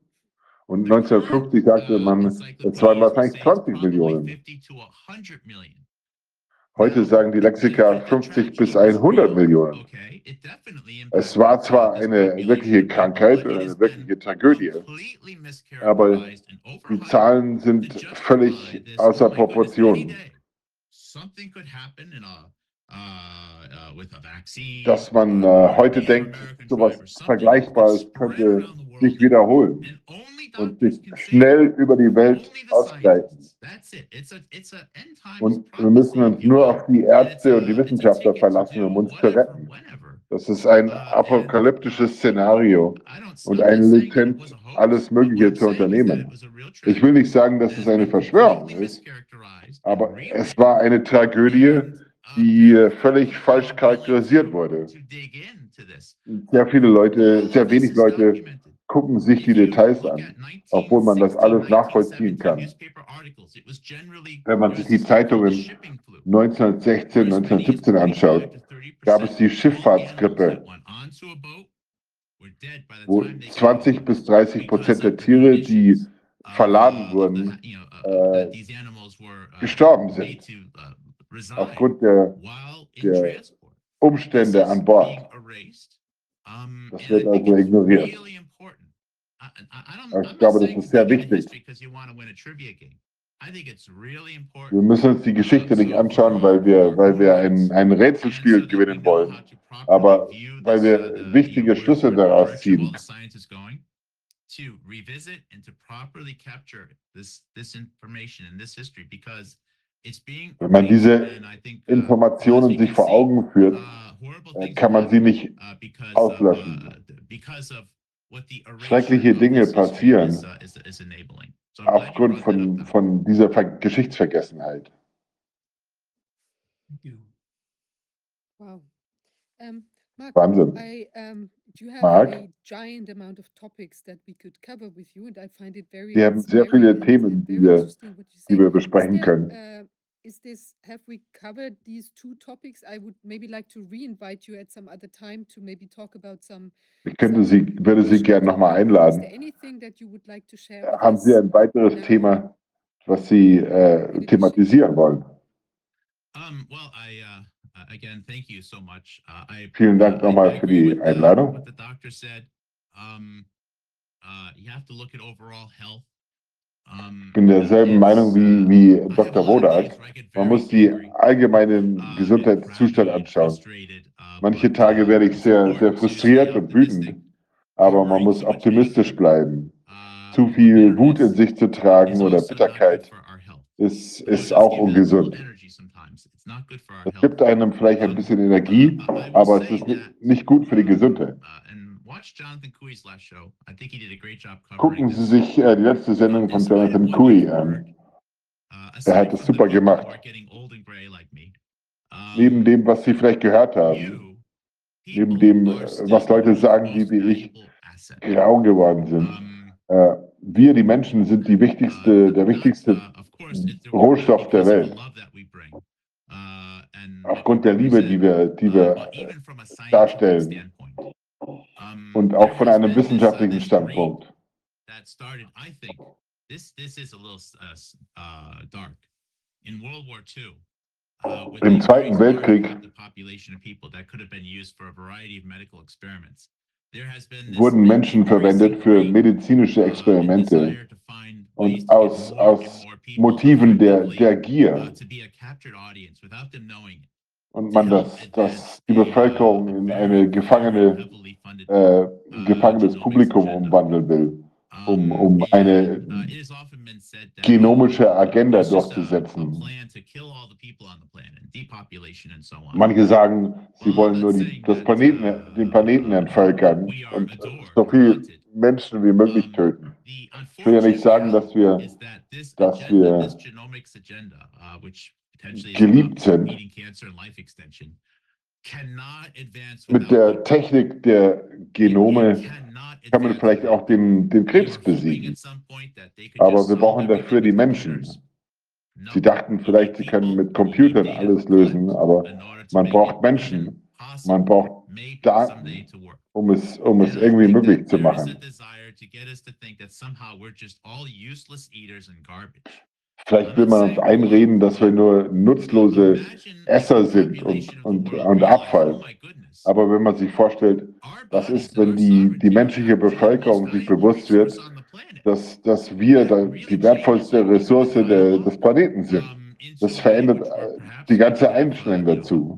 D: Und 1950 sagte man, es waren wahrscheinlich 20 Millionen. Heute sagen die Lexiker 50 bis 100 Millionen. Es war zwar eine wirkliche Krankheit eine wirkliche Tragödie, aber die Zahlen sind völlig außer Proportion. Dass man äh, heute denkt, sowas Vergleichbares könnte sich wiederholen und sich schnell über die Welt ausbreiten. Und wir müssen uns nur auf die Ärzte und die Wissenschaftler verlassen, um uns zu retten. Das ist ein apokalyptisches Szenario und eine Lizenz, alles Mögliche zu unternehmen. Ich will nicht sagen, dass es eine Verschwörung ist, aber es war eine Tragödie, die völlig falsch charakterisiert wurde. Sehr viele Leute, sehr wenig Leute gucken sich die Details an, obwohl man das alles nachvollziehen kann. Wenn man sich die Zeitungen 1916, 1917 anschaut, gab es die Schifffahrtsgrippe, wo 20 bis 30 Prozent der Tiere, die verladen wurden, äh, gestorben sind aufgrund der, der Umstände an Bord. Das wird also ignoriert. Ich glaube, das ist sehr wichtig. Wir müssen uns die Geschichte nicht anschauen, weil wir, weil wir ein, ein Rätselspiel gewinnen wollen, aber weil wir wichtige Schlüsse daraus ziehen. To revisit and to properly capture this, this information and this history because wenn man diese uh, Informationen sich vor Augen führt, uh, äh, kann man sie nicht uh, auslöschen. Schreckliche Dinge passieren aufgrund von, von dieser Geschichtsvergessenheit.
A: Wow. Um, Mark,
D: Wahnsinn.
A: I, um, you have
D: Mark?
A: a giant amount of topics that we could cover with you, and I find it very
D: Wir haben sehr viele Themen, die wir, die wir besprechen können.
A: Is this, have we covered these two topics? I would maybe like to re-invite you at some other time to maybe talk about some.
D: Ich könnte Sie, würde Sie gerne nochmal
A: Is
D: einladen.
A: anything that you would like to share with
D: Haben Sie
A: us?
D: ein weiteres
A: now?
D: Thema, was Sie äh, thematisieren wollen?
E: Um, well, I, uh, uh, again, thank you so much. Uh, I,
D: Vielen Dank
E: uh, I
D: nochmal für
E: agree
D: die
E: with the-
D: Einladung.
E: What the doctor said. Um, uh, you have to look at overall health.
D: Ich bin derselben Meinung wie,
E: uh,
D: wie Dr. Wodak. Man muss die allgemeinen
E: uh,
D: Gesundheitszustand
E: and
D: anschauen.
E: uh,
D: Manche Tage
E: uh,
D: werde ich sehr, sehr frustriert und wütend, aber man muss optimistisch bleiben. Zu viel Wut in sich zu tragen
E: also
D: oder Bitterkeit ist, ist auch ungesund. Es gibt einem vielleicht ein bisschen Energie, aber es ist ni- nicht gut für die Gesundheit. Gucken Sie sich äh, die letzte Sendung von Jonathan Cooey an.
E: Er hat es super gemacht.
D: Neben dem, was Sie vielleicht gehört haben, neben dem, was Leute sagen, die wie ich grau geworden sind, äh, wir, die Menschen, sind die wichtigste, der wichtigste Rohstoff der Welt. Aufgrund der Liebe, die wir, die wir darstellen. Und auch von einem wissenschaftlichen Standpunkt.
E: uh, uh, uh,
D: Im
E: the
D: Zweiten Weltkrieg
E: work of the population of people that could have been used for a variety of medical experiments, there has been this
D: Wurden Menschen verwendet für medizinische
E: uh,
D: Experimente und aus, aus Motiven der, der
E: uh,
D: Gier. Und man das, dass die Bevölkerung in eine gefangene, äh, gefangenes Publikum umwandeln will, um, um eine genomische Agenda durchzusetzen. Manche sagen, sie wollen nur die, das Planeten, den Planeten entvölkern und so viele Menschen wie möglich töten.
E: Ich
D: will ja nicht sagen, dass wir- dass wir geliebt sind. Mit der Technik der Genome kann man vielleicht auch den, den Krebs besiegen. Aber wir brauchen dafür die Menschen. Sie dachten vielleicht, sie können mit Computern alles lösen, aber man braucht Menschen. Man braucht Daten, um es, um es irgendwie möglich zu machen. Vielleicht will man uns einreden, dass wir nur nutzlose Esser sind und, und, und Abfall. Aber wenn man sich vorstellt, was ist, wenn die, die menschliche Bevölkerung sich bewusst wird, dass, dass wir die wertvollste Ressource der, des Planeten sind. Das verändert äh, die ganze Einstellung dazu.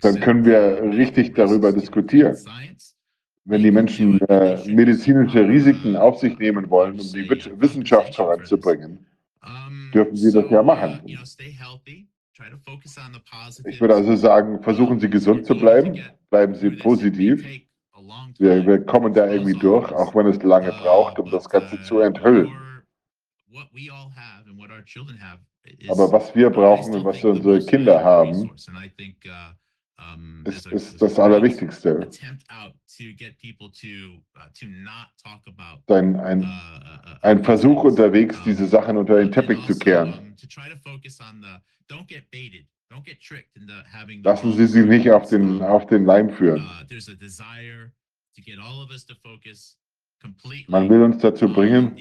D: Dann können wir richtig darüber diskutieren. Wenn die Menschen äh, medizinische Risiken auf sich nehmen wollen, um die Wissenschaft voranzubringen, dürfen sie das ja machen. Ich würde also sagen, versuchen Sie gesund zu bleiben, bleiben Sie positiv. Wir, wir kommen da irgendwie durch, auch wenn es lange braucht, um das Ganze zu enthüllen. Aber was wir brauchen und was unsere Kinder haben, ist, ist das Allerwichtigste. Ein, ein, ein Versuch unterwegs, diese Sachen unter den Teppich zu kehren. Lassen Sie sich nicht auf den, auf den Leim führen. Man will uns dazu bringen,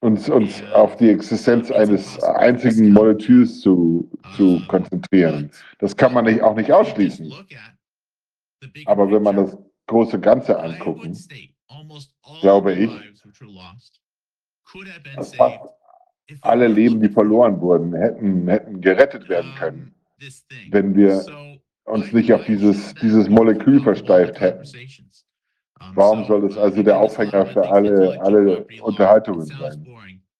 D: uns, uns auf die Existenz eines einzigen Moleküls zu, zu konzentrieren. Das kann man nicht, auch nicht ausschließen. Aber wenn man das große Ganze angucken, glaube ich, dass fast alle Leben, die verloren wurden, hätten, hätten gerettet werden können, wenn wir uns nicht auf dieses, dieses Molekül versteift hätten. Warum soll das also der Aufhänger für alle, alle Unterhaltungen sein?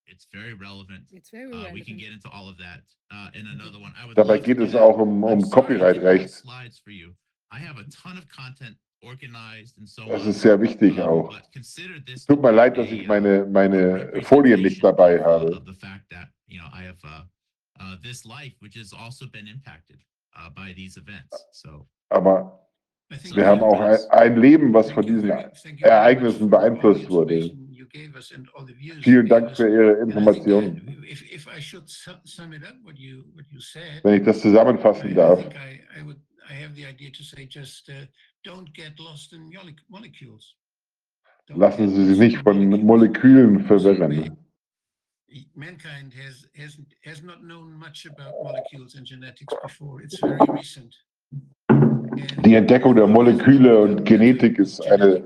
A: It's very
E: Uh, we can
A: relevant.
E: get into all of that uh, in another one. I would
D: Dabei geht es auch um, um Copyright-Recht.
E: give slides for you. I have a ton of content organized and so
D: Das ist sehr wichtig
E: Um,
D: auch.
E: but consider this
D: Tut mir leid, dass ich meine,
E: uh,
D: meine Folien nicht dabei
E: uh,
D: habe.
E: Of the fact that, you know, I have uh, uh, this life, which has also been impacted uh, by these events. So
D: Aber wir haben auch ein, ein Leben, was von diesen Ereignissen beeinflusst wurde. Vielen Dank für Ihre Informationen. Wenn ich das zusammenfassen darf, lassen Sie sich nicht von Molekülen verwirren.
F: Mankind has, has, has not known much about molecules and genetics before. It's very recent.
D: Die Entdeckung der Moleküle und Genetik ist eine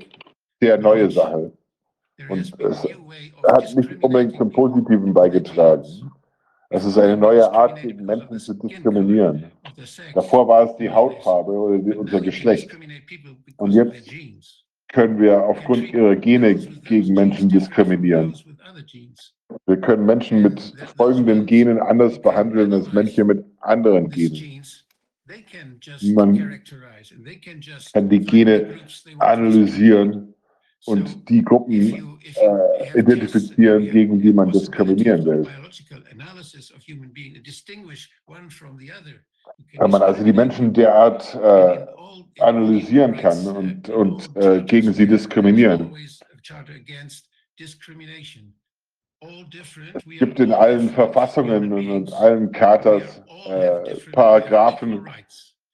D: sehr neue Sache. Und es hat nicht unbedingt zum Positiven beigetragen. Es ist eine neue Art, gegen Menschen zu diskriminieren. Davor war es die Hautfarbe oder unser Geschlecht. Und jetzt. Können wir aufgrund ihrer Gene gegen Menschen diskriminieren. Wir können Menschen mit folgenden Genen anders behandeln als Menschen mit anderen Genen. Man kann die Gene Analysieren und die Gruppen äh, identifizieren, gegen die man diskriminieren will. Wenn man also die Menschen derart äh, analysieren kann und, und äh, gegen sie diskriminieren. Es gibt in allen Verfassungen und, allen Chartas äh, Paragraphen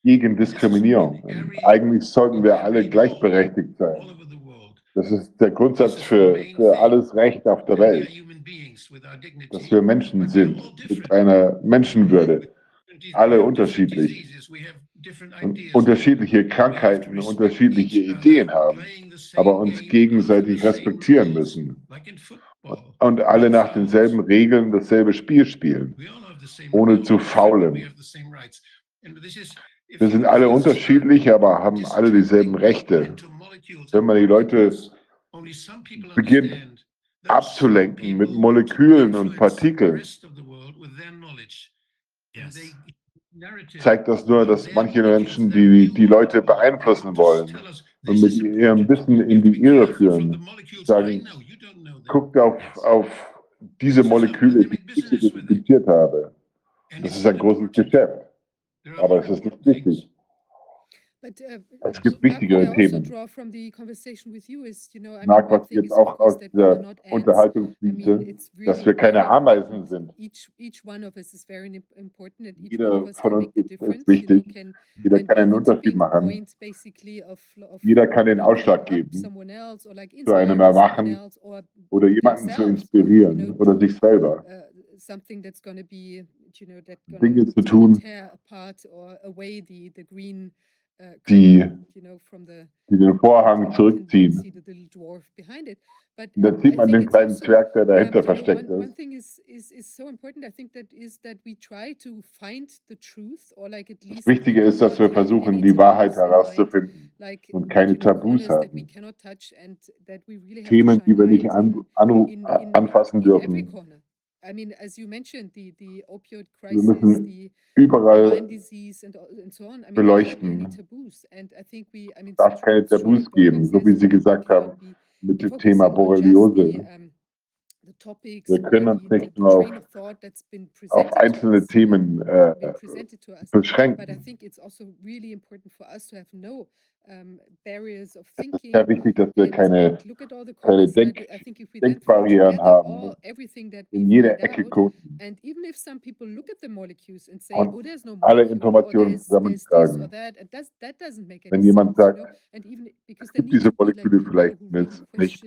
D: gegen Diskriminierung. Und eigentlich sollten wir alle gleichberechtigt sein. Das ist der Grundsatz für, für alles Recht auf der Welt, dass wir Menschen sind mit einer Menschenwürde, alle unterschiedlich. und unterschiedliche Krankheiten, unterschiedliche Ideen haben, aber uns gegenseitig respektieren müssen und alle nach denselben Regeln dasselbe Spiel spielen, ohne zu faulen. Wir sind alle unterschiedlich, aber haben alle dieselben Rechte. Wenn man die Leute beginnt abzulenken mit Molekülen und Partikeln, zeigt das nur, dass manche Menschen die, die Leute beeinflussen wollen und mit ihrem Wissen in die Irre führen. Sagen, guckt auf, auf diese Moleküle, die ich identifiziert habe. Das ist ein großes Geschäft, aber es ist nicht wichtig.
A: Uh,
D: Es gibt wichtigere Themen. Ich mag, was jetzt auch aus dieser Unterhaltung fließe, dass wir keine Ameisen sind. Jeder von uns ist, ist wichtig. Jeder kann einen Unterschied machen. Jeder kann den Ausschlag geben, zu einem Erwachen oder jemanden zu inspirieren oder sich selber. Dinge zu tun, die, die den Vorhang zurückziehen. Dann sieht man den kleinen Zwerg, der dahinter versteckt ist. Das Wichtige ist, dass wir versuchen, die Wahrheit herauszufinden und keine Tabus haben. Themen, die wir nicht an, an, anfassen dürfen. Wir müssen überall beleuchten. Es darf keine Tabus geben, so wie Sie gesagt haben, mit dem Thema Borreliose. Wir können uns nicht nur auf, auf einzelne Themen äh, beschränken. Es ist sehr wichtig, dass wir keine, keine Denk Denkbarrieren haben, in jede Ecke gucken. Und alle Informationen zusammentragen. Wenn jemand sagt, es gibt diese Moleküle vielleicht nicht,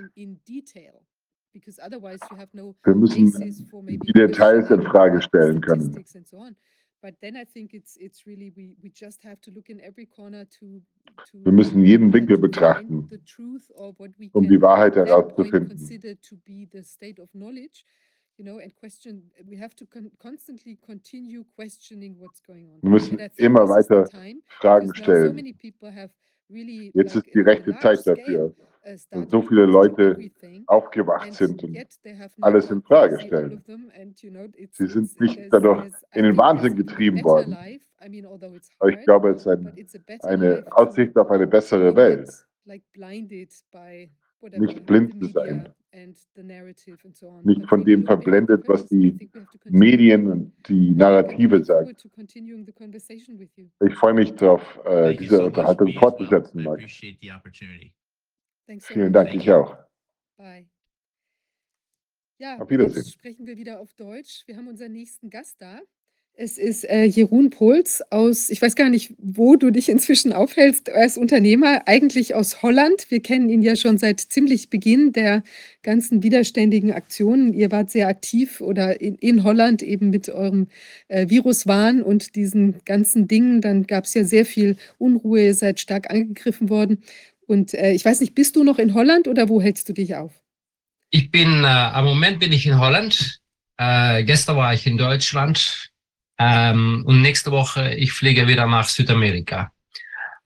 D: wir müssen die Details in Frage stellen können. Wir müssen jeden Winkel betrachten, um die Wahrheit herauszufinden. Wir müssen immer weiter Fragen stellen. Jetzt ist die rechte Zeit dafür. Und so viele Leute aufgewacht sind und alles in Frage stellen. Sie sind nicht dadurch in den Wahnsinn getrieben worden. Aber ich glaube, es ist ein, eine Aussicht auf eine bessere Welt. Nicht blind zu sein. Nicht von dem verblendet, was die Medien und die Narrative sagen. Ich freue mich darauf, äh, diese Unterhaltung fortzusetzen, Marc. Vielen Dank, ich auch.
A: Bye. Ja,
D: Auf Wiedersehen.
A: jetzt sprechen wir wieder auf Deutsch. Wir haben unseren nächsten Gast da. Es ist äh, Jeroen Pols aus, ich weiß gar nicht, wo du dich inzwischen aufhältst, ist Unternehmer, eigentlich aus Holland. Wir kennen ihn ja schon seit ziemlich Beginn der ganzen widerständigen Aktionen. Ihr wart sehr aktiv oder in, in Holland eben mit eurem äh, Viruswahn und diesen ganzen Dingen. Dann gab es ja sehr viel Unruhe, ihr seid stark angegriffen worden. Und äh, ich weiß nicht, bist du noch in Holland oder wo hältst du dich auf?
G: Ich bin, äh, am Moment bin ich in Holland. Äh, gestern war ich in Deutschland. Ähm, und nächste Woche, ich fliege wieder nach Südamerika.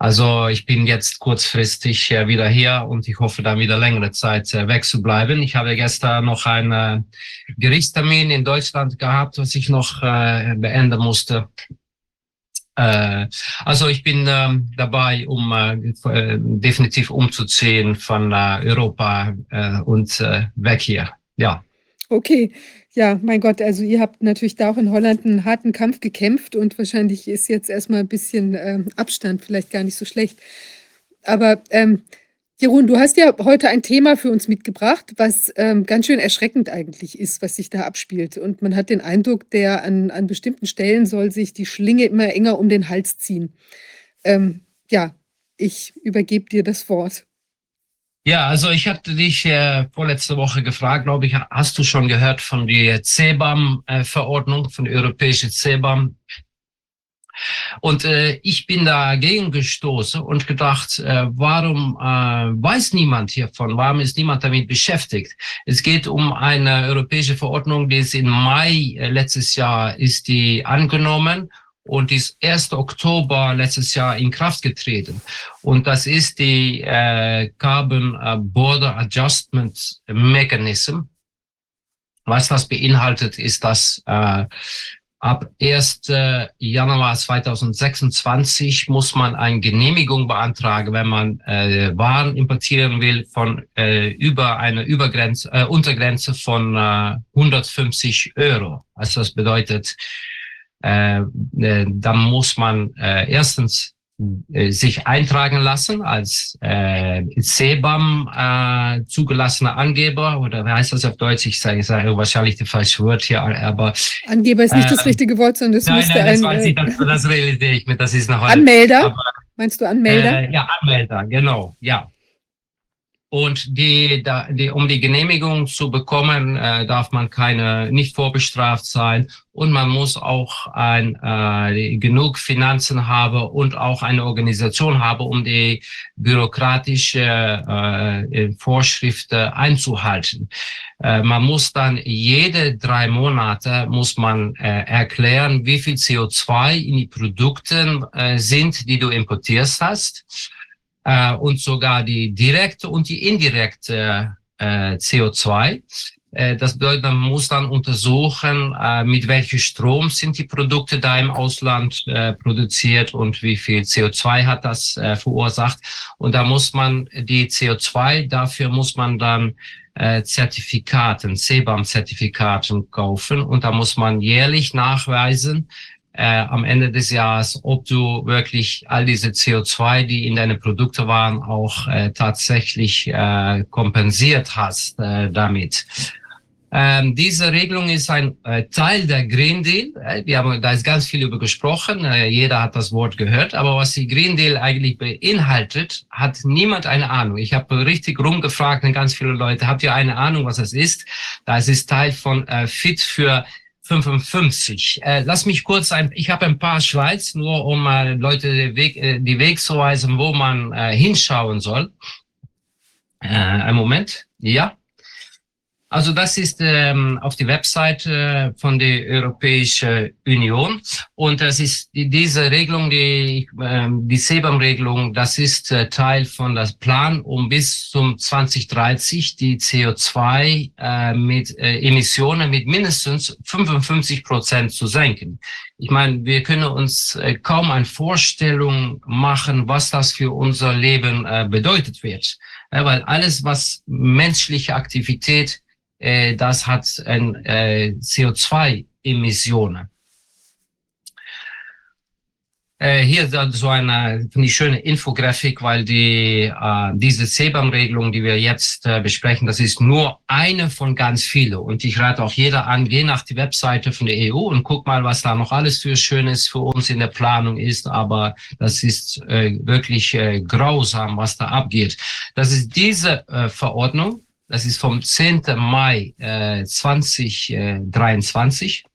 G: Also ich bin jetzt kurzfristig äh, wieder hier und ich hoffe dann wieder längere Zeit äh, weg zu bleiben. Ich habe gestern noch einen äh, Gerichtstermin in Deutschland gehabt, was ich noch äh, beenden musste. Also ich bin ähm, dabei, um definitiv umzuziehen von Europa und weg hier. Ja.
A: Okay, Ja, mein Gott, also ihr habt natürlich da auch in Holland einen harten Kampf gekämpft und wahrscheinlich ist jetzt erstmal ein bisschen ähm, Abstand vielleicht gar nicht so schlecht. Aber ähm, Jeroen, du hast ja heute ein Thema für uns mitgebracht, was ähm, ganz schön erschreckend eigentlich ist, was sich da abspielt. Und man hat den Eindruck, der an, an bestimmten Stellen soll sich die Schlinge immer enger um den Hals ziehen. Ähm, ja, ich übergebe dir das Wort.
G: Ja, also ich hatte dich äh, vorletzte Woche gefragt, glaube ich, hast du schon gehört von der CBAM-Verordnung, von der europäischen CBAM? Und äh, ich bin dagegen gestoßen und gedacht, äh, warum äh, weiß niemand hiervon? Warum ist niemand damit beschäftigt? Es geht um eine europäische Verordnung, die ist im Mai äh, letztes Jahr ist die angenommen und ist 1. Oktober letztes Jahr in Kraft getreten. Und das ist die äh, Carbon äh, Border Adjustment Mechanism. Was das beinhaltet, ist, dass äh, ab 1. Januar 2026 muss man eine Genehmigung beantragen, wenn man äh, Waren importieren will von äh, über eine Übergrenze, äh, Untergrenze von äh, 150 Euro. Also das bedeutet, äh, äh, dann muss man äh, erstens äh, sich eintragen lassen als äh, CBAM äh, zugelassener Angeber oder wie heißt das auf Deutsch? Ich sage, ich sage wahrscheinlich das falsche Wort hier, aber
A: Angeber ist nicht das
G: ähm,
A: richtige Wort, sondern das
G: nein,
A: müsste
G: nein, das
A: ein
G: weiß
A: äh,
G: ich, das, das realisiere ich mir, das ist noch <laughs>
A: Anmelder.
G: aber,
A: Meinst du Anmelder?
G: äh, ja, Anmelder, genau, ja. Und die, da, die, um die Genehmigung zu bekommen, äh, darf man keine nicht vorbestraft sein und man muss auch ein, äh, genug Finanzen haben und auch eine Organisation haben, um die bürokratische äh, Vorschriften einzuhalten. Äh, man muss dann jede drei Monate muss man äh, erklären, wie viel CO2 in die Produkten äh, sind, die du importierst hast äh, und sogar die direkte und die indirekte äh, CO2. Äh, das bedeutet, man muss dann untersuchen, äh, mit welchem Strom sind die Produkte da im Ausland äh, produziert und wie viel CO2 hat das äh, verursacht. Und da muss man die CO2, dafür muss man dann äh, Zertifikaten, CBAM-Zertifikaten kaufen und da muss man jährlich nachweisen, äh, am Ende des Jahres, ob du wirklich all diese CO2, die in deine Produkte waren, auch äh, tatsächlich äh, kompensiert hast äh, damit. Ähm, diese Regelung ist ein äh, Teil der Green Deal. Äh, wir haben, da ist ganz viel über gesprochen. Äh, jeder hat das Wort gehört. Aber was die Green Deal eigentlich beinhaltet, hat niemand eine Ahnung. Ich habe richtig rumgefragt und ganz viele Leute, habt ihr eine Ahnung, was das ist? Das ist Teil von äh, Fit für 55. Äh, lass mich kurz ein, ich habe ein paar Slides, nur um äh, Leute den Weg, äh, die Weg zu weisen, wo man äh, hinschauen soll. Äh, ein Moment, ja. Also das ist ähm, auf die Webseite von der Europäischen Union und das ist die, diese Regelung, die, ähm, die CBAM-Regelung, das ist äh, Teil von das Plan, um bis zum 2030 die CO2 äh, mit äh, Emissionen mit mindestens 55 Prozent zu senken. Ich meine, wir können uns äh, kaum eine Vorstellung machen, was das für unser Leben äh, bedeutet wird. Ja, weil alles, was menschliche Aktivität äh, das hat ein, äh, CO2-Emissionen. Äh, hier so eine, eine schöne Infografik, weil die, äh, diese CBAM-Regelung, die wir jetzt äh, besprechen, das ist nur eine von ganz vielen. Und ich rate auch jeder an, geh nach die Webseite von der EU und guck mal, was da noch alles für Schönes für uns in der Planung ist. Aber das ist äh, wirklich äh, grausam, was da abgeht. Das ist diese äh, Verordnung, das ist vom 10. Mai äh, 2023.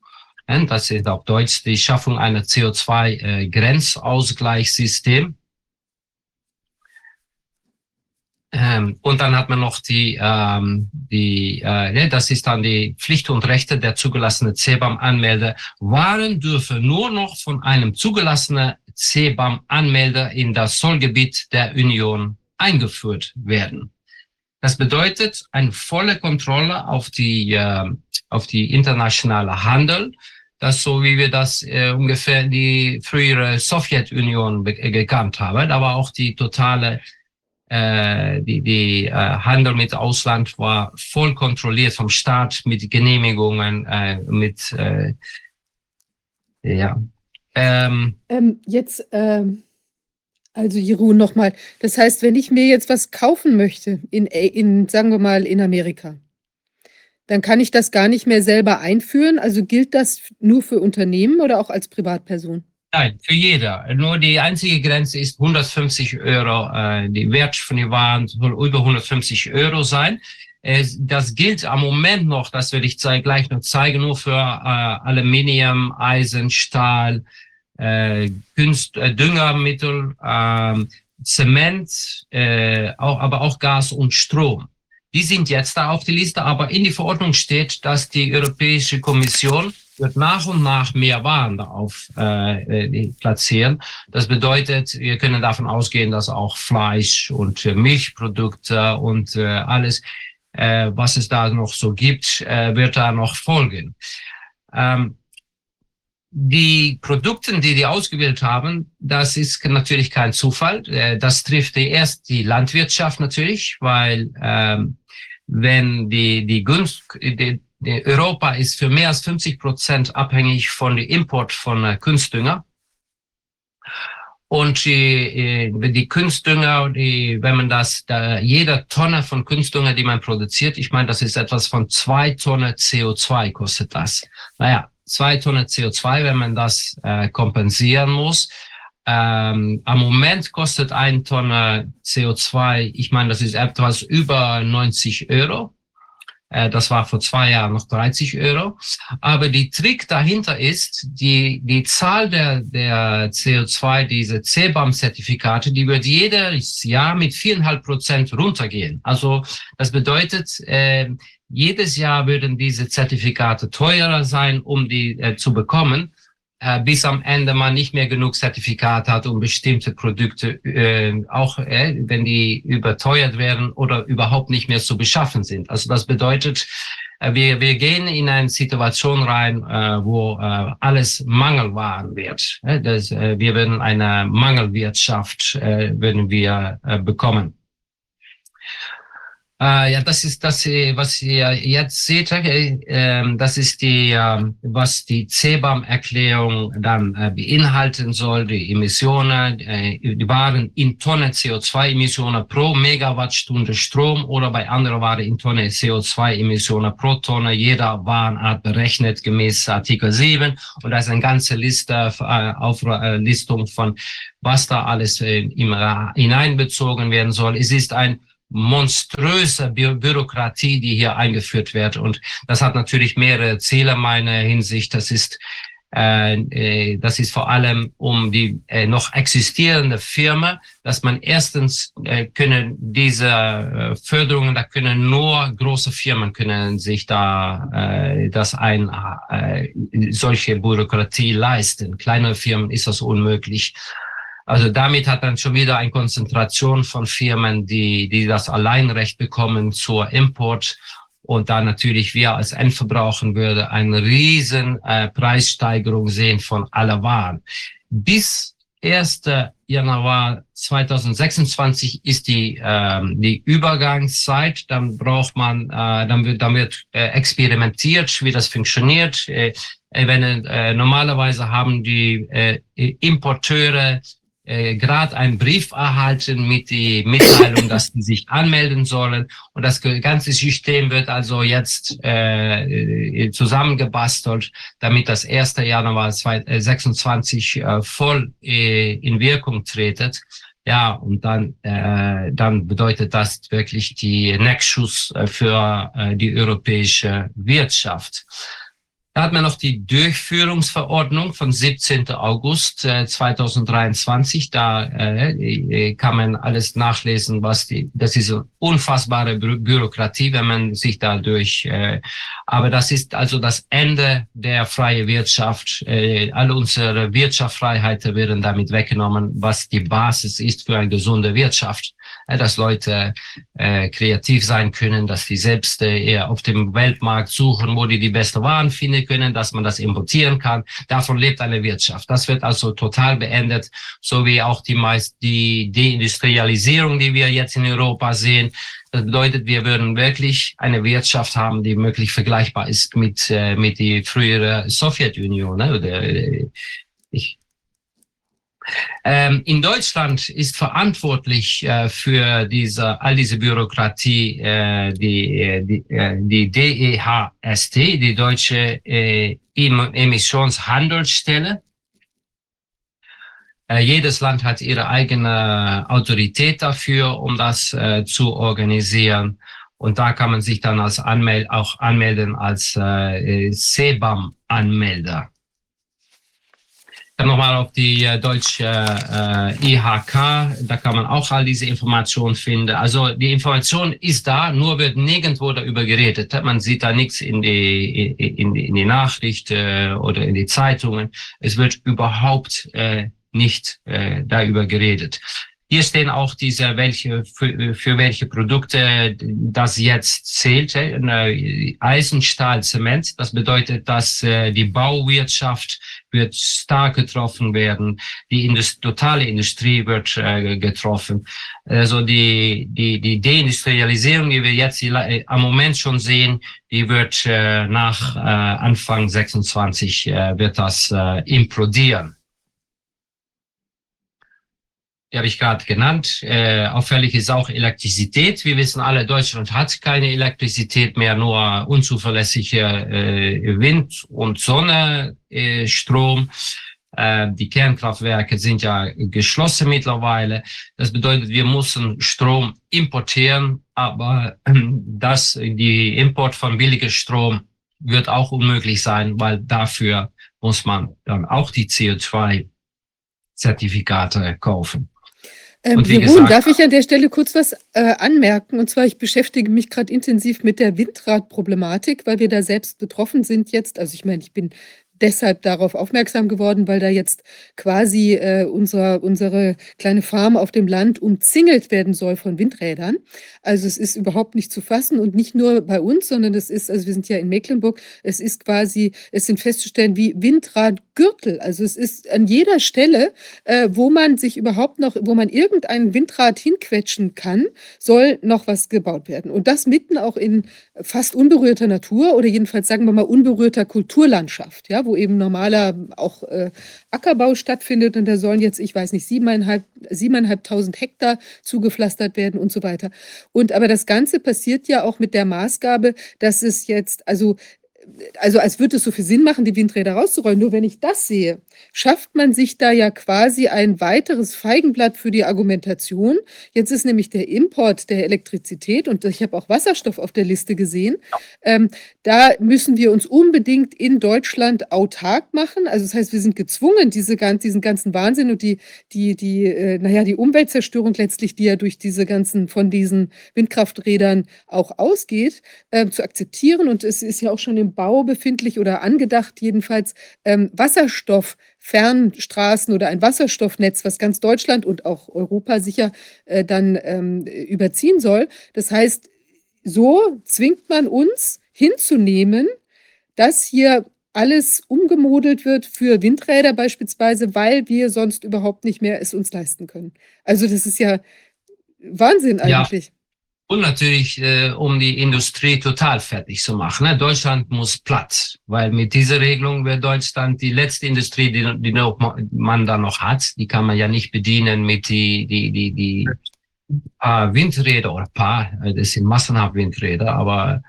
G: Äh, das ist auf Deutsch die Schaffung einer CO2-Grenzausgleichssystem. Ähm, und dann hat man noch die, ähm, die äh, ne, das ist dann die Pflicht und Rechte der zugelassenen CBAM-Anmelder. Waren dürfen nur noch von einem zugelassenen CBAM-Anmelder in das Zollgebiet der Union eingeführt werden. Das bedeutet eine volle Kontrolle auf die, äh, auf die internationale Handel. Das so wie wir das äh, ungefähr die frühere Sowjetunion gekannt haben, aber auch die totale äh, die, die äh, Handel mit Ausland war voll kontrolliert vom Staat mit Genehmigungen, äh, mit äh, ja. Ähm,
A: Ähm, jetzt, ähm, also Jeroen nochmal. Das heißt, wenn ich mir jetzt was kaufen möchte, in, in, sagen wir mal, in Amerika, dann kann ich das gar nicht mehr selber einführen. Also gilt das nur für Unternehmen oder auch als Privatperson?
G: Nein, für jeder. Nur die einzige Grenze ist 150 Euro. Äh, die Wert von den Waren soll über 150 Euro sein. Äh, das gilt am Moment noch, das werde ich gleich noch zeigen, nur für äh, Aluminium, Eisen, Stahl, äh, Künst, äh, Düngermittel, äh, Zement, äh, auch, aber auch Gas und Strom. Die sind jetzt da auf die Liste, aber in die Verordnung steht, dass die Europäische Kommission wird nach und nach mehr Waren darauf äh, äh platzieren. Das bedeutet, wir können davon ausgehen, dass auch Fleisch und Milchprodukte und äh, alles, äh, was es da noch so gibt, äh, wird da noch folgen. Ähm, die Produkte, die die ausgewählt haben, das ist natürlich kein Zufall. Äh, das trifft erst die Landwirtschaft natürlich, weil ähm, wenn die, die Gunst, die, die Europa ist für mehr als 50 Prozent abhängig von dem Import von äh, Kunstdünger. Und die, äh, die Kunstdünger, die, wenn man das, da, jeder Tonne von Kunstdünger, die man produziert, ich meine, das ist etwas von zwei Tonnen CO2 kostet das. Naja, zwei Tonnen CO2, wenn man das äh, kompensieren muss. Ähm, am Moment kostet ein Tonne CO2, ich meine, das ist etwas über 90 Euro. Äh, das war vor zwei Jahren noch 30 Euro. Aber die Trick dahinter ist, die, die Zahl der, der CO2, diese CBAM-Zertifikate, die wird jedes Jahr mit viereinhalb Prozent runtergehen. Also das bedeutet, äh, jedes Jahr würden diese Zertifikate teurer sein, um die äh, zu bekommen, äh, bis am Ende man nicht mehr genug Zertifikat hat, um bestimmte Produkte, äh, auch äh, wenn die überteuert werden oder überhaupt nicht mehr zu beschaffen sind. Also das bedeutet, äh, wir, wir gehen in eine Situation rein, äh, wo äh, alles Mangelwaren wird. Äh, das, äh, wir werden eine Mangelwirtschaft äh, werden wir äh, bekommen. Äh, ja, das ist das, äh, was ihr jetzt seht. Äh, ähm, das ist die, äh, was die CBAM-Erklärung dann äh, beinhalten soll. Die Emissionen, äh, die Waren in Tonnen CO2-Emissionen pro Megawattstunde Strom oder bei anderen Waren in Tonne CO2-Emissionen pro Tonne jeder Warenart berechnet gemäß Artikel 7. Und da ist eine ganze Liste, äh, Auflistung von was da alles äh, hineinbezogen werden soll. Es ist ein monströse Bü Bürokratie, die hier eingeführt wird. Und das hat natürlich mehrere Ziele meiner Hinsicht. Das ist äh, äh, das ist vor allem um die äh, noch existierende Firma, dass man erstens äh, können diese äh, Förderungen, da können nur große Firmen können sich da äh, das ein äh, solche Bürokratie leisten. Kleine Firmen ist das unmöglich. Also damit hat dann schon wieder eine Konzentration von Firmen, die, die das Alleinrecht bekommen zur Import und da natürlich wir als Endverbraucher würde eine riesen äh, Preissteigerung sehen von aller Waren. Bis 1. Januar 2026 ist die, ähm, die Übergangszeit. Dann braucht man, äh, dann wird, dann wird äh, experimentiert, wie das funktioniert. Äh, wenn, äh, normalerweise haben die äh, Importeure äh, gerade einen Brief erhalten mit die Mitteilung, dass die sich anmelden sollen. Und das ganze System wird also jetzt äh, zusammengebastelt, damit das 1. Januar 2026 äh, voll äh, in Wirkung tretet. Ja, und dann, äh, dann bedeutet das wirklich die Nexus äh, für äh, die europäische Wirtschaft. Da hat man noch die Durchführungsverordnung von 17. August äh, 2023. Da äh, äh, kann man alles nachlesen, was die, das ist eine unfassbare Bü Bürokratie, wenn man sich da durch, äh, aber das ist also das Ende der freien Wirtschaft. Äh, alle unsere Wirtschaftsfreiheiten werden damit weggenommen, was die Basis ist für eine gesunde Wirtschaft. Dass Leute äh, kreativ sein können, dass die selbst äh, eher auf dem Weltmarkt suchen, wo die die beste Waren finden können, dass man das importieren kann. Davon lebt eine Wirtschaft. Das wird also total beendet, so wie auch die meist die Deindustrialisierung, die wir jetzt in Europa sehen. Das bedeutet, wir würden wirklich eine Wirtschaft haben, die möglich vergleichbar ist mit, äh, mit die frühere Sowjetunion. Ne? Oder, äh, ich, ähm, in Deutschland ist verantwortlich äh, für diese, all diese Bürokratie äh, die, äh, die, äh, die DEHST, die Deutsche äh, Emissionshandelsstelle. Jedes Land hat ihre eigene Autorität dafür, um das zu organisieren. Und da kann man sich dann als Anmel auch anmelden als äh, CBAM-Anmelder. Dann nochmal auf die äh, deutsche äh, IHK, da kann man auch all diese Informationen finden. Also die Information ist da, nur wird nirgendwo darüber geredet. Man sieht da nichts in die, in, in die Nachricht äh, oder in die Zeitungen. Es wird überhaupt äh, nicht äh, darüber geredet. Hier stehen auch diese, welche, für, für welche Produkte das jetzt zählt. Äh, Eisen, Stahl, Zement. Das bedeutet, dass äh, die Bauwirtschaft wird stark getroffen werden. Die Indust totale Industrie wird äh, getroffen. Also die, die, die Deindustrialisierung, die wir jetzt äh, am Moment schon sehen, die wird äh, nach äh, Anfang 26 äh, wird das äh, implodieren die habe ich gerade genannt. Äh, auffällig ist auch Elektrizität. Wir wissen alle, Deutschland hat keine Elektrizität mehr, nur unzuverlässige äh, Wind- und Sonnenstrom. Äh, die Kernkraftwerke sind ja geschlossen mittlerweile. Das bedeutet, wir müssen Strom importieren, aber äh, das, die Import von billigem Strom wird auch unmöglich sein, weil dafür muss man dann auch die CO2-Zertifikate kaufen.
A: Ähm, Jeroen, darf ich an der Stelle kurz was äh, anmerken? Und zwar, ich beschäftige mich gerade intensiv mit der Windradproblematik, weil wir da selbst betroffen sind jetzt. Also ich meine, ich bin deshalb darauf aufmerksam geworden, weil da jetzt quasi äh, unser, unsere kleine Farm auf dem Land umzingelt werden soll von Windrädern. Also es ist überhaupt nicht zu fassen und nicht nur bei uns, sondern es ist, also wir sind ja in Mecklenburg, es ist quasi, es sind festzustellen wie Windradgürtel. Also es ist an jeder Stelle, äh, wo man sich überhaupt noch, wo man irgendein Windrad hinquetschen kann, soll noch was gebaut werden. Und das mitten auch in fast unberührter Natur oder jedenfalls sagen wir mal unberührter Kulturlandschaft, ja, wo eben normaler auch äh, Ackerbau stattfindet und da sollen jetzt, ich weiß nicht, siebeneinhalb, siebeneinhalbtausend Hektar zugepflastert werden und so weiter. Und aber das Ganze passiert ja auch mit der Maßgabe, dass es jetzt, also also als würde es so viel Sinn machen, die Windräder rauszurollen. Nur wenn ich das sehe, schafft man sich da ja quasi ein weiteres Feigenblatt für die Argumentation. Jetzt ist nämlich der Import der Elektrizität und ich habe auch Wasserstoff auf der Liste gesehen. Ähm, da müssen wir uns unbedingt in Deutschland autark machen. Also das heißt, wir sind gezwungen, diese, diesen ganzen Wahnsinn und die, die, die, äh, naja, die Umweltzerstörung letztlich, die ja durch diese ganzen, von diesen Windkrafträdern auch ausgeht, äh, zu akzeptieren. Und es ist ja auch schon im Bau befindlich oder angedacht jedenfalls ähm, Wasserstofffernstraßen oder ein Wasserstoffnetz, was ganz Deutschland und auch Europa sicher äh, dann ähm, überziehen soll. Das heißt, so zwingt man uns hinzunehmen, dass hier alles umgemodelt wird für Windräder beispielsweise, weil wir sonst überhaupt nicht mehr es uns leisten können. Also das ist ja Wahnsinn eigentlich. Ja.
G: Und natürlich, äh, um die Industrie total fertig zu machen. Ne? Deutschland muss Platz, weil mit dieser Regelung wird Deutschland die letzte Industrie, die, die noch, man da noch hat, die kann man ja nicht bedienen mit die, die, die, die paar Windräder oder paar, äh, das sind massenhaft Windräder, aber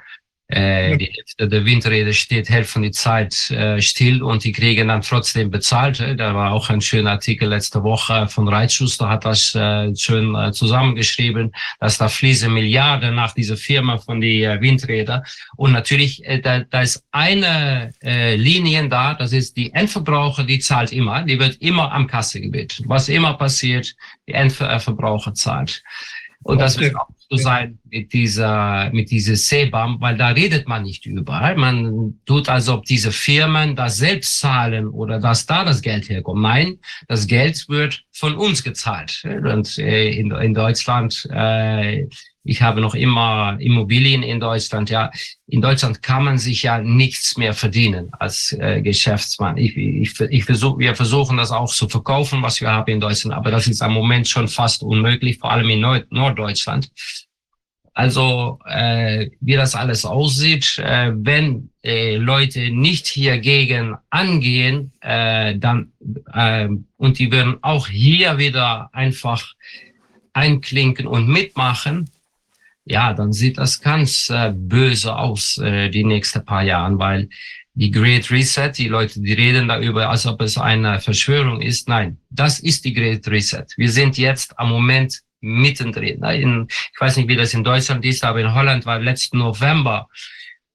G: äh, die Hälfte der Windräder steht Hälfte die Zeit äh, still und die kriegen dann trotzdem bezahlt. Äh, da war auch ein schöner Artikel letzte Woche von Reitschuster, hat das äh, schön äh, zusammengeschrieben, dass da fließen Milliarden nach dieser Firma von die äh, Windräder. Und natürlich, äh, da, da ist eine äh, Linie da, das ist die Endverbraucher, die zahlt immer, die wird immer am Kasse gebeten. Was immer passiert, die Endverbraucher zahlt. Und das wird auch zu sein mit dieser, mit dieser CBAM, weil da redet man nicht überall. Man tut also, ob diese Firmen das selbst zahlen oder dass da das Geld herkommt. Nein, das Geld wird von uns gezahlt. Und äh, in, in Deutschland, äh, ich habe noch immer Immobilien in Deutschland. Ja, in Deutschland kann man sich ja nichts mehr verdienen als äh, Geschäftsmann. Ich, ich, ich versuch, wir versuchen das auch zu verkaufen, was wir haben in Deutschland, aber das ist am Moment schon fast unmöglich, vor allem in Nord Norddeutschland. Also äh, wie das alles aussieht, äh, wenn äh, Leute nicht hiergegen angehen, äh, dann äh, und die würden auch hier wieder einfach einklinken und mitmachen, ja, dann sieht das ganz äh, böse aus äh, die nächsten paar Jahren, weil die Great Reset, die Leute, die reden darüber, als ob es eine Verschwörung ist. Nein, das ist die Great Reset. Wir sind jetzt am Moment mittendrin. In, ich weiß nicht, wie das in Deutschland ist, aber in Holland war letzten November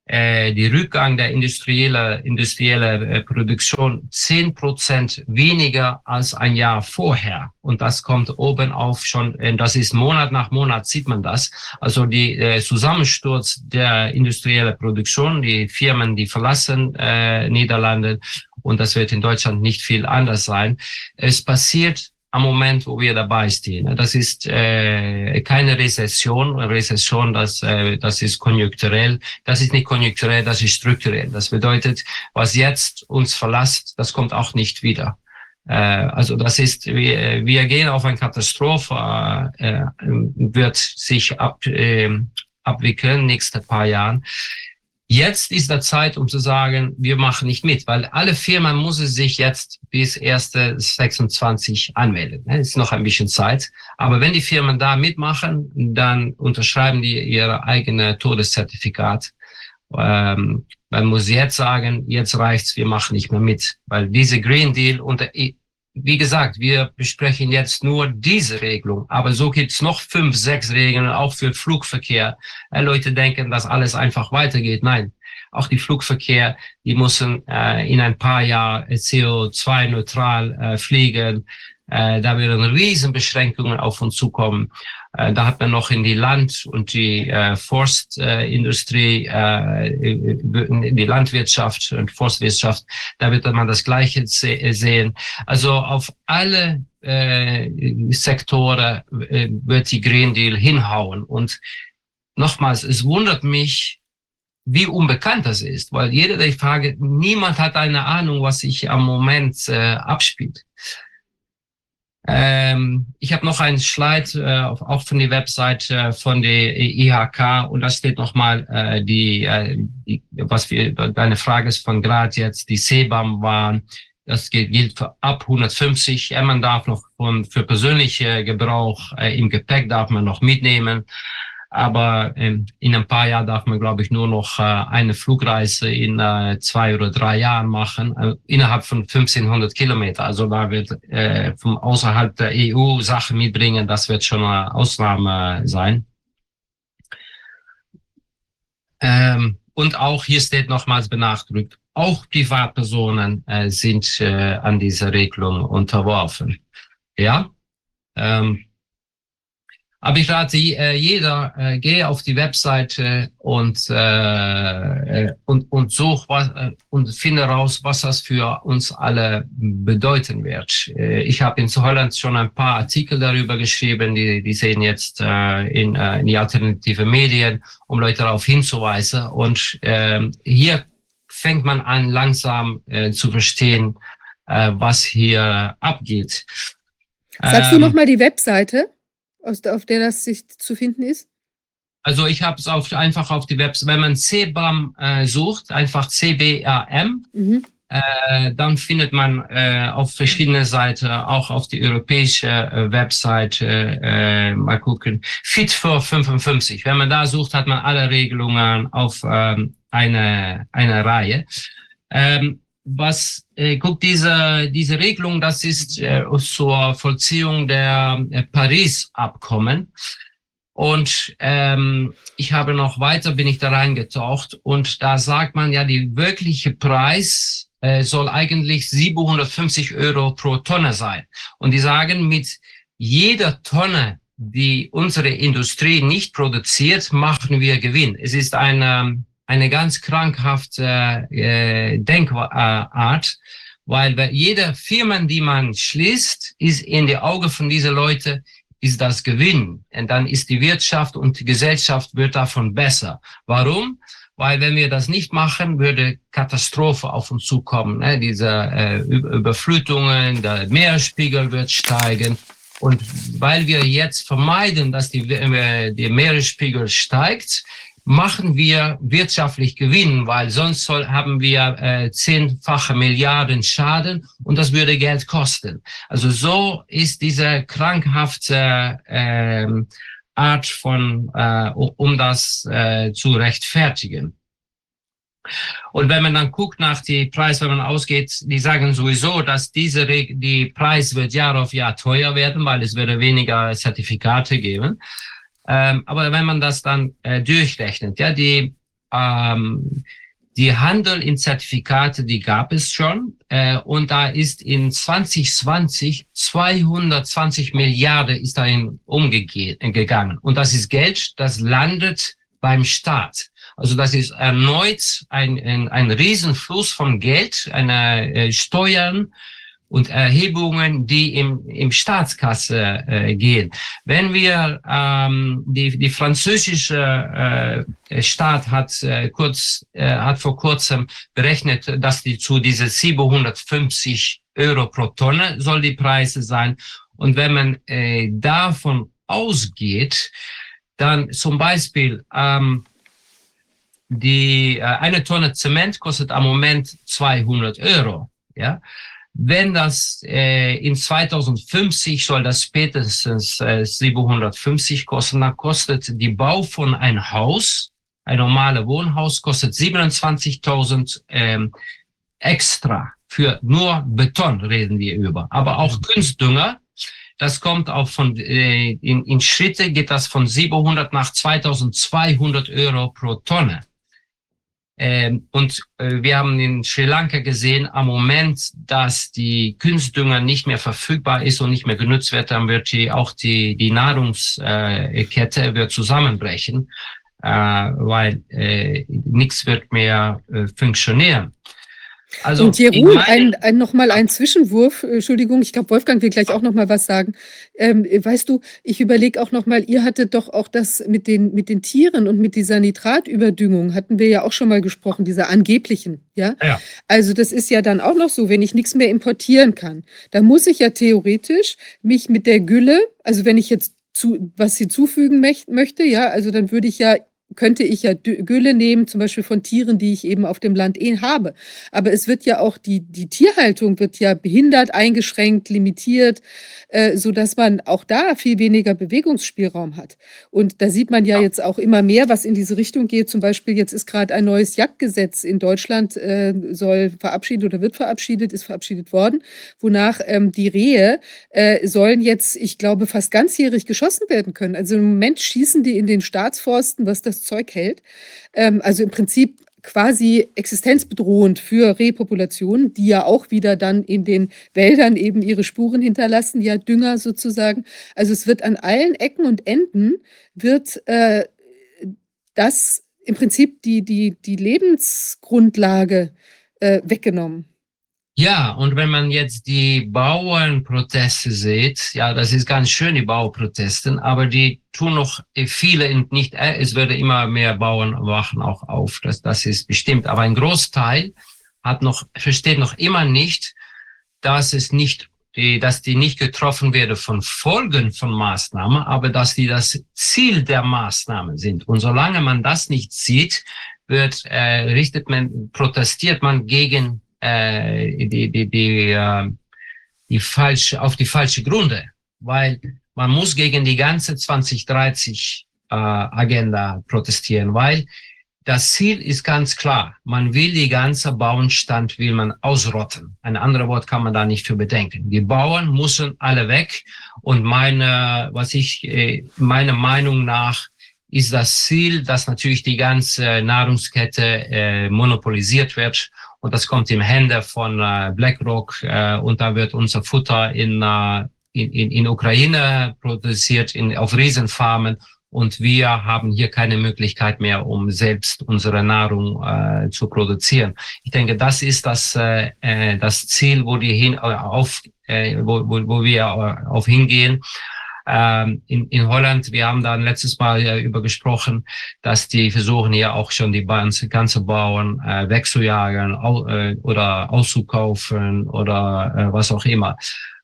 G: äh, die Rückgang der industrielle, industrielle äh, Produktion zehn Prozent weniger als ein Jahr vorher. Und das kommt oben auf schon, äh, das ist Monat nach Monat sieht man das. Also die äh, Zusammensturz der industriellen Produktion, die Firmen, die verlassen äh, Niederlande und das wird in Deutschland nicht viel anders sein. Es passiert am Moment, wo wir dabei stehen. Das ist äh, keine Rezession. Rezession, das, äh, das ist konjunkturell. Das ist nicht konjunkturell, das ist strukturell. Das bedeutet, was jetzt uns verlässt, das kommt auch nicht wieder. Äh, also das ist, wir, wir gehen auf eine Katastrophe, äh, wird sich ab, äh, abwickeln nächste paar Jahren. Jetzt ist der Zeit, um zu sagen, wir machen nicht mit, weil alle Firmen müssen sich jetzt bis 1.26 anmelden. Es ist noch ein bisschen Zeit. Aber wenn die Firmen da mitmachen, dann unterschreiben die ihre eigene Todeszertifikat. Ähm, man muss jetzt sagen, jetzt reicht's, wir machen nicht mehr mit, weil diese Green Deal unter wie gesagt, wir besprechen jetzt nur diese Regelung, aber so gibt's noch fünf, sechs Regeln, auch für Flugverkehr. Äh, Leute denken, dass alles einfach weitergeht. Nein, auch die Flugverkehr, die müssen äh, in ein paar Jahren CO2-neutral äh, fliegen. Äh, da werden Riesenbeschränkungen auf uns zukommen. Äh, da hat man noch in die Land- und die äh, Forstindustrie, äh, in die Landwirtschaft und Forstwirtschaft, da wird man das Gleiche se sehen. Also auf alle äh, Sektoren äh, wird die Green Deal hinhauen. Und nochmals, es wundert mich, wie unbekannt das ist, weil jeder, der ich frage, niemand hat eine Ahnung, was sich am Moment äh, abspielt. Ähm, ich habe noch einen Slide, äh, auch von der Website äh, von der IHK und da steht nochmal äh, die, äh, die, was wir, deine Frage ist von gerade jetzt, die CBAM waren, das gilt für ab 150. Man darf noch von, für persönliche Gebrauch äh, im Gepäck darf man noch mitnehmen. Aber ähm, in ein paar Jahren darf man, glaube ich, nur noch äh, eine Flugreise in äh, zwei oder drei Jahren machen, äh, innerhalb von 1500 Kilometer. Also da wird von außerhalb der EU Sachen mitbringen, das wird schon eine Ausnahme sein. Ähm, und auch hier steht nochmals benachdrückt, auch Privatpersonen äh, sind äh, an dieser Regelung unterworfen. Ja, ähm, aber ich rate äh, jeder, äh, gehe auf die Webseite und, äh, äh, und, und such was, äh, und finde raus, was das für uns alle bedeuten wird. Äh, ich habe in Holland schon ein paar Artikel darüber geschrieben, die, die sehen jetzt äh, in, äh, in die alternative Medien, um Leute darauf hinzuweisen. Und äh, hier fängt man an, langsam äh, zu verstehen, äh, was hier abgeht.
A: Sagst ähm, du nochmal die Webseite? Auf der das sich zu finden ist?
G: Also ich habe es auf, einfach auf die Website, wenn man CBAM äh, sucht, einfach CBAM, mhm. äh, dann findet man äh, auf verschiedene Seiten, auch auf die europäische äh, Website, äh, mal gucken, Fit for 55. Wenn man da sucht, hat man alle Regelungen auf ähm, eine, eine Reihe. Ähm, was äh, guckt diese diese Regelung, das ist äh, zur Vollziehung der äh, Paris-Abkommen. Und ähm, ich habe noch weiter, bin ich da reingetaucht und da sagt man ja, die wirkliche Preis äh, soll eigentlich 750 Euro pro Tonne sein. Und die sagen, mit jeder Tonne die unsere Industrie nicht produziert, machen wir Gewinn. Es ist eine, eine ganz krankhafte äh, Denkart, weil jede Firma, die man schließt, ist in die Augen von diesen Leuten ist das Gewinn. Und dann ist die Wirtschaft und die Gesellschaft wird davon besser. Warum? Weil wenn wir das nicht machen, würde Katastrophe auf uns zukommen. Ne? Diese äh, Überflutungen, der Meeresspiegel wird steigen. Und weil wir jetzt vermeiden, dass die, äh, der Meeresspiegel steigt, machen wir wirtschaftlich Gewinn, weil sonst soll, haben wir äh, zehnfache Milliarden Schaden und das würde Geld kosten. Also so ist diese krankhafte äh, Art von, äh, um das äh, zu rechtfertigen. Und wenn man dann guckt nach die Preis, wenn man ausgeht, die sagen sowieso, dass diese die Preis wird Jahr auf Jahr teuer werden, weil es würde weniger Zertifikate geben. Ähm, aber wenn man das dann äh, durchrechnet, ja, die, ähm, die Handel in Zertifikate, die gab es schon. Äh, und da ist in 2020 220 Milliarden ist dahin umgegangen. Und das ist Geld, das landet beim Staat. Also das ist erneut ein, ein, ein Riesenfluss von Geld, eine äh, Steuern, und Erhebungen, die im, im Staatskasse äh, gehen. Wenn wir ähm, die, die französische äh, Staat hat äh, kurz äh, hat vor kurzem berechnet, dass die zu diese 750 Euro pro Tonne soll die Preise sein. Und wenn man äh, davon ausgeht, dann zum Beispiel ähm, die äh, eine Tonne Zement kostet am Moment 200 Euro. Ja, wenn das äh, in 2050 soll das spätestens äh, 750 kosten, dann kostet die Bau von ein Haus, ein normales Wohnhaus, kostet 27.000 ähm, extra. Für nur Beton reden wir über. Aber auch Kunstdünger, das kommt auch von, äh, in, in Schritte geht das von 700 nach 2200 Euro pro Tonne. Ähm, und äh, wir haben in Sri Lanka gesehen, am Moment, dass die Kunstdünger nicht mehr verfügbar ist und nicht mehr genutzt wird, dann wird die, auch die, die Nahrungskette äh, wird zusammenbrechen, äh, weil nichts wird mehr funktionieren.
A: Also und Jeroen, ein, ein, nochmal ein Zwischenwurf, äh, Entschuldigung, ich glaube, Wolfgang will gleich auch nochmal was sagen. Ähm, weißt du, ich überlege auch nochmal, ihr hattet doch auch das mit den, mit den Tieren und mit dieser Nitratüberdüngung, hatten wir ja auch schon mal gesprochen, dieser angeblichen, ja? ja? Also das ist ja dann auch noch so, wenn ich nichts mehr importieren kann, dann muss ich ja theoretisch mich mit der Gülle, also wenn ich jetzt zu, was hinzufügen möchte, ja, also dann würde ich ja könnte ich ja Gülle nehmen, zum Beispiel von Tieren, die ich eben auf dem Land eh habe. Aber es wird ja auch, die, die Tierhaltung wird ja behindert, eingeschränkt, limitiert, äh, sodass man auch da viel weniger Bewegungsspielraum hat. Und da sieht man ja jetzt auch immer mehr, was in diese Richtung geht. Zum Beispiel jetzt ist gerade ein neues Jagdgesetz in Deutschland, äh, soll verabschiedet oder wird verabschiedet, ist verabschiedet worden, wonach ähm, die Rehe äh, sollen jetzt, ich glaube, fast ganzjährig geschossen werden können. Also im Moment schießen die in den Staatsforsten, was das Zeug hält. Ähm, also im Prinzip quasi existenzbedrohend für Rehpopulationen, die ja auch wieder dann in den Wäldern eben ihre Spuren hinterlassen, ja Dünger sozusagen. Also es wird an allen Ecken und Enden wird äh, das im Prinzip die, die, die Lebensgrundlage äh, weggenommen.
G: Ja, und wenn man jetzt die Bauernproteste sieht, ja, das ist ganz schön, die Bauproteste, aber die tun noch viele nicht, äh, es werden immer mehr Bauern wachen auch auf, das, das ist bestimmt. Aber ein Großteil hat noch, versteht noch immer nicht, dass es nicht, die, dass die nicht getroffen werden von Folgen von Maßnahmen, aber dass die das Ziel der Maßnahmen sind. Und solange man das nicht sieht, wird, äh, richtet man, protestiert man gegen äh, die, die, die, äh, die falsche, auf die falsche Gründe, weil man muss gegen die ganze 2030 äh, Agenda protestieren, weil das Ziel ist ganz klar. Man will die ganze Bauernstand will man ausrotten. Ein anderes Wort kann man da nicht für bedenken. Die Bauern müssen alle weg. Und meine, was ich, äh, meiner Meinung nach ist das Ziel, dass natürlich die ganze Nahrungskette äh, monopolisiert wird und das kommt im Hände von äh, BlackRock äh, und da wird unser Futter in, äh, in, in, in Ukraine produziert, in, auf Riesenfarmen. Und wir haben hier keine Möglichkeit mehr, um selbst unsere Nahrung äh, zu produzieren. Ich denke, das ist das, äh, äh das Ziel, wo, die hin, auf, äh, wo, wo, wo wir auf hingehen. Ähm, in, in Holland, wir haben da letztes Mal ja über gesprochen, dass die versuchen hier auch schon die ganze Bauern äh, wegzujagen au, äh, oder auszukaufen oder äh, was auch immer.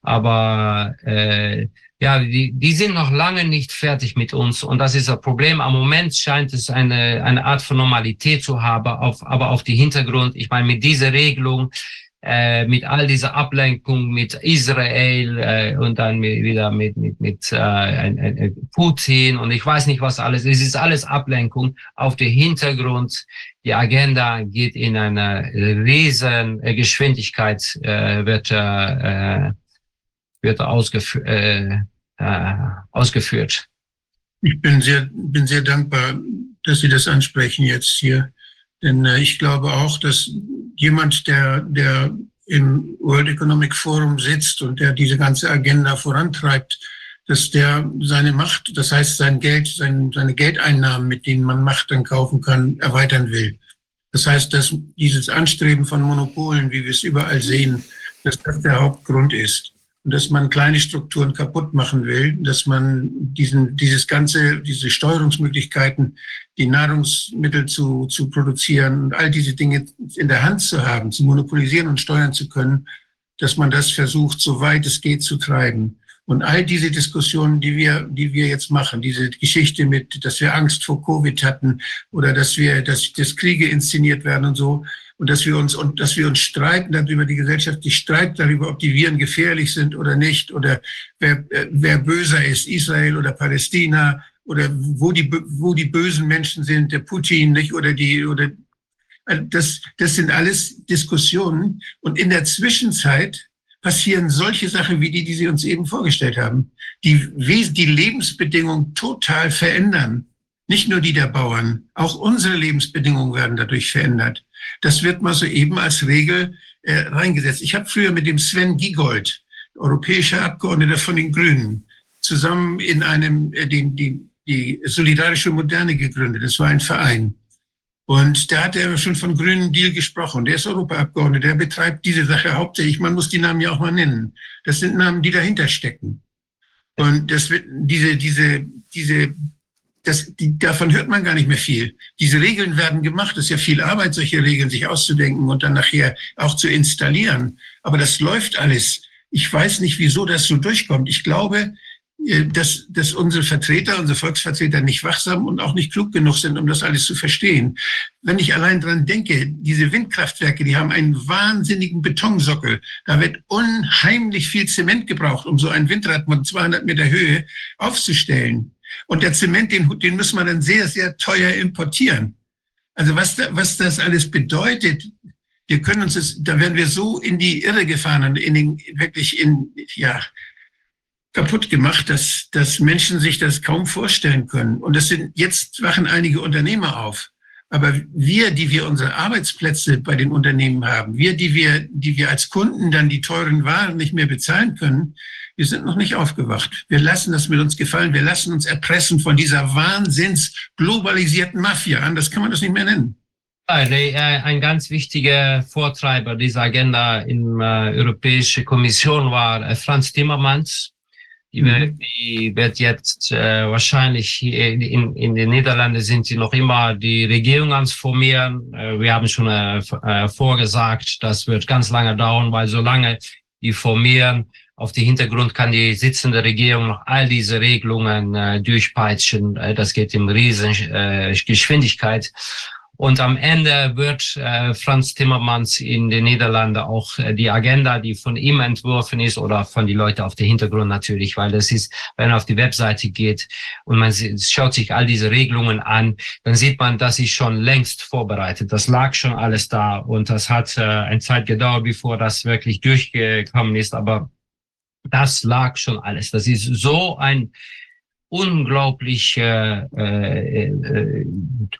G: Aber äh, ja, die, die sind noch lange nicht fertig mit uns und das ist das Problem. Am Moment scheint es eine, eine Art von Normalität zu haben, auf, aber auf die Hintergrund, ich meine, mit dieser Regelung, äh, mit all dieser Ablenkung mit Israel äh, und dann mit, wieder mit, mit, mit äh, äh, Putin und ich weiß nicht was alles. Es ist alles Ablenkung. Auf der Hintergrund, die Agenda geht in eine riesen Geschwindigkeit, äh, wird äh, wird ausgef äh, äh, ausgeführt.
C: Ich bin sehr, bin sehr dankbar, dass Sie das ansprechen jetzt hier. Denn äh, ich glaube auch, dass jemand, der, der im World Economic Forum sitzt und der diese ganze Agenda vorantreibt, dass der seine Macht, das heißt sein Geld, sein, seine Geldeinnahmen, mit denen man Macht dann kaufen kann, erweitern will. Das heißt, dass dieses Anstreben von Monopolen, wie wir es überall sehen, dass das der Hauptgrund ist dass man kleine Strukturen kaputt machen will, dass man diesen, dieses ganze, diese Steuerungsmöglichkeiten, die Nahrungsmittel zu, zu produzieren und all diese Dinge in der Hand zu haben, zu monopolisieren und steuern zu können, dass man das versucht, so weit es geht, zu treiben. Und all diese Diskussionen, die wir, die wir jetzt machen, diese Geschichte mit, dass wir Angst vor Covid hatten oder dass wir, dass, dass Kriege inszeniert werden und so, und dass wir uns und dass wir uns streiten darüber, die Gesellschaft die Streit darüber, ob die Viren gefährlich sind oder nicht oder wer, wer böser ist, Israel oder Palästina oder wo die wo die bösen Menschen sind, der Putin nicht oder die oder also das das sind alles Diskussionen und in der Zwischenzeit passieren solche Sachen wie die, die Sie uns eben vorgestellt haben, die die Lebensbedingungen total verändern. Nicht nur die der Bauern, auch unsere Lebensbedingungen werden dadurch verändert. Das wird mal so eben als Regel äh, reingesetzt. Ich habe früher mit dem Sven Giegold, europäischer Abgeordneter von den Grünen, zusammen in einem, äh, den, die, die Solidarische Moderne gegründet. Das war ein Verein. Und da hat er schon von Grünen Deal gesprochen. Der ist Europaabgeordneter, der betreibt diese Sache hauptsächlich. Man muss die Namen ja auch mal nennen. Das sind Namen, die dahinter stecken. Und das wird, diese, diese, diese das, die, davon hört man gar nicht mehr viel. Diese Regeln werden gemacht. Es ist ja viel Arbeit, solche Regeln sich auszudenken und dann nachher auch zu installieren. Aber das läuft alles. Ich weiß nicht, wieso das so durchkommt. Ich glaube, äh, dass, dass unsere Vertreter, unsere Volksvertreter nicht wachsam und auch nicht klug genug sind, um das alles zu verstehen. Wenn ich allein dran denke, diese Windkraftwerke, die haben einen wahnsinnigen Betonsockel. Da wird unheimlich viel Zement gebraucht, um so ein Windrad von 200 Meter Höhe aufzustellen. Und der Zement, den, den muss man dann sehr, sehr teuer importieren. Also was, da, was das alles bedeutet, wir können uns das, da werden wir so in die Irre gefahren und in den, wirklich in, ja, kaputt gemacht, dass, dass Menschen sich das kaum vorstellen können. Und das sind, jetzt wachen einige Unternehmer auf. Aber wir, die wir unsere Arbeitsplätze bei den Unternehmen haben, wir, die wir, die wir als Kunden dann die teuren Waren nicht mehr bezahlen können, wir sind noch nicht aufgewacht. Wir lassen das mit uns gefallen. Wir lassen uns erpressen von dieser wahnsinns globalisierten Mafia. Anders kann man das nicht mehr nennen.
G: Äh, ein ganz wichtiger Vortreiber dieser Agenda in der äh, Europäischen Kommission war äh, Franz Timmermans. Die, mhm. die wird jetzt äh, wahrscheinlich in, in den Niederlanden sind sie noch immer die Regierung ans formieren. Äh, wir haben schon äh, vorgesagt, das wird ganz lange dauern, weil solange die formieren, auf die Hintergrund kann die sitzende Regierung noch all diese Regelungen äh, durchpeitschen. Äh, das geht in riesen äh, Geschwindigkeit. Und am Ende wird äh, Franz Timmermans in den Niederlanden auch äh, die Agenda, die von ihm entworfen ist oder von die Leute auf der Hintergrund natürlich, weil das ist, wenn man auf die Webseite geht und man schaut sich all diese Regelungen an, dann sieht man, das ist schon längst vorbereitet. Das lag schon alles da und das hat äh, eine Zeit gedauert, bevor das wirklich durchgekommen ist. Aber das lag schon alles. Das ist so ein unglaublich äh, äh, äh,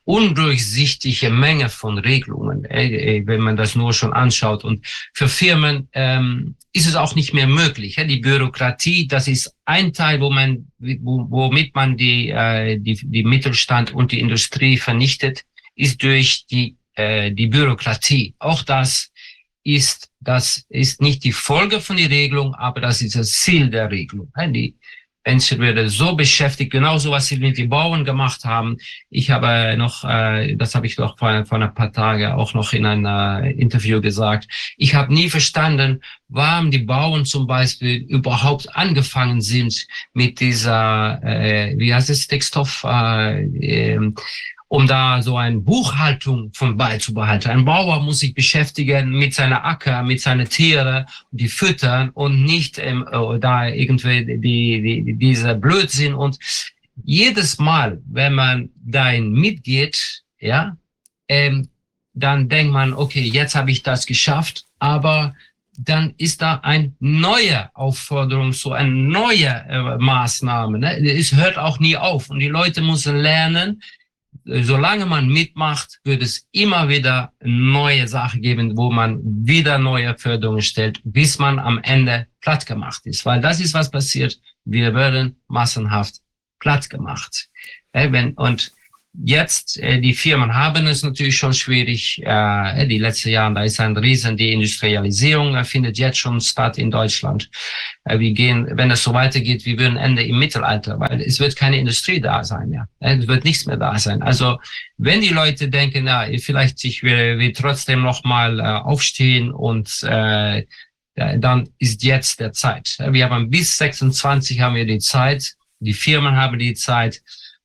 G: undurchsichtige Menge von Regelungen, äh, äh, wenn man das nur schon anschaut. Und für Firmen ähm, ist es auch nicht mehr möglich. Ja? Die Bürokratie, das ist ein Teil, wo man, wo, womit man die, äh, die, die Mittelstand und die Industrie vernichtet, ist durch die, äh, die Bürokratie. Auch das ist, das ist nicht die Folge von der Regelung, aber das ist das Ziel der Regelung. Die, Menschen werden so beschäftigt, genauso was sie mit den Bauern gemacht haben. Ich habe noch, äh, das habe ich doch vor, vor ein paar Tagen auch noch in einem Interview gesagt, ich habe nie verstanden, warum die Bauern zum Beispiel überhaupt angefangen sind mit dieser, äh, wie heißt es, Textstoff, äh, äh, um da so eine Buchhaltung von beizubehalten. Ein Bauer muss sich beschäftigen mit seiner Acker, mit seinen Tieren, die füttern und nicht ähm, äh, da irgendwie die, die, diese Blödsinn. Und jedes Mal, wenn man dahin mitgeht, ja, ähm, dann denkt man, okay, jetzt habe ich das geschafft, aber dann ist da eine neue Aufforderung, so eine neue äh, Maßnahme. Ne? Es hört auch nie auf und die Leute müssen lernen, solange man mitmacht, wird es immer wieder neue Sachen geben, wo man wieder neue Förderungen stellt, bis man am Ende platt gemacht ist. Weil das ist, was passiert. Wir werden massenhaft platt gemacht. Und Jetzt, äh, die Firmen haben es natürlich schon schwierig. Äh, die letzten Jahre, da ist ein Riesen, die Industrialisierung äh, findet jetzt schon statt in Deutschland. Äh, wir gehen, wenn es so weitergeht, wir würden Ende im Mittelalter, weil es wird keine Industrie da sein mehr. Äh, es wird nichts mehr da sein. Also, wenn die Leute denken, na, vielleicht ich will, will trotzdem noch mal äh, aufstehen und äh, dann ist jetzt der Zeit. Wir haben bis 26 haben wir die Zeit. Die Firmen haben die Zeit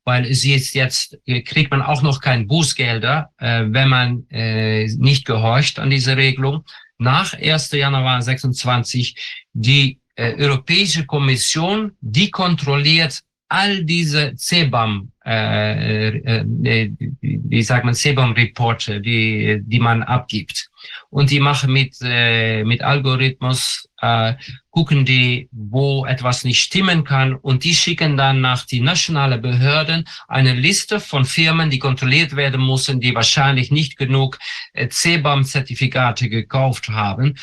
G: weil es jetzt jetzt äh, kriegt man auch noch kein Bußgelder, äh, wenn man äh, nicht gehorcht an diese Regelung. Nach 1. Januar 26 die äh, Europäische Kommission, die kontrolliert all diese CBAM, äh, äh, äh, wie sagt man, CBAM-Reporte, die, die man abgibt. Und die machen mit, äh, mit Algorithmus, äh, gucken die, wo etwas nicht stimmen kann und die schicken dann nach die nationale Behörden eine Liste von Firmen, die kontrolliert werden müssen, die wahrscheinlich nicht genug äh, CBAM-Zertifikate gekauft haben.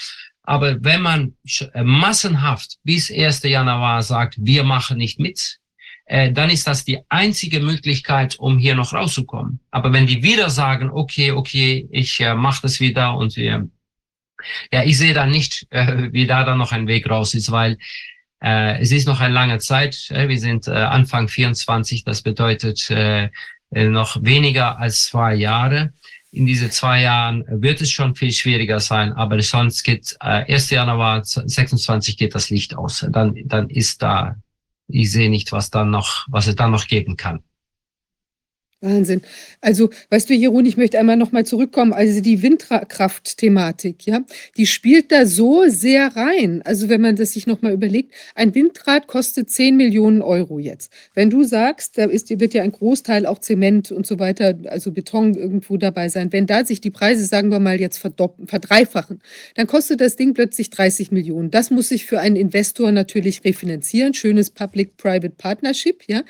G: Aber wenn man äh, massenhaft bis 1. Januar sagt, wir machen nicht mit, äh, dann ist das die einzige Möglichkeit, um hier noch rauszukommen. Aber wenn die wieder sagen, okay, okay, ich äh, mache das wieder und wir, ja, ich sehe da nicht, äh, wie da dann noch ein Weg raus ist, weil äh, es ist noch eine lange Zeit. Äh, wir sind äh, Anfang 24, das bedeutet äh, äh, noch weniger als zwei Jahre. In diese zwei Jahren wird es schon viel schwieriger sein, aber sonst geht äh, 1. Januar 26 geht das Licht aus. Dann, dann ist da ich sehe nicht, was dann noch, was es dann noch geben kann.
A: Wahnsinn. Also, weißt du, Jeroen, ich möchte einmal nochmal zurückkommen. Also die Windkraft-Thematik, ja, die spielt da so sehr rein. Also wenn man das sich nochmal überlegt, ein Windrad kostet 10 Millionen Euro jetzt. Wenn du sagst, da ist, wird ja ein Großteil auch Zement und so weiter, also Beton irgendwo dabei sein. Wenn da sich die Preise, sagen wir mal, jetzt verdreifachen, dann kostet das Ding plötzlich 30 Millionen. Das muss sich für einen Investor natürlich refinanzieren. Schönes Public-Private Partnership, ja,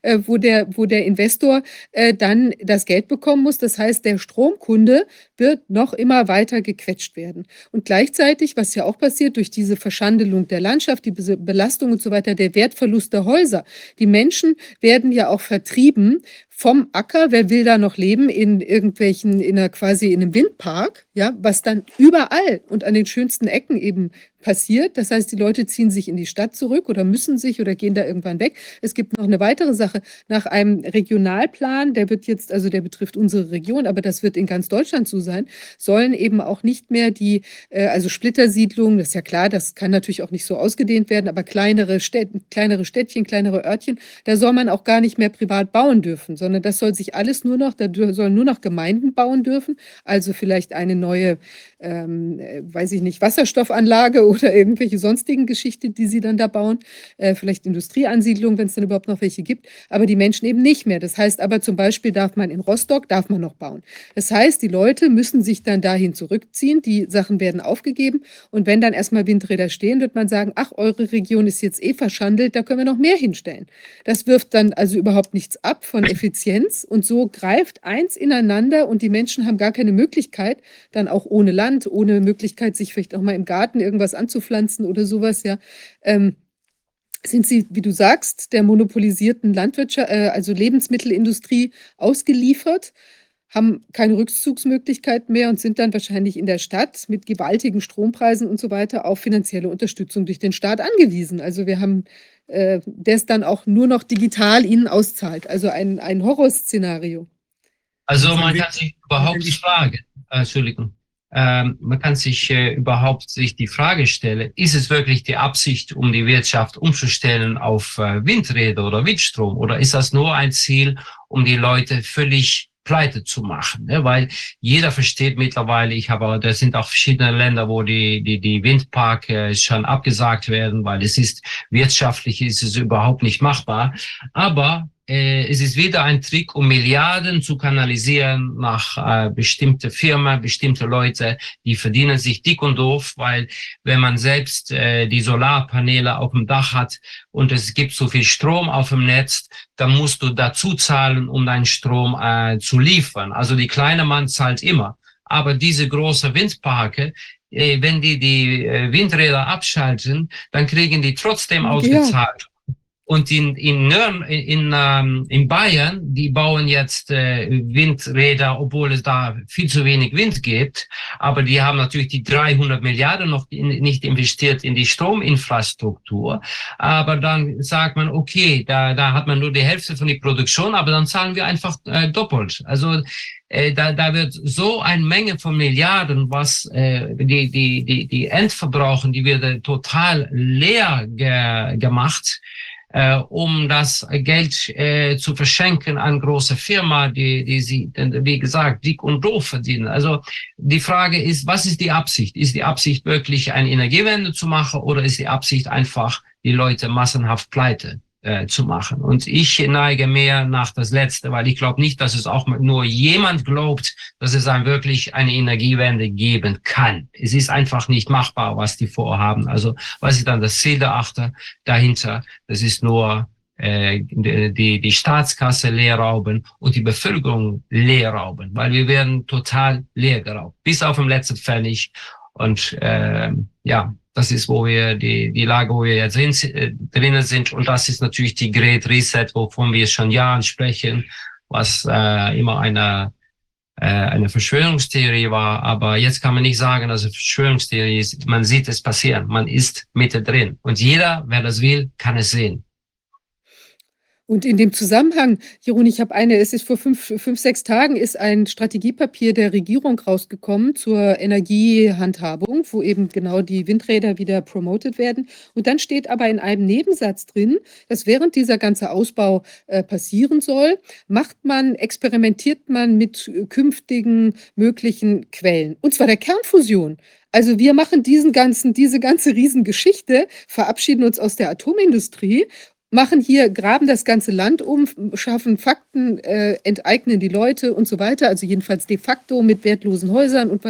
A: äh, wo der, wo der Investor äh, dann das Geld bekommen muss. Das heißt, der Stromkunde wird noch immer weiter gequetscht werden. Und gleichzeitig, was ja auch passiert durch diese Verschandelung der Landschaft, die Belastung und so weiter, der Wertverlust der Häuser. Die Menschen werden ja auch vertrieben vom Acker, wer will da noch leben, in irgendwelchen, in einer quasi in einem Windpark, ja, was dann überall und an den schönsten Ecken eben passiert. Das heißt, die Leute ziehen sich in die Stadt zurück oder müssen sich oder gehen da irgendwann weg. Es gibt noch eine weitere Sache. Nach einem Regionalplan, der wird jetzt, also der betrifft unsere Region, aber das wird in ganz Deutschland so sein, sollen eben auch nicht mehr die, äh, also Splittersiedlungen, das ist ja klar, das kann natürlich auch nicht so ausgedehnt werden, aber kleinere, Städt, kleinere Städtchen, kleinere Örtchen, da soll man auch gar nicht mehr privat bauen dürfen, sondern das soll sich alles nur noch, da sollen nur noch Gemeinden bauen dürfen, also vielleicht eine neue, ähm, äh, weiß ich nicht, Wasserstoffanlage oder irgendwelche sonstigen Geschichten, die sie dann da bauen, äh, vielleicht Industrieansiedlungen, wenn es dann überhaupt noch welche gibt, aber die Menschen eben nicht mehr. Das heißt aber zum Beispiel darf man in Rostock, darf man noch bauen. Das heißt, die Leute müssen sich dann dahin zurückziehen, die Sachen werden aufgegeben und wenn dann erstmal Windräder stehen, wird man sagen, ach, eure Region ist jetzt eh verschandelt, da können wir noch mehr hinstellen. Das wirft dann also überhaupt nichts ab von Effizienz und so greift eins ineinander und die Menschen haben gar keine Möglichkeit, dann auch ohne Land, ohne Möglichkeit, sich vielleicht auch mal im Garten irgendwas anzupflanzen oder sowas, ja, ähm, sind sie, wie du sagst, der monopolisierten Landwirtschaft, äh, also Lebensmittelindustrie ausgeliefert, haben keine Rückzugsmöglichkeit mehr und sind dann wahrscheinlich in der Stadt mit gewaltigen Strompreisen und so weiter auf finanzielle Unterstützung durch den Staat angewiesen. Also wir haben, äh, der es dann auch nur noch digital ihnen auszahlt. Also ein, ein Horrorszenario.
G: Also
C: Von
G: man kann sich überhaupt
C: wie-
G: fragen, äh, Entschuldigung, ähm, man kann sich äh, überhaupt sich die Frage stellen, ist es wirklich die Absicht, um die Wirtschaft umzustellen auf äh, Windräder oder Windstrom oder ist das nur ein Ziel, um die Leute völlig pleite zu machen? Ne? Weil jeder versteht mittlerweile, ich habe, da sind auch verschiedene Länder, wo die, die, die Windparke schon abgesagt werden, weil es ist wirtschaftlich ist es überhaupt nicht machbar. Aber äh, es ist wieder ein Trick, um Milliarden zu kanalisieren nach äh, bestimmte Firmen, bestimmte Leute, die verdienen sich dick und doof, weil wenn man selbst äh, die Solarpaneele auf dem Dach hat und es gibt so viel Strom auf dem Netz, dann musst du dazu zahlen, um deinen Strom äh, zu liefern. Also die kleine Mann zahlt immer. Aber diese große Windparke, äh, wenn die die äh, Windräder abschalten, dann kriegen die trotzdem
A: Ja.
G: Und in, in, Nürn, in, ähm, in Bayern, die bauen jetzt äh, Windräder, obwohl es da viel zu wenig Wind gibt. Aber die haben natürlich die 300 Milliarden noch in, nicht investiert in die Strominfrastruktur. Aber dann sagt man, okay, da, da hat man nur die Hälfte von der Produktion, aber dann zahlen wir einfach äh, doppelt. Also äh, da, da wird so eine Menge von Milliarden, was äh, die, die, die, die Endverbrauchen, die wird total leer ge, gemacht äh, um das Geld äh, zu verschenken an große Firma, die, die sie, wie gesagt, dick und doof verdienen. Also die Frage ist, was ist die Absicht? Ist die Absicht wirklich eine Energiewende zu machen oder ist die Absicht einfach, die Leute massenhaft pleite äh, zu machen? Und ich neige mehr nach das Letzte, weil ich glaube nicht, dass es auch nur jemand glaubt, dass es dann wirklich eine Energiewende geben kann. Es ist einfach nicht machbar, was die vorhaben. Also was ist dann das Ziel dahinter? dahinter? Das ist nur äh, die, die Staatskasse leer rauben und die Bevölkerung leer rauben, weil wir werden total leer geraubt, bis auf den letzten Pfennig. Und äh, ja, das ist, wo wir die, die Lage, wo wir jetzt drin, äh, drinnen sind. Und das ist natürlich die Great Reset, wovon wir schon Jahren sprechen, was äh, immer eine äh, eine Verschwörungstheorie war, aber jetzt kann man nicht sagen, dass es Verschwörungstheorie ist. Man sieht es passieren, man ist mittendrin und jeder, wer das will, kann es sehen.
A: Und in dem Zusammenhang, Jeroen, ich habe eine, es ist vor fünf, fünf, sechs Tagen ist ein Strategiepapier der Regierung rausgekommen zur Energiehandhabung, wo eben genau die Windräder wieder promotet werden. Und dann steht aber in einem Nebensatz drin, dass während dieser ganze Ausbau äh, passieren soll, macht man, experimentiert man mit künftigen möglichen Quellen. Und zwar der Kernfusion. Also wir machen diesen ganzen, diese ganze Riesengeschichte, verabschieden uns aus der Atomindustrie machen hier, graben das ganze Land um, schaffen Fakten, äh, enteignen die Leute und so weiter, also jedenfalls de facto mit wertlosen Häusern und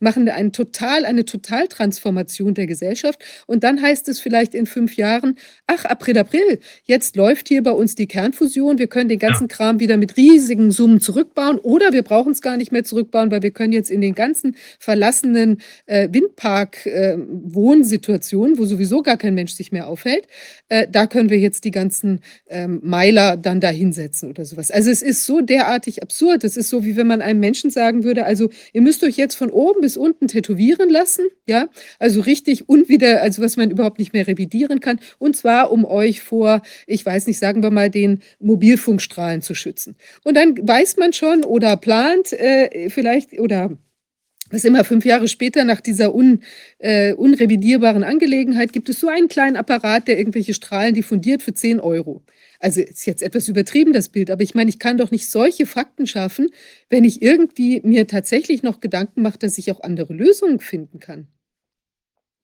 A: machen eine total, eine Totaltransformation der Gesellschaft. Und dann heißt es vielleicht in fünf Jahren, ach, April, April, jetzt läuft hier bei uns die Kernfusion, wir können den ganzen ja. Kram wieder mit riesigen Summen zurückbauen oder wir brauchen es gar nicht mehr zurückbauen, weil wir können jetzt in den ganzen verlassenen äh, Windpark-Wohnsituationen, äh, wo sowieso gar kein Mensch sich mehr aufhält, äh, da können wir jetzt die ganzen ähm, Meiler dann da hinsetzen oder sowas. Also es ist so derartig absurd. Es ist so, wie wenn man einem Menschen sagen würde, also ihr müsst euch jetzt von oben bis unten tätowieren lassen, ja, also richtig unwider, also was man überhaupt nicht mehr revidieren kann. Und zwar, um euch vor, ich weiß nicht, sagen wir mal, den Mobilfunkstrahlen zu schützen. Und dann weiß man schon oder plant äh, vielleicht oder was immer fünf Jahre später nach dieser un, äh, unrevidierbaren Angelegenheit gibt es so einen kleinen Apparat, der irgendwelche Strahlen diffundiert für 10 Euro. Also ist jetzt etwas übertrieben, das Bild, aber ich meine, ich kann doch nicht solche Fakten schaffen, wenn ich irgendwie mir tatsächlich noch Gedanken mache, dass ich auch andere Lösungen finden kann.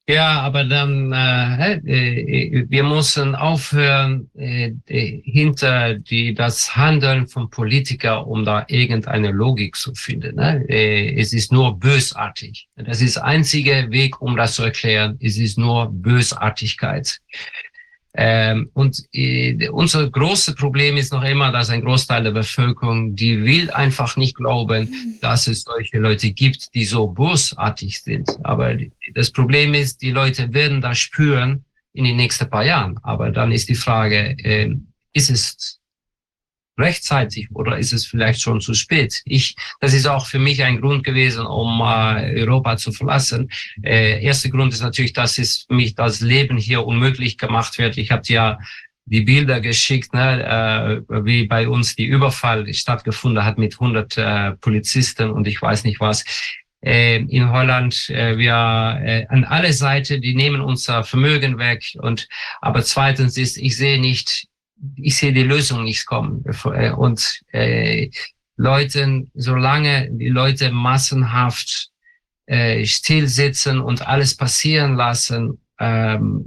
G: Ja, aber dann, äh, äh, wir müssen aufhören, äh, hinter die, das Handeln von Politikern, um da irgendeine Logik zu finden. Ne? Äh, es ist nur bösartig. Das ist der einzige Weg, um das zu erklären. Es ist nur Bösartigkeit. Ähm, und äh, unser großes Problem ist noch immer, dass ein Großteil der Bevölkerung, die will einfach nicht glauben, mhm. dass es solche Leute gibt, die so bösartig sind. Aber das Problem ist, die Leute werden das spüren in den nächsten paar Jahren. Aber dann ist die Frage, äh, ist es rechtzeitig oder ist es vielleicht schon zu spät? Ich, das ist auch für mich ein Grund gewesen, um äh, Europa zu verlassen. Äh, erster Grund ist natürlich, dass es mich das Leben hier unmöglich gemacht wird. Ich habe ja die Bilder geschickt, ne, äh, wie bei uns die Überfall stattgefunden hat mit 100 äh, Polizisten und ich weiß nicht was. Äh, in Holland, äh, wir äh, an alle Seiten, die nehmen unser Vermögen weg und aber zweitens ist, ich sehe nicht ich sehe die Lösung nicht kommen. Äh, und äh, Leuten, solange die Leute massenhaft äh, still sitzen und alles passieren lassen, ähm,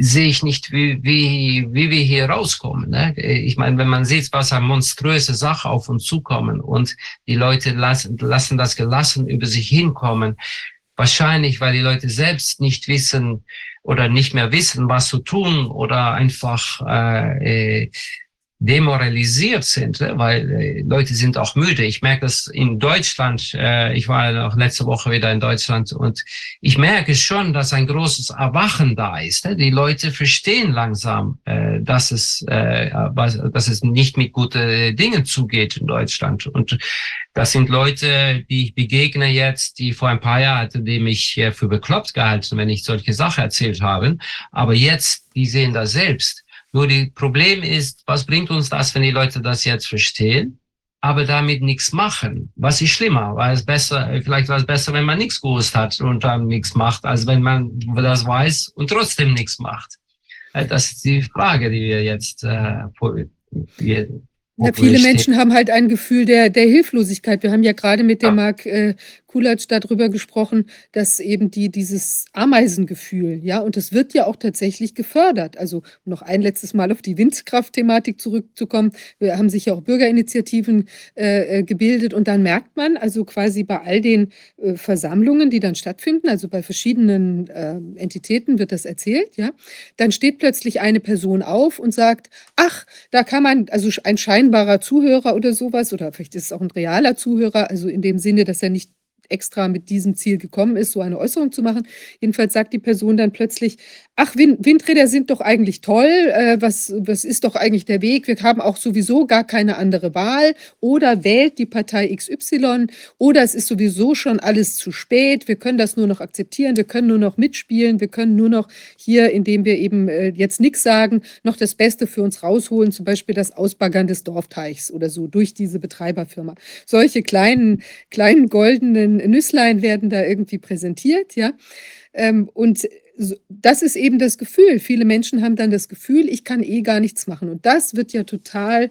G: sehe ich nicht, wie, wie, wie wir hier rauskommen. Ne? Ich meine, wenn man sieht, was eine monströse Sache auf uns zukommen und die Leute lassen, lassen das gelassen über sich hinkommen, wahrscheinlich, weil die Leute selbst nicht wissen, oder nicht mehr wissen, was zu tun oder einfach äh, äh demoralisiert sind, ne? weil äh, Leute sind auch müde. Ich merke das in Deutschland. Äh, ich war auch letzte Woche wieder in Deutschland und ich merke schon, dass ein großes Erwachen da ist. Ne? Die Leute verstehen langsam, äh, dass es, dass es nicht mit guten Dingen zugeht in Deutschland. Und das sind Leute, die ich begegne jetzt, die vor ein paar Jahren hatten, die mich für bekloppt gehalten, wenn ich solche Sachen erzählt habe. Aber jetzt, die sehen das selbst. Nur die Problem ist, was bringt uns das, wenn die Leute das jetzt verstehen, aber damit nichts machen? Was ist schlimmer? Weil es besser, vielleicht war es besser, wenn man nichts gewusst hat und dann nichts macht, als wenn man das weiß und trotzdem nichts macht. Äh, das ist die Frage, die wir jetzt äh,
A: ja, viele Menschen haben halt ein Gefühl der, der Hilflosigkeit. Wir haben ja gerade mit dem Marc äh, Kulatsch darüber gesprochen, dass eben die, dieses Ameisengefühl, ja, und das wird ja auch tatsächlich gefördert. Also, um noch ein letztes Mal auf die Windkraftthematik zurückzukommen. Wir haben sich ja auch Bürgerinitiativen äh, äh, gebildet und dann merkt man, also quasi bei all den äh, Versammlungen, die dann stattfinden, also bei verschiedenen äh, Entitäten wird das erzählt, ja, dann steht plötzlich eine Person auf und sagt, ach, da kann man, also ein scheinbarer Zuhörer oder sowas, oder vielleicht ist es auch ein realer Zuhörer, also in dem Sinne, dass er nicht extra mit diesem Ziel gekommen ist, so eine Äußerung zu machen. Jedenfalls sagt die Person dann plötzlich, ach, Wind, Windräder sind doch eigentlich toll, äh, was, was ist doch eigentlich der Weg? Wir haben auch sowieso gar keine andere Wahl. Oder wählt die Partei XY oder es ist sowieso schon alles zu spät, wir können das nur noch akzeptieren, wir können nur noch mitspielen, wir können nur noch hier, indem wir eben äh, jetzt nichts sagen, noch das Beste für uns rausholen, zum Beispiel das Ausbaggern des Dorfteichs oder so durch diese Betreiberfirma. Solche kleinen, kleinen goldenen Nüsslein werden da irgendwie präsentiert, ja. Ähm, und das ist eben das Gefühl. Viele Menschen haben dann das Gefühl, ich kann eh gar nichts machen. Und das wird ja total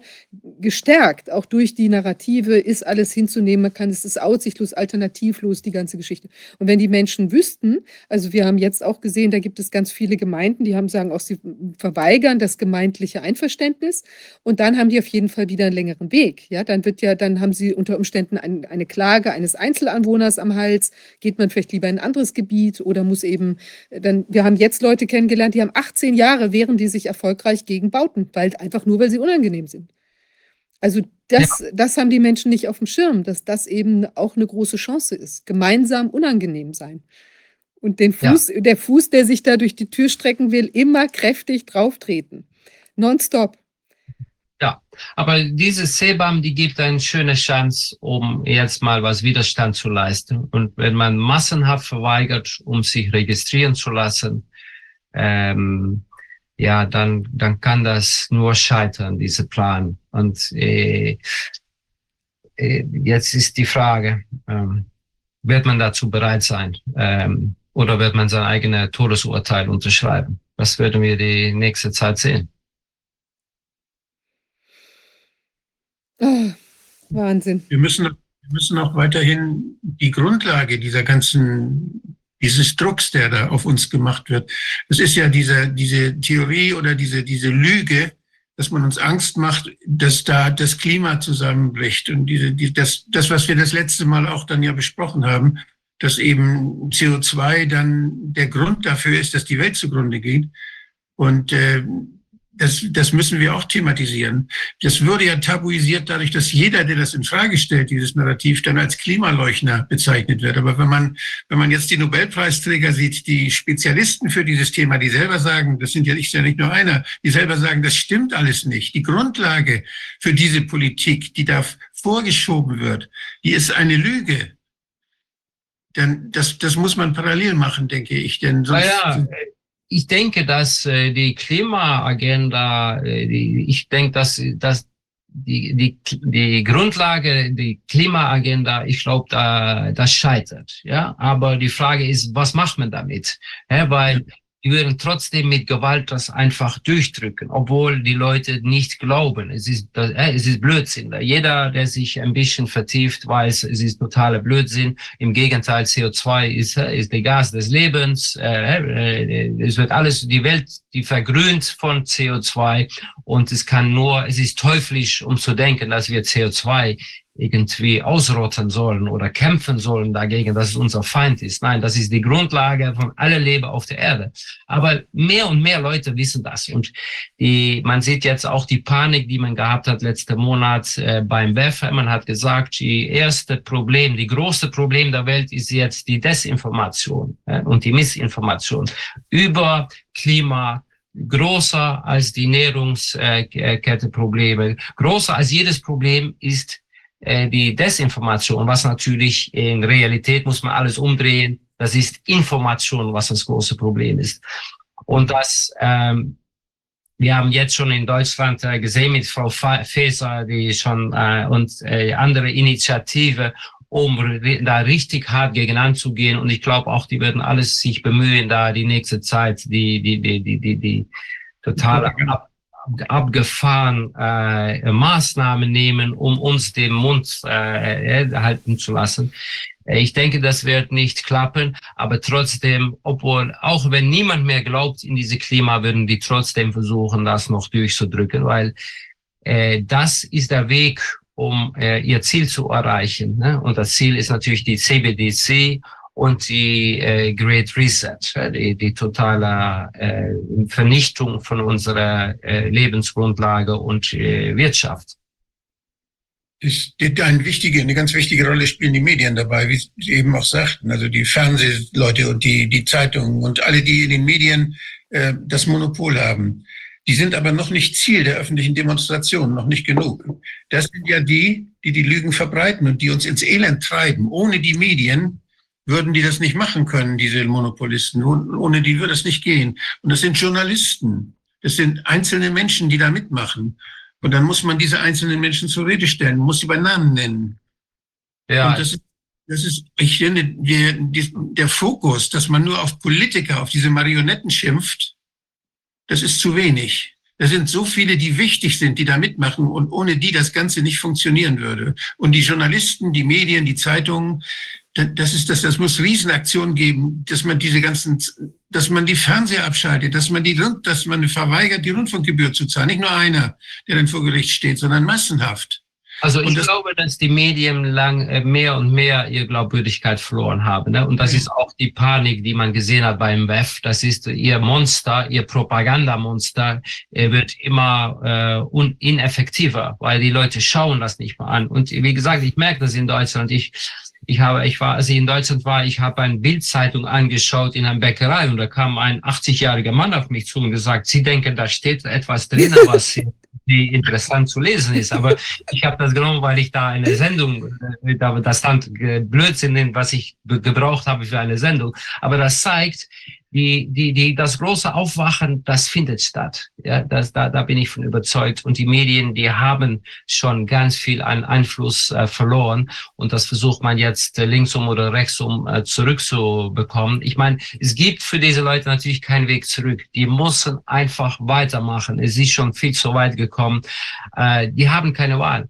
A: gestärkt, auch durch die Narrative, ist alles hinzunehmen, man kann, es ist aussichtlos, alternativlos, die ganze Geschichte. Und wenn die Menschen wüssten, also wir haben jetzt auch gesehen, da gibt es ganz viele Gemeinden, die haben sagen auch, sie verweigern das gemeindliche Einverständnis und dann haben die auf jeden Fall wieder einen längeren Weg. Ja, dann wird ja, dann haben sie unter Umständen ein, eine Klage eines Einzelanwohners am Hals, geht man vielleicht lieber in ein anderes Gebiet oder muss eben dann wir haben jetzt Leute kennengelernt, die haben 18 Jahre, wehren die sich erfolgreich gegen Bauten, weil einfach nur, weil sie unangenehm sind. Also das, ja. das haben die Menschen nicht auf dem Schirm, dass das eben auch eine große Chance ist. Gemeinsam unangenehm sein. Und den Fuß, ja. der Fuß, der sich da durch die Tür strecken will, immer kräftig drauftreten. Nonstop.
G: Ja, aber diese Sebam, die gibt eine schöne Chance, um jetzt mal was Widerstand zu leisten. Und wenn man massenhaft verweigert, um sich registrieren zu lassen, ähm, ja, dann, dann kann das nur scheitern, diese Plan. Und äh, äh, jetzt ist die Frage, ähm, wird man dazu bereit sein? Ähm, oder wird man sein eigenes Todesurteil unterschreiben? Das werden wir die nächste Zeit sehen.
A: Oh, Wahnsinn.
C: Wir müssen, wir müssen auch weiterhin die Grundlage dieser ganzen, dieses Drucks, der da auf uns gemacht wird. Das ist ja diese, diese Theorie oder diese, diese Lüge, dass man uns Angst macht, dass da das Klima zusammenbricht. Und diese, die, das, das, was wir das letzte Mal auch dann ja besprochen haben, dass eben CO2 dann der Grund dafür ist, dass die Welt zugrunde geht. Und äh, das, das müssen wir auch thematisieren. Das würde ja tabuisiert dadurch, dass jeder, der das in Frage stellt, dieses Narrativ, dann als Klimaleuchner bezeichnet wird. Aber wenn man, wenn man jetzt die Nobelpreisträger sieht, die Spezialisten für dieses Thema, die selber sagen, das sind ja nicht, ja nicht nur einer, die selber sagen, das stimmt alles nicht. Die Grundlage für diese Politik, die da vorgeschoben wird, die ist eine Lüge. Dann, das, das muss man parallel machen, denke ich. Denn sonst,
G: naja, ich denke, dass äh, die Klimaagenda, äh, die, ich denke, dass, dass die, die, die Grundlage, die Klimaagenda, ich glaube, da, das scheitert. Ja, aber die Frage ist, was macht man damit? Ja, weil die würden trotzdem mit Gewalt das einfach durchdrücken, obwohl die Leute nicht glauben. Es ist, äh, es ist Blödsinn. Jeder, der sich ein bisschen vertieft, weiß, es ist totaler Blödsinn. Im Gegenteil, CO2 ist, äh, ist der Gas des Lebens. Äh, es wird alles, die Welt, die vergrünt von CO2 und es kann nur, es ist teuflisch, um zu denken, dass wir CO2 irgendwie ausrotten sollen oder kämpfen sollen dagegen, dass es unser Feind ist. Nein, das ist die Grundlage von aller Leben auf der Erde. Aber mehr und mehr Leute wissen das. Und die, man sieht jetzt auch die Panik, die man gehabt hat letzten Monat äh, beim WEF. Man hat gesagt, die erste Problem, die große Problem der Welt ist jetzt die Desinformation äh, und die Missinformation über Klima, größer als die Nährungsketteprobleme, größer als jedes Problem ist die Desinformation, was natürlich in Realität muss man alles umdrehen. Das ist Information, was das große Problem ist. Und das, ähm, wir haben jetzt schon in Deutschland äh, gesehen mit Frau Faeser, die schon äh, und äh, andere Initiative, um da richtig hart gegen anzugehen. Und ich glaube auch, die werden alles sich bemühen, da die nächste Zeit die die die die die, die totale Ab abgefahren äh, Maßnahmen nehmen, um uns den Mund äh, halten zu lassen. Ich denke, das wird nicht klappen, aber trotzdem, obwohl, auch wenn niemand mehr glaubt in diese Klima, würden die trotzdem versuchen, das noch durchzudrücken, weil äh, das ist der Weg, um äh, ihr Ziel zu erreichen. Ne? Und das Ziel ist natürlich die CBDC und die äh, Great Reset, die, die totale äh, Vernichtung von unserer äh, Lebensgrundlage und äh, Wirtschaft.
C: Das, eine wichtige, eine ganz wichtige Rolle spielen die Medien dabei, wie Sie eben auch sagten, also die Fernsehleute und die, die Zeitungen und alle, die in den Medien äh, das Monopol haben. Die sind aber noch nicht Ziel der öffentlichen Demonstrationen, noch nicht genug. Das sind ja die, die die Lügen verbreiten und die uns ins Elend treiben. Ohne die Medien würden die das nicht machen können, diese Monopolisten. Ohne die würde es nicht gehen. Und das sind Journalisten. Das sind einzelne Menschen, die da mitmachen. Und dann muss man diese einzelnen Menschen zur Rede stellen, muss sie bei Namen nennen. Ja. Und das ist, das ist ich finde, der, der Fokus, dass man nur auf Politiker, auf diese Marionetten schimpft, das ist zu wenig. Da sind so viele, die wichtig sind, die da mitmachen und ohne die das Ganze nicht funktionieren würde. Und die Journalisten, die Medien, die Zeitungen, das ist das, das muss Riesenaktionen geben, dass man diese ganzen, dass man die Fernseher abschaltet, dass man die, dass man verweigert, die Rundfunkgebühr zu zahlen. Nicht nur einer, der dann vor Gericht steht, sondern massenhaft.
G: Also ich das, glaube, dass die Medien lang äh, mehr und mehr ihre Glaubwürdigkeit verloren haben. Ne? Und das ja. ist auch die Panik, die man gesehen hat beim WEF. Das ist ihr Monster, ihr Propagandamonster er wird immer äh, ineffektiver, weil die Leute schauen das nicht mehr an. Und wie gesagt, ich merke das in Deutschland. Ich ich habe, ich war, als ich in Deutschland war, ich habe eine Bildzeitung angeschaut in einer Bäckerei und da kam ein 80-jähriger Mann auf mich zu und gesagt, Sie denken, da steht etwas drin, <laughs> was interessant zu lesen ist. Aber ich habe das genommen, weil ich da eine Sendung, äh, da das stand Blödsinn, was ich gebraucht habe für eine Sendung. Aber das zeigt, die, die, die, das große Aufwachen, das findet statt. Ja, das, da, da bin ich von überzeugt. Und die Medien, die haben schon ganz viel an Einfluss äh, verloren. Und das versucht man jetzt äh, linksum oder rechtsum äh, zurückzubekommen. Ich meine, es gibt für diese Leute natürlich keinen Weg zurück. Die müssen einfach weitermachen. Es ist schon viel zu weit gekommen. Äh, die haben keine Wahl.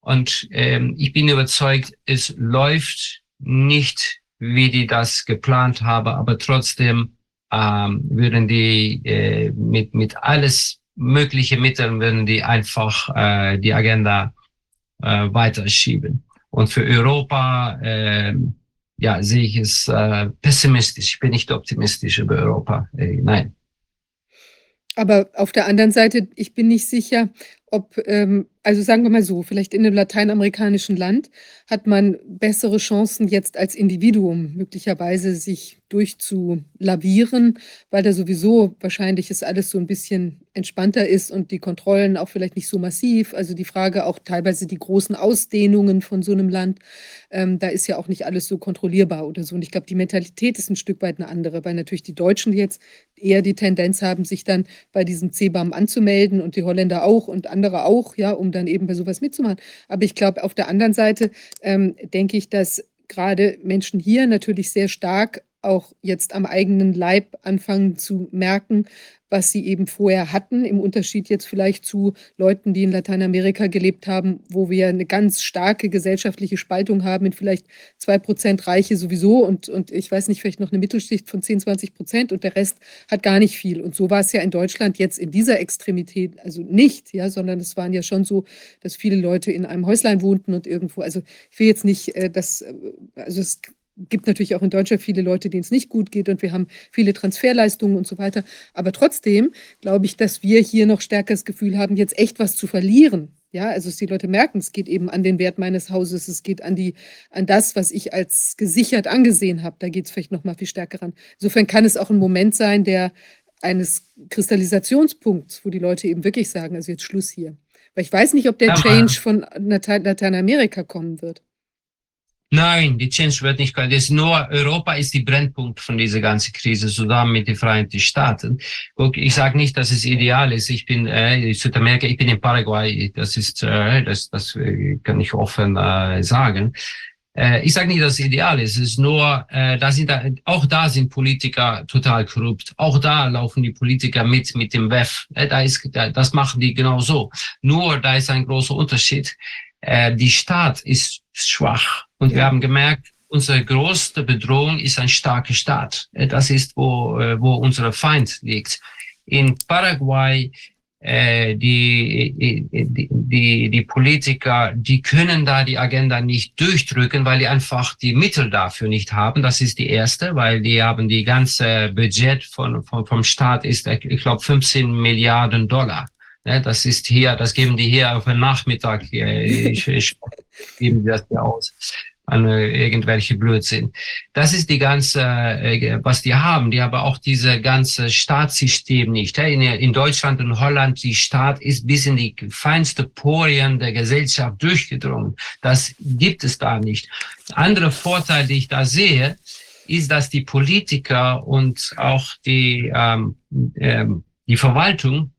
G: Und ähm, ich bin überzeugt, es läuft nicht wie die das geplant haben, aber trotzdem ähm, würden die äh, mit, mit alles mögliche Mitteln würden die einfach äh, die Agenda äh, weiterschieben. Und für Europa äh, ja, sehe ich es äh, pessimistisch. Ich bin nicht optimistisch über Europa. Äh, nein.
A: Aber auf der anderen Seite, ich bin nicht sicher, ob, ähm, also sagen wir mal so, vielleicht in einem lateinamerikanischen Land hat man bessere Chancen jetzt als Individuum möglicherweise sich durchzulavieren, weil da sowieso wahrscheinlich ist alles so ein bisschen entspannter ist und die Kontrollen auch vielleicht nicht so massiv. Also die Frage auch teilweise die großen Ausdehnungen von so einem Land, ähm, da ist ja auch nicht alles so kontrollierbar oder so. Und ich glaube, die Mentalität ist ein Stück weit eine andere, weil natürlich die Deutschen jetzt eher die Tendenz haben, sich dann bei diesem CBAM anzumelden und die Holländer auch und andere auch, ja, um dann eben bei sowas mitzumachen. Aber ich glaube, auf der anderen Seite ähm, denke ich, dass gerade Menschen hier natürlich sehr stark auch jetzt am eigenen Leib anfangen zu merken, was sie eben vorher hatten, im Unterschied jetzt vielleicht zu Leuten, die in Lateinamerika gelebt haben, wo wir eine ganz starke gesellschaftliche Spaltung haben mit vielleicht zwei Prozent Reiche sowieso und, und ich weiß nicht, vielleicht noch eine Mittelschicht von 10, 20 Prozent und der Rest hat gar nicht viel. Und so war es ja in Deutschland jetzt in dieser Extremität, also nicht, ja, sondern es waren ja schon so, dass viele Leute in einem Häuslein wohnten und irgendwo, also ich will jetzt nicht, äh, das, äh, also es gibt natürlich auch in Deutschland viele Leute, denen es nicht gut geht und wir haben viele Transferleistungen und so weiter. Aber trotzdem glaube ich, dass wir hier noch stärker das Gefühl haben, jetzt echt was zu verlieren. Ja, also dass die Leute merken, es geht eben an den Wert meines Hauses, es geht an die, an das, was ich als gesichert angesehen habe. Da geht es vielleicht noch mal viel stärker ran. Insofern kann es auch ein Moment sein, der eines Kristallisationspunkts, wo die Leute eben wirklich sagen, also jetzt Schluss hier. Weil ich weiß nicht, ob der Change von Lateinamerika kommen wird.
G: Nein, die Change wird nicht. Das ist nur Europa ist die Brennpunkt von dieser ganzen Krise zusammen mit den Vereinigten Staaten. Guck, ich sage nicht, dass es ideal ist. Ich bin äh, in Südamerika, ich bin in Paraguay. Das ist, äh, das, das äh, kann ich offen äh, sagen. Äh, ich sage nicht, dass es ideal ist. Es ist nur, äh, da sind da, auch da sind Politiker total korrupt. Auch da laufen die Politiker mit mit dem WEF. Äh, da ist, da, das machen die genau so. Nur da ist ein großer Unterschied. Äh, die Staat ist schwach und ja. wir haben gemerkt, unsere größte Bedrohung ist ein starker Staat. Äh, das ist, wo, äh, wo unser Feind liegt. In Paraguay, äh, die, die, die, die Politiker, die können da die Agenda nicht durchdrücken, weil die einfach die Mittel dafür nicht haben. Das ist die erste, weil die haben die ganze Budget von, von vom Staat ist, ich glaube, 15 Milliarden Dollar. Das ist hier, das geben die hier auf den Nachmittag. Ich, <laughs> ich geben das hier aus an irgendwelche Blödsinn. Das ist die ganze, äh, was die haben. Die haben auch diese ganze Staatssystem nicht. In, in Deutschland und Holland, die Staat ist bis in die feinste Porien der Gesellschaft durchgedrungen. Das gibt es da nicht. Andere Vorteil, die ich da sehe, ist, dass die Politiker und auch die, ähm, ähm, die Verwaltung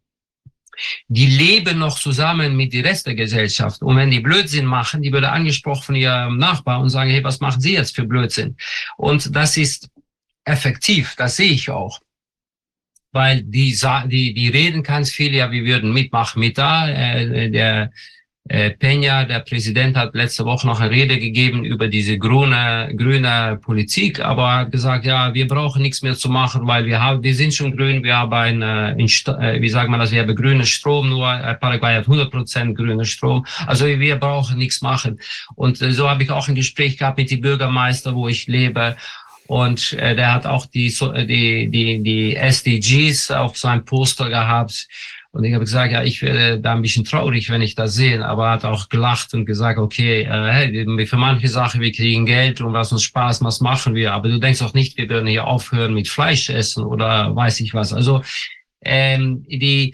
G: die leben noch zusammen mit der Rest der Gesellschaft. Und wenn die Blödsinn machen, die würde angesprochen von ihrem Nachbar und sagen, hey, was machen Sie jetzt für Blödsinn? Und das ist effektiv, das sehe ich auch. Weil die, die, die reden ganz viel, ja, wir würden mitmachen mit da. Äh, der äh, Peña, der Präsident, hat letzte Woche noch eine Rede gegeben über diese grüne, grüne Politik, aber hat gesagt, ja, wir brauchen nichts mehr zu machen, weil wir haben, wir sind schon grün, wir haben ein, äh, äh wie sagt man das, wir haben grünen Strom, nur äh, Paraguay hat 100 Prozent grünen Strom, also wir brauchen nichts machen. Und äh, so habe ich auch ein Gespräch gehabt mit dem Bürgermeister, wo ich lebe. Und äh, der hat auch die, die, die, die SDGs auf seinem Poster gehabt. Und ich habe gesagt, ja, ich werde da ein bisschen traurig, wenn ich das sehe. Aber er hat auch gelacht und gesagt, okay, äh, hey, für manche Sachen, wir kriegen Geld und was uns Spaß macht, machen wir. Aber du denkst auch nicht, wir würden hier aufhören mit Fleisch essen oder weiß ich was. Also ähm, die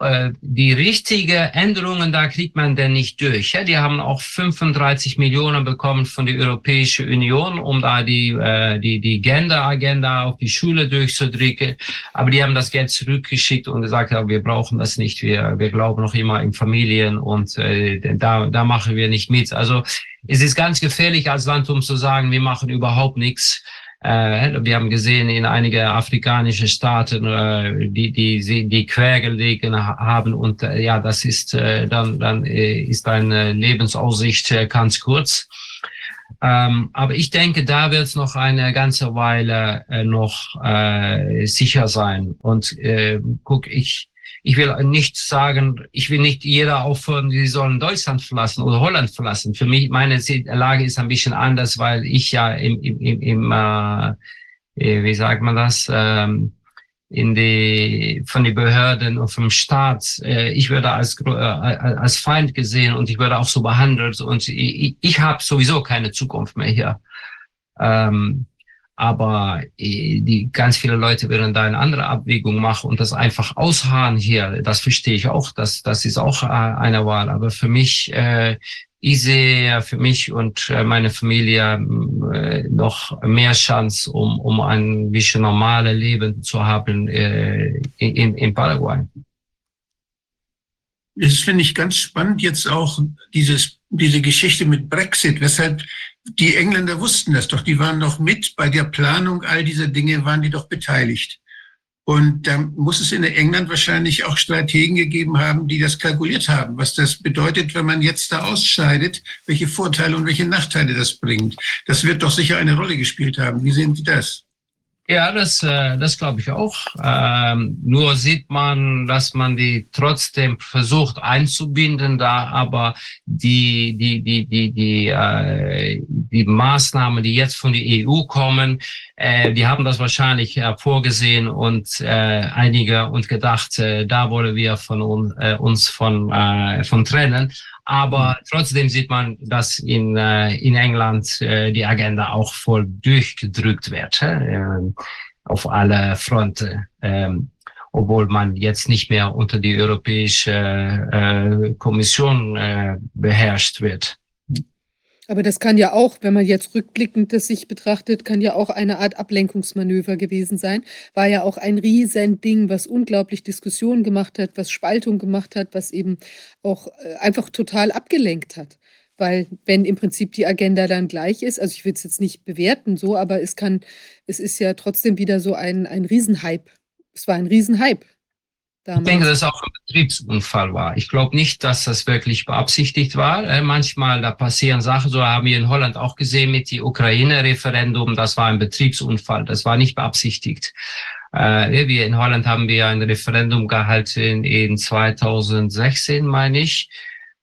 G: die richtige Änderungen, da kriegt man denn nicht durch. Ja, die haben auch 35 Millionen bekommen von der Europäischen Union, um da die, äh, die, die Gender-Agenda auf die Schule durchzudrücken. Aber die haben das Geld zurückgeschickt und gesagt, ja, wir brauchen das nicht. Wir, wir glauben noch immer in Familien und äh, da, da machen wir nicht mit. Also es ist ganz gefährlich als Land, um zu sagen, wir machen überhaupt nichts. Äh, wir haben gesehen in einige afrikanische Staaten, äh, die, die, die quergelegen haben und äh, ja, das ist dann, dann ist eine Lebensaussicht ganz kurz. Ähm, aber ich denke, da wird es noch eine ganze Weile äh, noch äh, sicher sein. Und äh, guck, ich, ich will nicht sagen, ich will nicht jeder auffordern, die sollen Deutschland verlassen oder Holland verlassen. Für mich, meine Lage ist ein bisschen anders, weil ich ja im, im, im, im äh, wie sagt man das, ähm, in die, von den Behörden und vom Staat, äh, ich würde als, äh, als Feind gesehen und ich würde auch so behandelt und ich, ich habe sowieso keine Zukunft mehr hier. Ähm, aber äh, die ganz viele Leute werden da eine andere Abwägung machen und das einfach ausharren hier. Das verstehe ich auch. Das, das ist auch äh, eine Wahl. Aber für mich, äh, ich sehe für mich und äh, meine Familie äh, noch mehr Chance, um, um ein bisschen normales Leben zu haben äh, in, in Paraguay.
F: Das finde ich ganz spannend jetzt auch dieses, diese Geschichte mit Brexit, weshalb die Engländer wussten das doch, die waren doch mit bei der Planung all dieser Dinge, waren die doch beteiligt. Und da muss es in England wahrscheinlich auch Strategen gegeben haben, die das kalkuliert haben, was das bedeutet, wenn man jetzt da ausscheidet, welche Vorteile und welche Nachteile das bringt. Das wird doch sicher eine Rolle gespielt haben. Wie sehen Sie das?
G: Ja, das, äh, das glaube ich auch. Ähm, nur sieht man, dass man die trotzdem versucht einzubinden, da aber die, die, die, die, die, äh, die Maßnahmen, die jetzt von der EU kommen, äh, die haben das wahrscheinlich äh, vorgesehen und äh, einige und gedacht, äh, da wollen wir von uns, äh, uns von, äh, von trennen. Aber mhm. trotzdem sieht man, dass in, äh, in England äh, die Agenda auch voll durchgedrückt wird, äh, auf alle Fronten. Ähm, obwohl man jetzt nicht mehr unter die Europäische äh, Kommission äh, beherrscht wird.
A: Aber das kann ja auch, wenn man jetzt rückblickend das sich betrachtet, kann ja auch eine Art Ablenkungsmanöver gewesen sein. War ja auch ein Riesending, was unglaublich Diskussionen gemacht hat, was Spaltung gemacht hat, was eben auch äh, einfach total abgelenkt hat. Weil wenn im Prinzip die Agenda dann gleich ist, also ich will es jetzt nicht bewerten so, aber es kann, es ist ja trotzdem wieder so ein, ein Riesenhype. Es war ein Riesenhype
G: Damals. Ich denke, dass es auch ein Betriebsunfall war. Ich glaube nicht, dass das wirklich beabsichtigt war. Äh, manchmal, da passieren Sachen, so haben wir in Holland auch gesehen mit dem Ukraine-Referendum, das war ein Betriebsunfall, das war nicht beabsichtigt. Äh, wir in Holland haben wir ein Referendum gehalten in 2016, meine ich.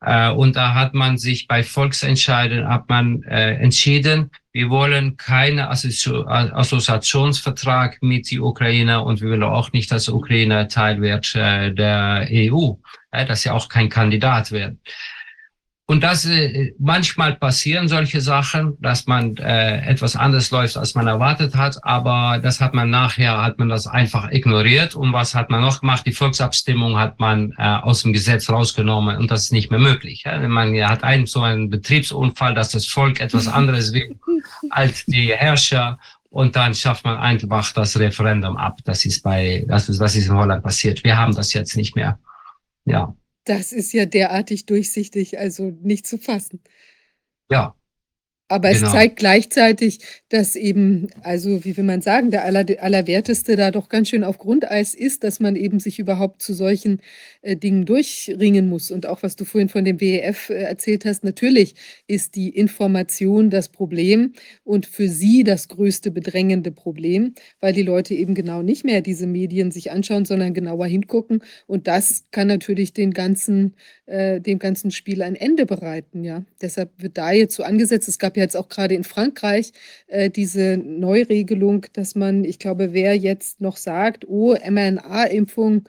G: Äh, und da hat man sich bei Volksentscheiden hat man äh, entschieden, wir wollen keinen Assoziationsvertrag mit die Ukraine und wir wollen auch nicht, dass Ukraine Teil wird äh, der EU, äh, dass sie auch kein Kandidat werden. Und das äh, manchmal passieren solche Sachen, dass man äh, etwas anders läuft, als man erwartet hat, aber das hat man nachher, hat man das einfach ignoriert. Und was hat man noch gemacht? Die Volksabstimmung hat man äh, aus dem Gesetz rausgenommen und das ist nicht mehr möglich. Ja? Man hat einen so einen Betriebsunfall, dass das Volk etwas anderes will als die Herrscher und dann schafft man einfach das Referendum ab. Das ist bei, das ist, das ist in Holland passiert. Wir haben das jetzt nicht mehr. Ja.
A: Das ist ja derartig durchsichtig, also nicht zu fassen.
G: Ja.
A: Aber es genau. zeigt gleichzeitig, dass eben, also wie will man sagen, der aller, Allerwerteste da doch ganz schön auf Grundeis ist, dass man eben sich überhaupt zu solchen äh, Dingen durchringen muss. Und auch was du vorhin von dem WEF äh, erzählt hast, natürlich ist die Information das Problem und für sie das größte bedrängende Problem, weil die Leute eben genau nicht mehr diese Medien sich anschauen, sondern genauer hingucken. Und das kann natürlich den ganzen äh, dem ganzen Spiel ein Ende bereiten. Ja, deshalb wird da jetzt so angesetzt. Es gab ja jetzt auch gerade in Frankreich äh, diese Neuregelung, dass man, ich glaube, wer jetzt noch sagt, oh, mRNA-Impfung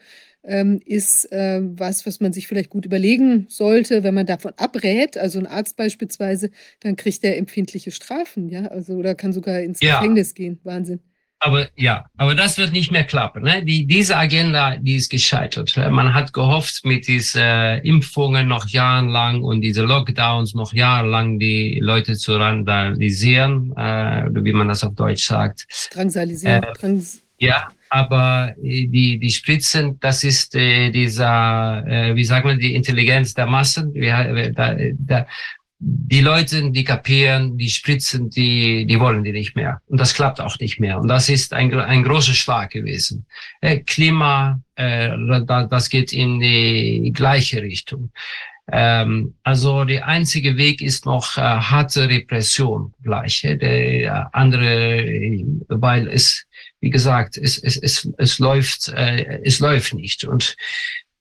A: ist äh, was, was man sich vielleicht gut überlegen sollte, wenn man davon abrät, also ein Arzt beispielsweise, dann kriegt er empfindliche Strafen, ja, also oder kann sogar ins
G: ja.
A: Gefängnis gehen. Wahnsinn.
G: aber ja, aber das wird nicht mehr klappen. Ne? Die, diese Agenda, die ist gescheitert. Man hat gehofft, mit diesen äh, Impfungen noch jahrelang und diese Lockdowns noch jahrelang die Leute zu randalisieren, äh, wie man das auf Deutsch sagt.
A: Drangsalisieren. Äh, Drangs
G: ja, aber äh, die, die Spritzen, das ist äh, dieser, äh, wie sagen wir, die Intelligenz der Massen. Wir, da, da, die Leute, die kapieren, die Spritzen, die, die wollen die nicht mehr. Und das klappt auch nicht mehr. Und das ist ein, ein großer Schlag gewesen. Äh, Klima, äh, das geht in die gleiche Richtung. Ähm, also der einzige Weg ist noch äh, harte Repression gleich. Äh, der andere, weil es, wie gesagt, es, es, es, es läuft, äh, es läuft nicht. Und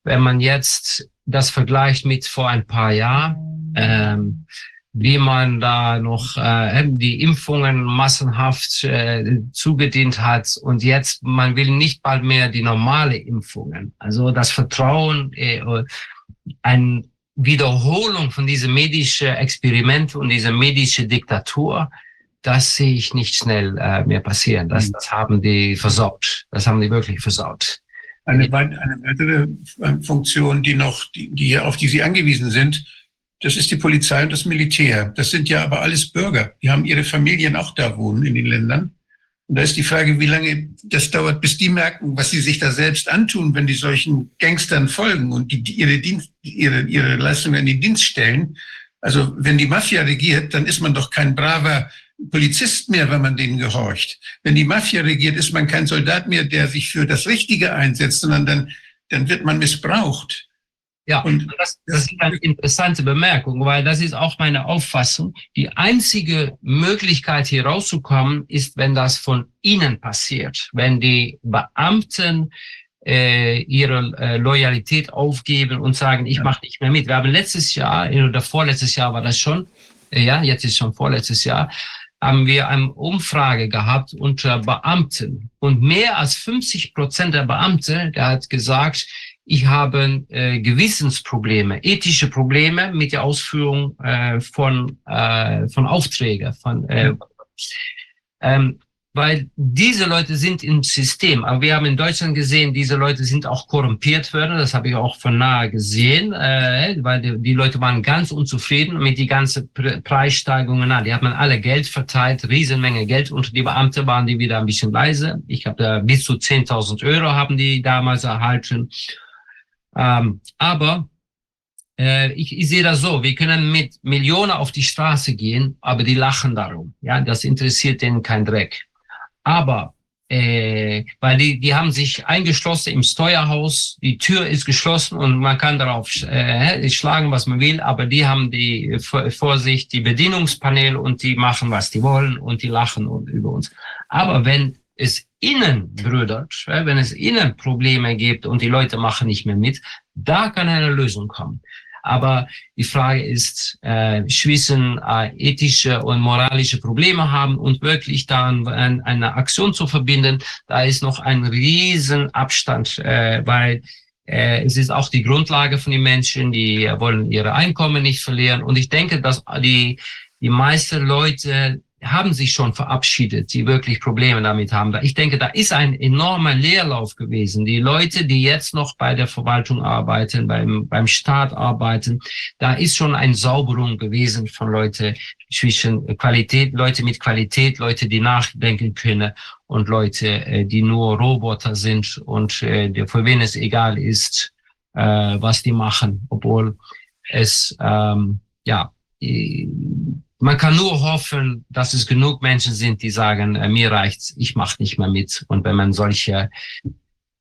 G: wenn man jetzt das vergleicht mit vor ein paar Jahren, ähm, wie man da noch äh, die Impfungen massenhaft äh, zugedient hat und jetzt man will nicht bald mehr die normale Impfungen. Also das Vertrauen, äh, eine Wiederholung von diesem medischen Experiment und dieser medischen Diktatur, das sehe ich nicht schnell äh, mehr passieren. Das, das haben die versaut. Das haben die wirklich versaut.
F: Eine, eine weitere äh, Funktion, die noch, die, die, auf die Sie angewiesen sind, das ist die Polizei und das Militär. Das sind ja aber alles Bürger. Die haben ihre Familien auch da wohnen in den Ländern. Und da ist die Frage, wie lange das dauert, bis die merken, was sie sich da selbst antun, wenn die solchen Gangstern folgen und die, die ihre, Dienst, ihre, ihre Leistungen in den Dienst stellen. Also wenn die Mafia regiert, dann ist man doch kein braver Polizist mehr, wenn man denen gehorcht. Wenn die Mafia regiert, ist man kein Soldat mehr, der sich für das Richtige einsetzt, sondern dann, dann wird man missbraucht.
G: Ja, und das, das ist eine interessante Bemerkung, weil das ist auch meine Auffassung. Die einzige Möglichkeit hier rauszukommen ist, wenn das von innen passiert, wenn die Beamten äh, ihre äh, Loyalität aufgeben und sagen, ich mache nicht mehr mit. Wir haben letztes Jahr oder vorletztes Jahr war das schon, äh, ja, jetzt ist schon vorletztes Jahr, haben wir eine Umfrage gehabt unter Beamten. Und mehr als 50 Prozent der Beamte, der hat gesagt, ich habe äh, Gewissensprobleme, ethische Probleme mit der Ausführung äh, von, äh, von Aufträgen, von, äh, ähm, weil diese Leute sind im System. Aber wir haben in Deutschland gesehen, diese Leute sind auch korrumpiert worden. Das habe ich auch von nahe gesehen, äh, weil die, die Leute waren ganz unzufrieden mit die ganzen Pre Preissteigerungen. Na, die hat man alle Geld verteilt, Riesenmenge Geld. Und die Beamte waren die wieder ein bisschen leise. Ich habe da bis zu 10.000 Euro haben die damals erhalten. Ähm, aber äh, ich, ich sehe das so, wir können mit Millionen auf die Straße gehen, aber die lachen darum. Ja, das interessiert denen kein Dreck. Aber äh, weil die, die haben sich eingeschlossen im Steuerhaus, die Tür ist geschlossen und man kann darauf äh, schlagen, was man will, aber die haben die vor sich die Bedienungspanel und die machen, was die wollen und die lachen über uns. Aber wenn es innen brüdert, wenn es innen Probleme gibt und die Leute machen nicht mehr mit, da kann eine Lösung kommen. Aber die Frage ist, äh, Schwissen äh, ethische und moralische Probleme haben und wirklich dann eine Aktion zu verbinden, da ist noch ein riesen Abstand, äh, weil äh, es ist auch die Grundlage von den Menschen, die wollen ihre Einkommen nicht verlieren. Und ich denke, dass die, die meisten Leute haben sich schon verabschiedet, die wirklich Probleme damit haben. Ich denke, da ist ein enormer Leerlauf gewesen. Die Leute, die jetzt noch bei der Verwaltung arbeiten, beim, beim Staat arbeiten, da ist schon ein Sauberung gewesen von Leute zwischen Qualität, Leute mit Qualität, Leute, die nachdenken können und Leute, äh, die nur Roboter sind und äh, für wen es egal ist, äh, was die machen, obwohl es ähm, ja man kann nur hoffen, dass es genug Menschen sind, die sagen, äh, mir reicht's, ich mache nicht mehr mit. Und wenn man solche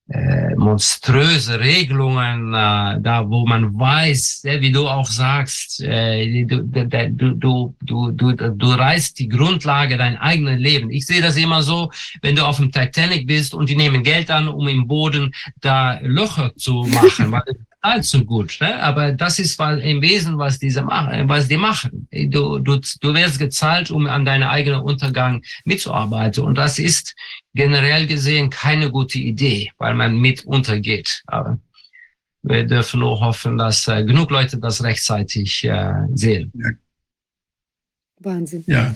G: äh, monströse Regelungen, äh, da wo man weiß, äh, wie du auch sagst, äh, du, du, du, du, du, reißt die Grundlage dein eigenes Leben. Ich sehe das immer so, wenn du auf dem Titanic bist und die nehmen Geld an, um im Boden da Löcher zu <laughs> machen, weil allzu gut. Ne? Aber das ist weil im Wesen, was diese machen, was die machen. Du, du, du wirst gezahlt, um an deinem eigenen Untergang mitzuarbeiten. Und das ist generell gesehen keine gute Idee, weil man mit untergeht. Aber wir dürfen nur hoffen, dass äh, genug Leute das rechtzeitig äh, sehen.
A: Wahnsinn.
F: Ja.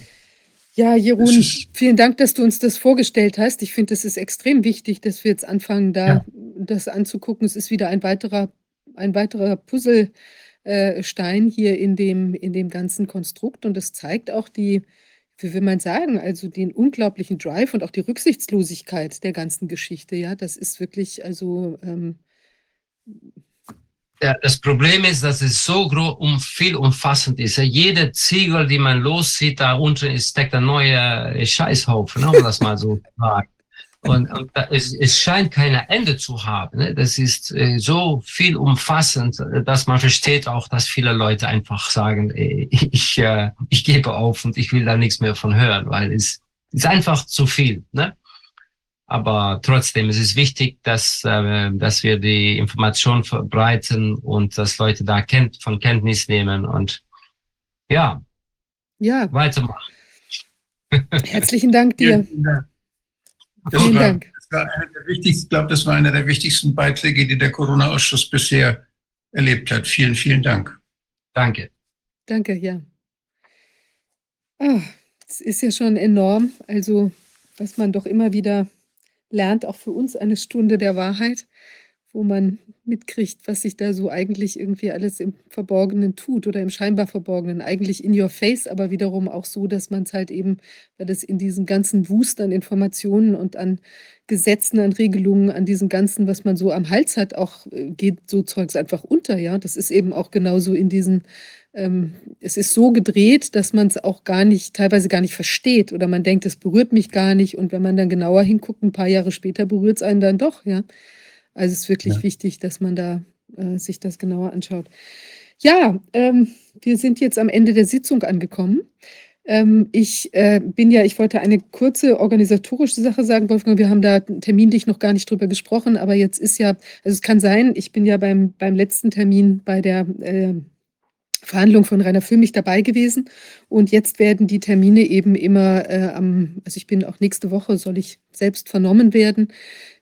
A: Ja, Jeroen, vielen Dank, dass du uns das vorgestellt hast. Ich finde, es ist extrem wichtig, dass wir jetzt anfangen, da
C: Ja.
A: das anzugucken. Es ist wieder ein weiterer, ein weiterer Puzzlestein äh, hier in dem, in dem ganzen Konstrukt. Und es zeigt auch die, wie will man sagen, also den unglaublichen Drive und auch die Rücksichtslosigkeit der ganzen Geschichte. Ja, das ist wirklich, also ähm,
G: Ja, das Problem ist, dass es so groß um viel umfassend ist. Jede Ziegel, die man lossieht, da unten steckt ein neuer Scheißhaufen, ne, um das mal so zu sagen. Und, und es, es scheint keine Ende zu haben. Ne? Das ist äh, so viel umfassend, äh, dass man versteht auch, dass viele Leute einfach sagen, äh, <laughs> ich, äh, ich gebe auf und ich will da nichts mehr von hören, weil es ist einfach zu viel. Ne? Aber trotzdem, es ist wichtig, dass, dass wir die Information verbreiten und dass Leute da kennt, von Kenntnis nehmen und ja,
A: ja,
G: weitermachen. <laughs>
A: herzlichen Dank dir.
C: Dank. Das
A: Vielen
C: war,
A: Dank.
C: das war einer der wichtigsten, ich glaube, das war einer der wichtigsten Beiträge, die der Corona-Ausschuss bisher erlebt hat. Vielen, vielen Dank.
G: Danke.
A: Danke, ja. Ah, es ist ja schon enorm, also was man doch immer wieder lernt, auch für uns eine Stunde der Wahrheit, wo man mitkriegt, was sich da so eigentlich irgendwie alles im Verborgenen tut oder im scheinbar Verborgenen, eigentlich in your face, aber wiederum auch so, dass man es halt eben, weil es in diesem ganzen Wust an Informationen und an Gesetzen, an Regelungen, an diesem Ganzen, was man so am Hals hat, auch äh, geht so Zeugs einfach unter, ja. Das ist eben auch genauso in diesen ähm, es ist so gedreht, dass man es auch gar nicht, teilweise gar nicht versteht oder man denkt, es berührt mich gar nicht und wenn man dann genauer hinguckt, ein paar Jahre später berührt es einen dann doch, ja. Also es ist wirklich
C: Ja.
A: wichtig, dass man da äh, sich das genauer anschaut. Ja, ähm, wir sind jetzt am Ende der Sitzung angekommen. Ähm, ich äh, bin ja, ich wollte eine kurze organisatorische Sache sagen, Wolfgang. Wir haben da terminlich noch gar nicht drüber gesprochen, aber jetzt ist ja, also es kann sein, ich bin ja beim, beim letzten Termin bei der äh, Verhandlung von Rainer Füllmich dabei gewesen. Und jetzt werden die Termine eben immer äh, am, also ich bin auch nächste Woche, soll ich selbst vernommen werden.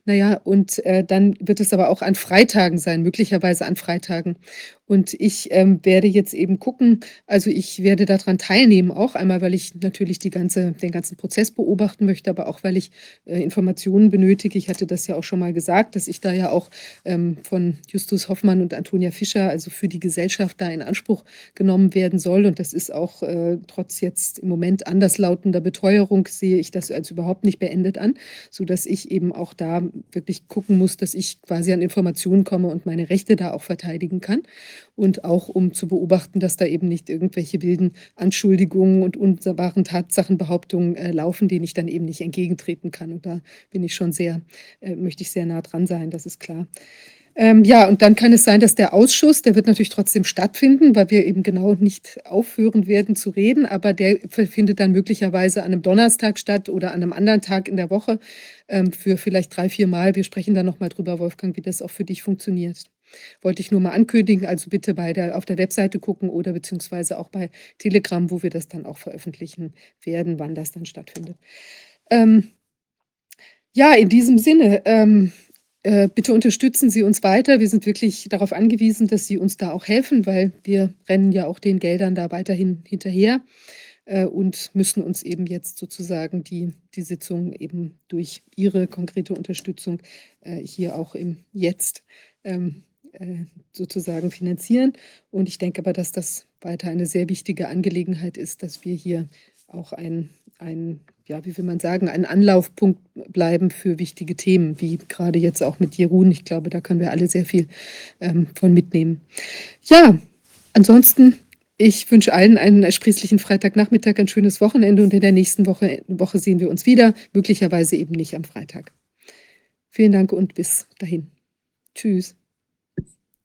A: Naja, und äh, dann wird es aber auch an Freitagen sein, möglicherweise an Freitagen. Und ich ähm, werde jetzt eben gucken, also ich werde daran teilnehmen, auch einmal, weil ich natürlich die ganze, den ganzen Prozess beobachten möchte, aber auch, weil ich äh, Informationen benötige. Ich hatte das ja auch schon mal gesagt, dass ich da ja auch ähm, von Justus Hoffmann und Antonia Fischer, also für die Gesellschaft da in Anspruch genommen werden soll. Und das ist auch äh, trotz jetzt im Moment anderslautender Beteuerung, sehe ich das als überhaupt nicht beendet an, sodass ich eben auch da wirklich gucken muss, dass ich quasi an Informationen komme und meine Rechte da auch verteidigen kann und auch um zu beobachten, dass da eben nicht irgendwelche wilden Anschuldigungen und unwahren Tatsachenbehauptungen äh, laufen, denen ich dann eben nicht entgegentreten kann. Und da bin ich schon sehr, äh, möchte ich sehr nah dran sein, das ist klar. Ähm, ja, und dann kann es sein, dass der Ausschuss, der wird natürlich trotzdem stattfinden, weil wir eben genau nicht aufhören werden zu reden, aber der findet dann möglicherweise an einem Donnerstag statt oder an einem anderen Tag in der Woche ähm, für vielleicht drei, vier Mal. Wir sprechen da nochmal drüber, Wolfgang, wie das auch für dich funktioniert. Wollte ich nur mal ankündigen, also bitte bei der, auf der Webseite gucken oder beziehungsweise auch bei Telegram, wo wir das dann auch veröffentlichen werden, wann das dann stattfindet. Ähm, ja, in diesem Sinne, ähm, äh, bitte unterstützen Sie uns weiter. Wir sind wirklich darauf angewiesen, dass Sie uns da auch helfen, weil wir rennen ja auch den Geldern da weiterhin hinterher äh, und müssen uns eben jetzt sozusagen die, die Sitzung eben durch Ihre konkrete Unterstützung äh, hier auch im Jetzt ähm, äh, sozusagen finanzieren. Und ich denke aber, dass das weiter eine sehr wichtige Angelegenheit ist, dass wir hier auch ein, ein ja, wie will man sagen, ein Anlaufpunkt bleiben für wichtige Themen, wie gerade jetzt auch mit Jerun. Ich glaube, da können wir alle sehr viel ähm, von mitnehmen. Ja, ansonsten, ich wünsche allen einen ersprießlichen Freitagnachmittag, ein schönes Wochenende und in der nächsten Woche, Woche sehen wir uns wieder, möglicherweise eben nicht am Freitag. Vielen Dank und bis dahin. Tschüss.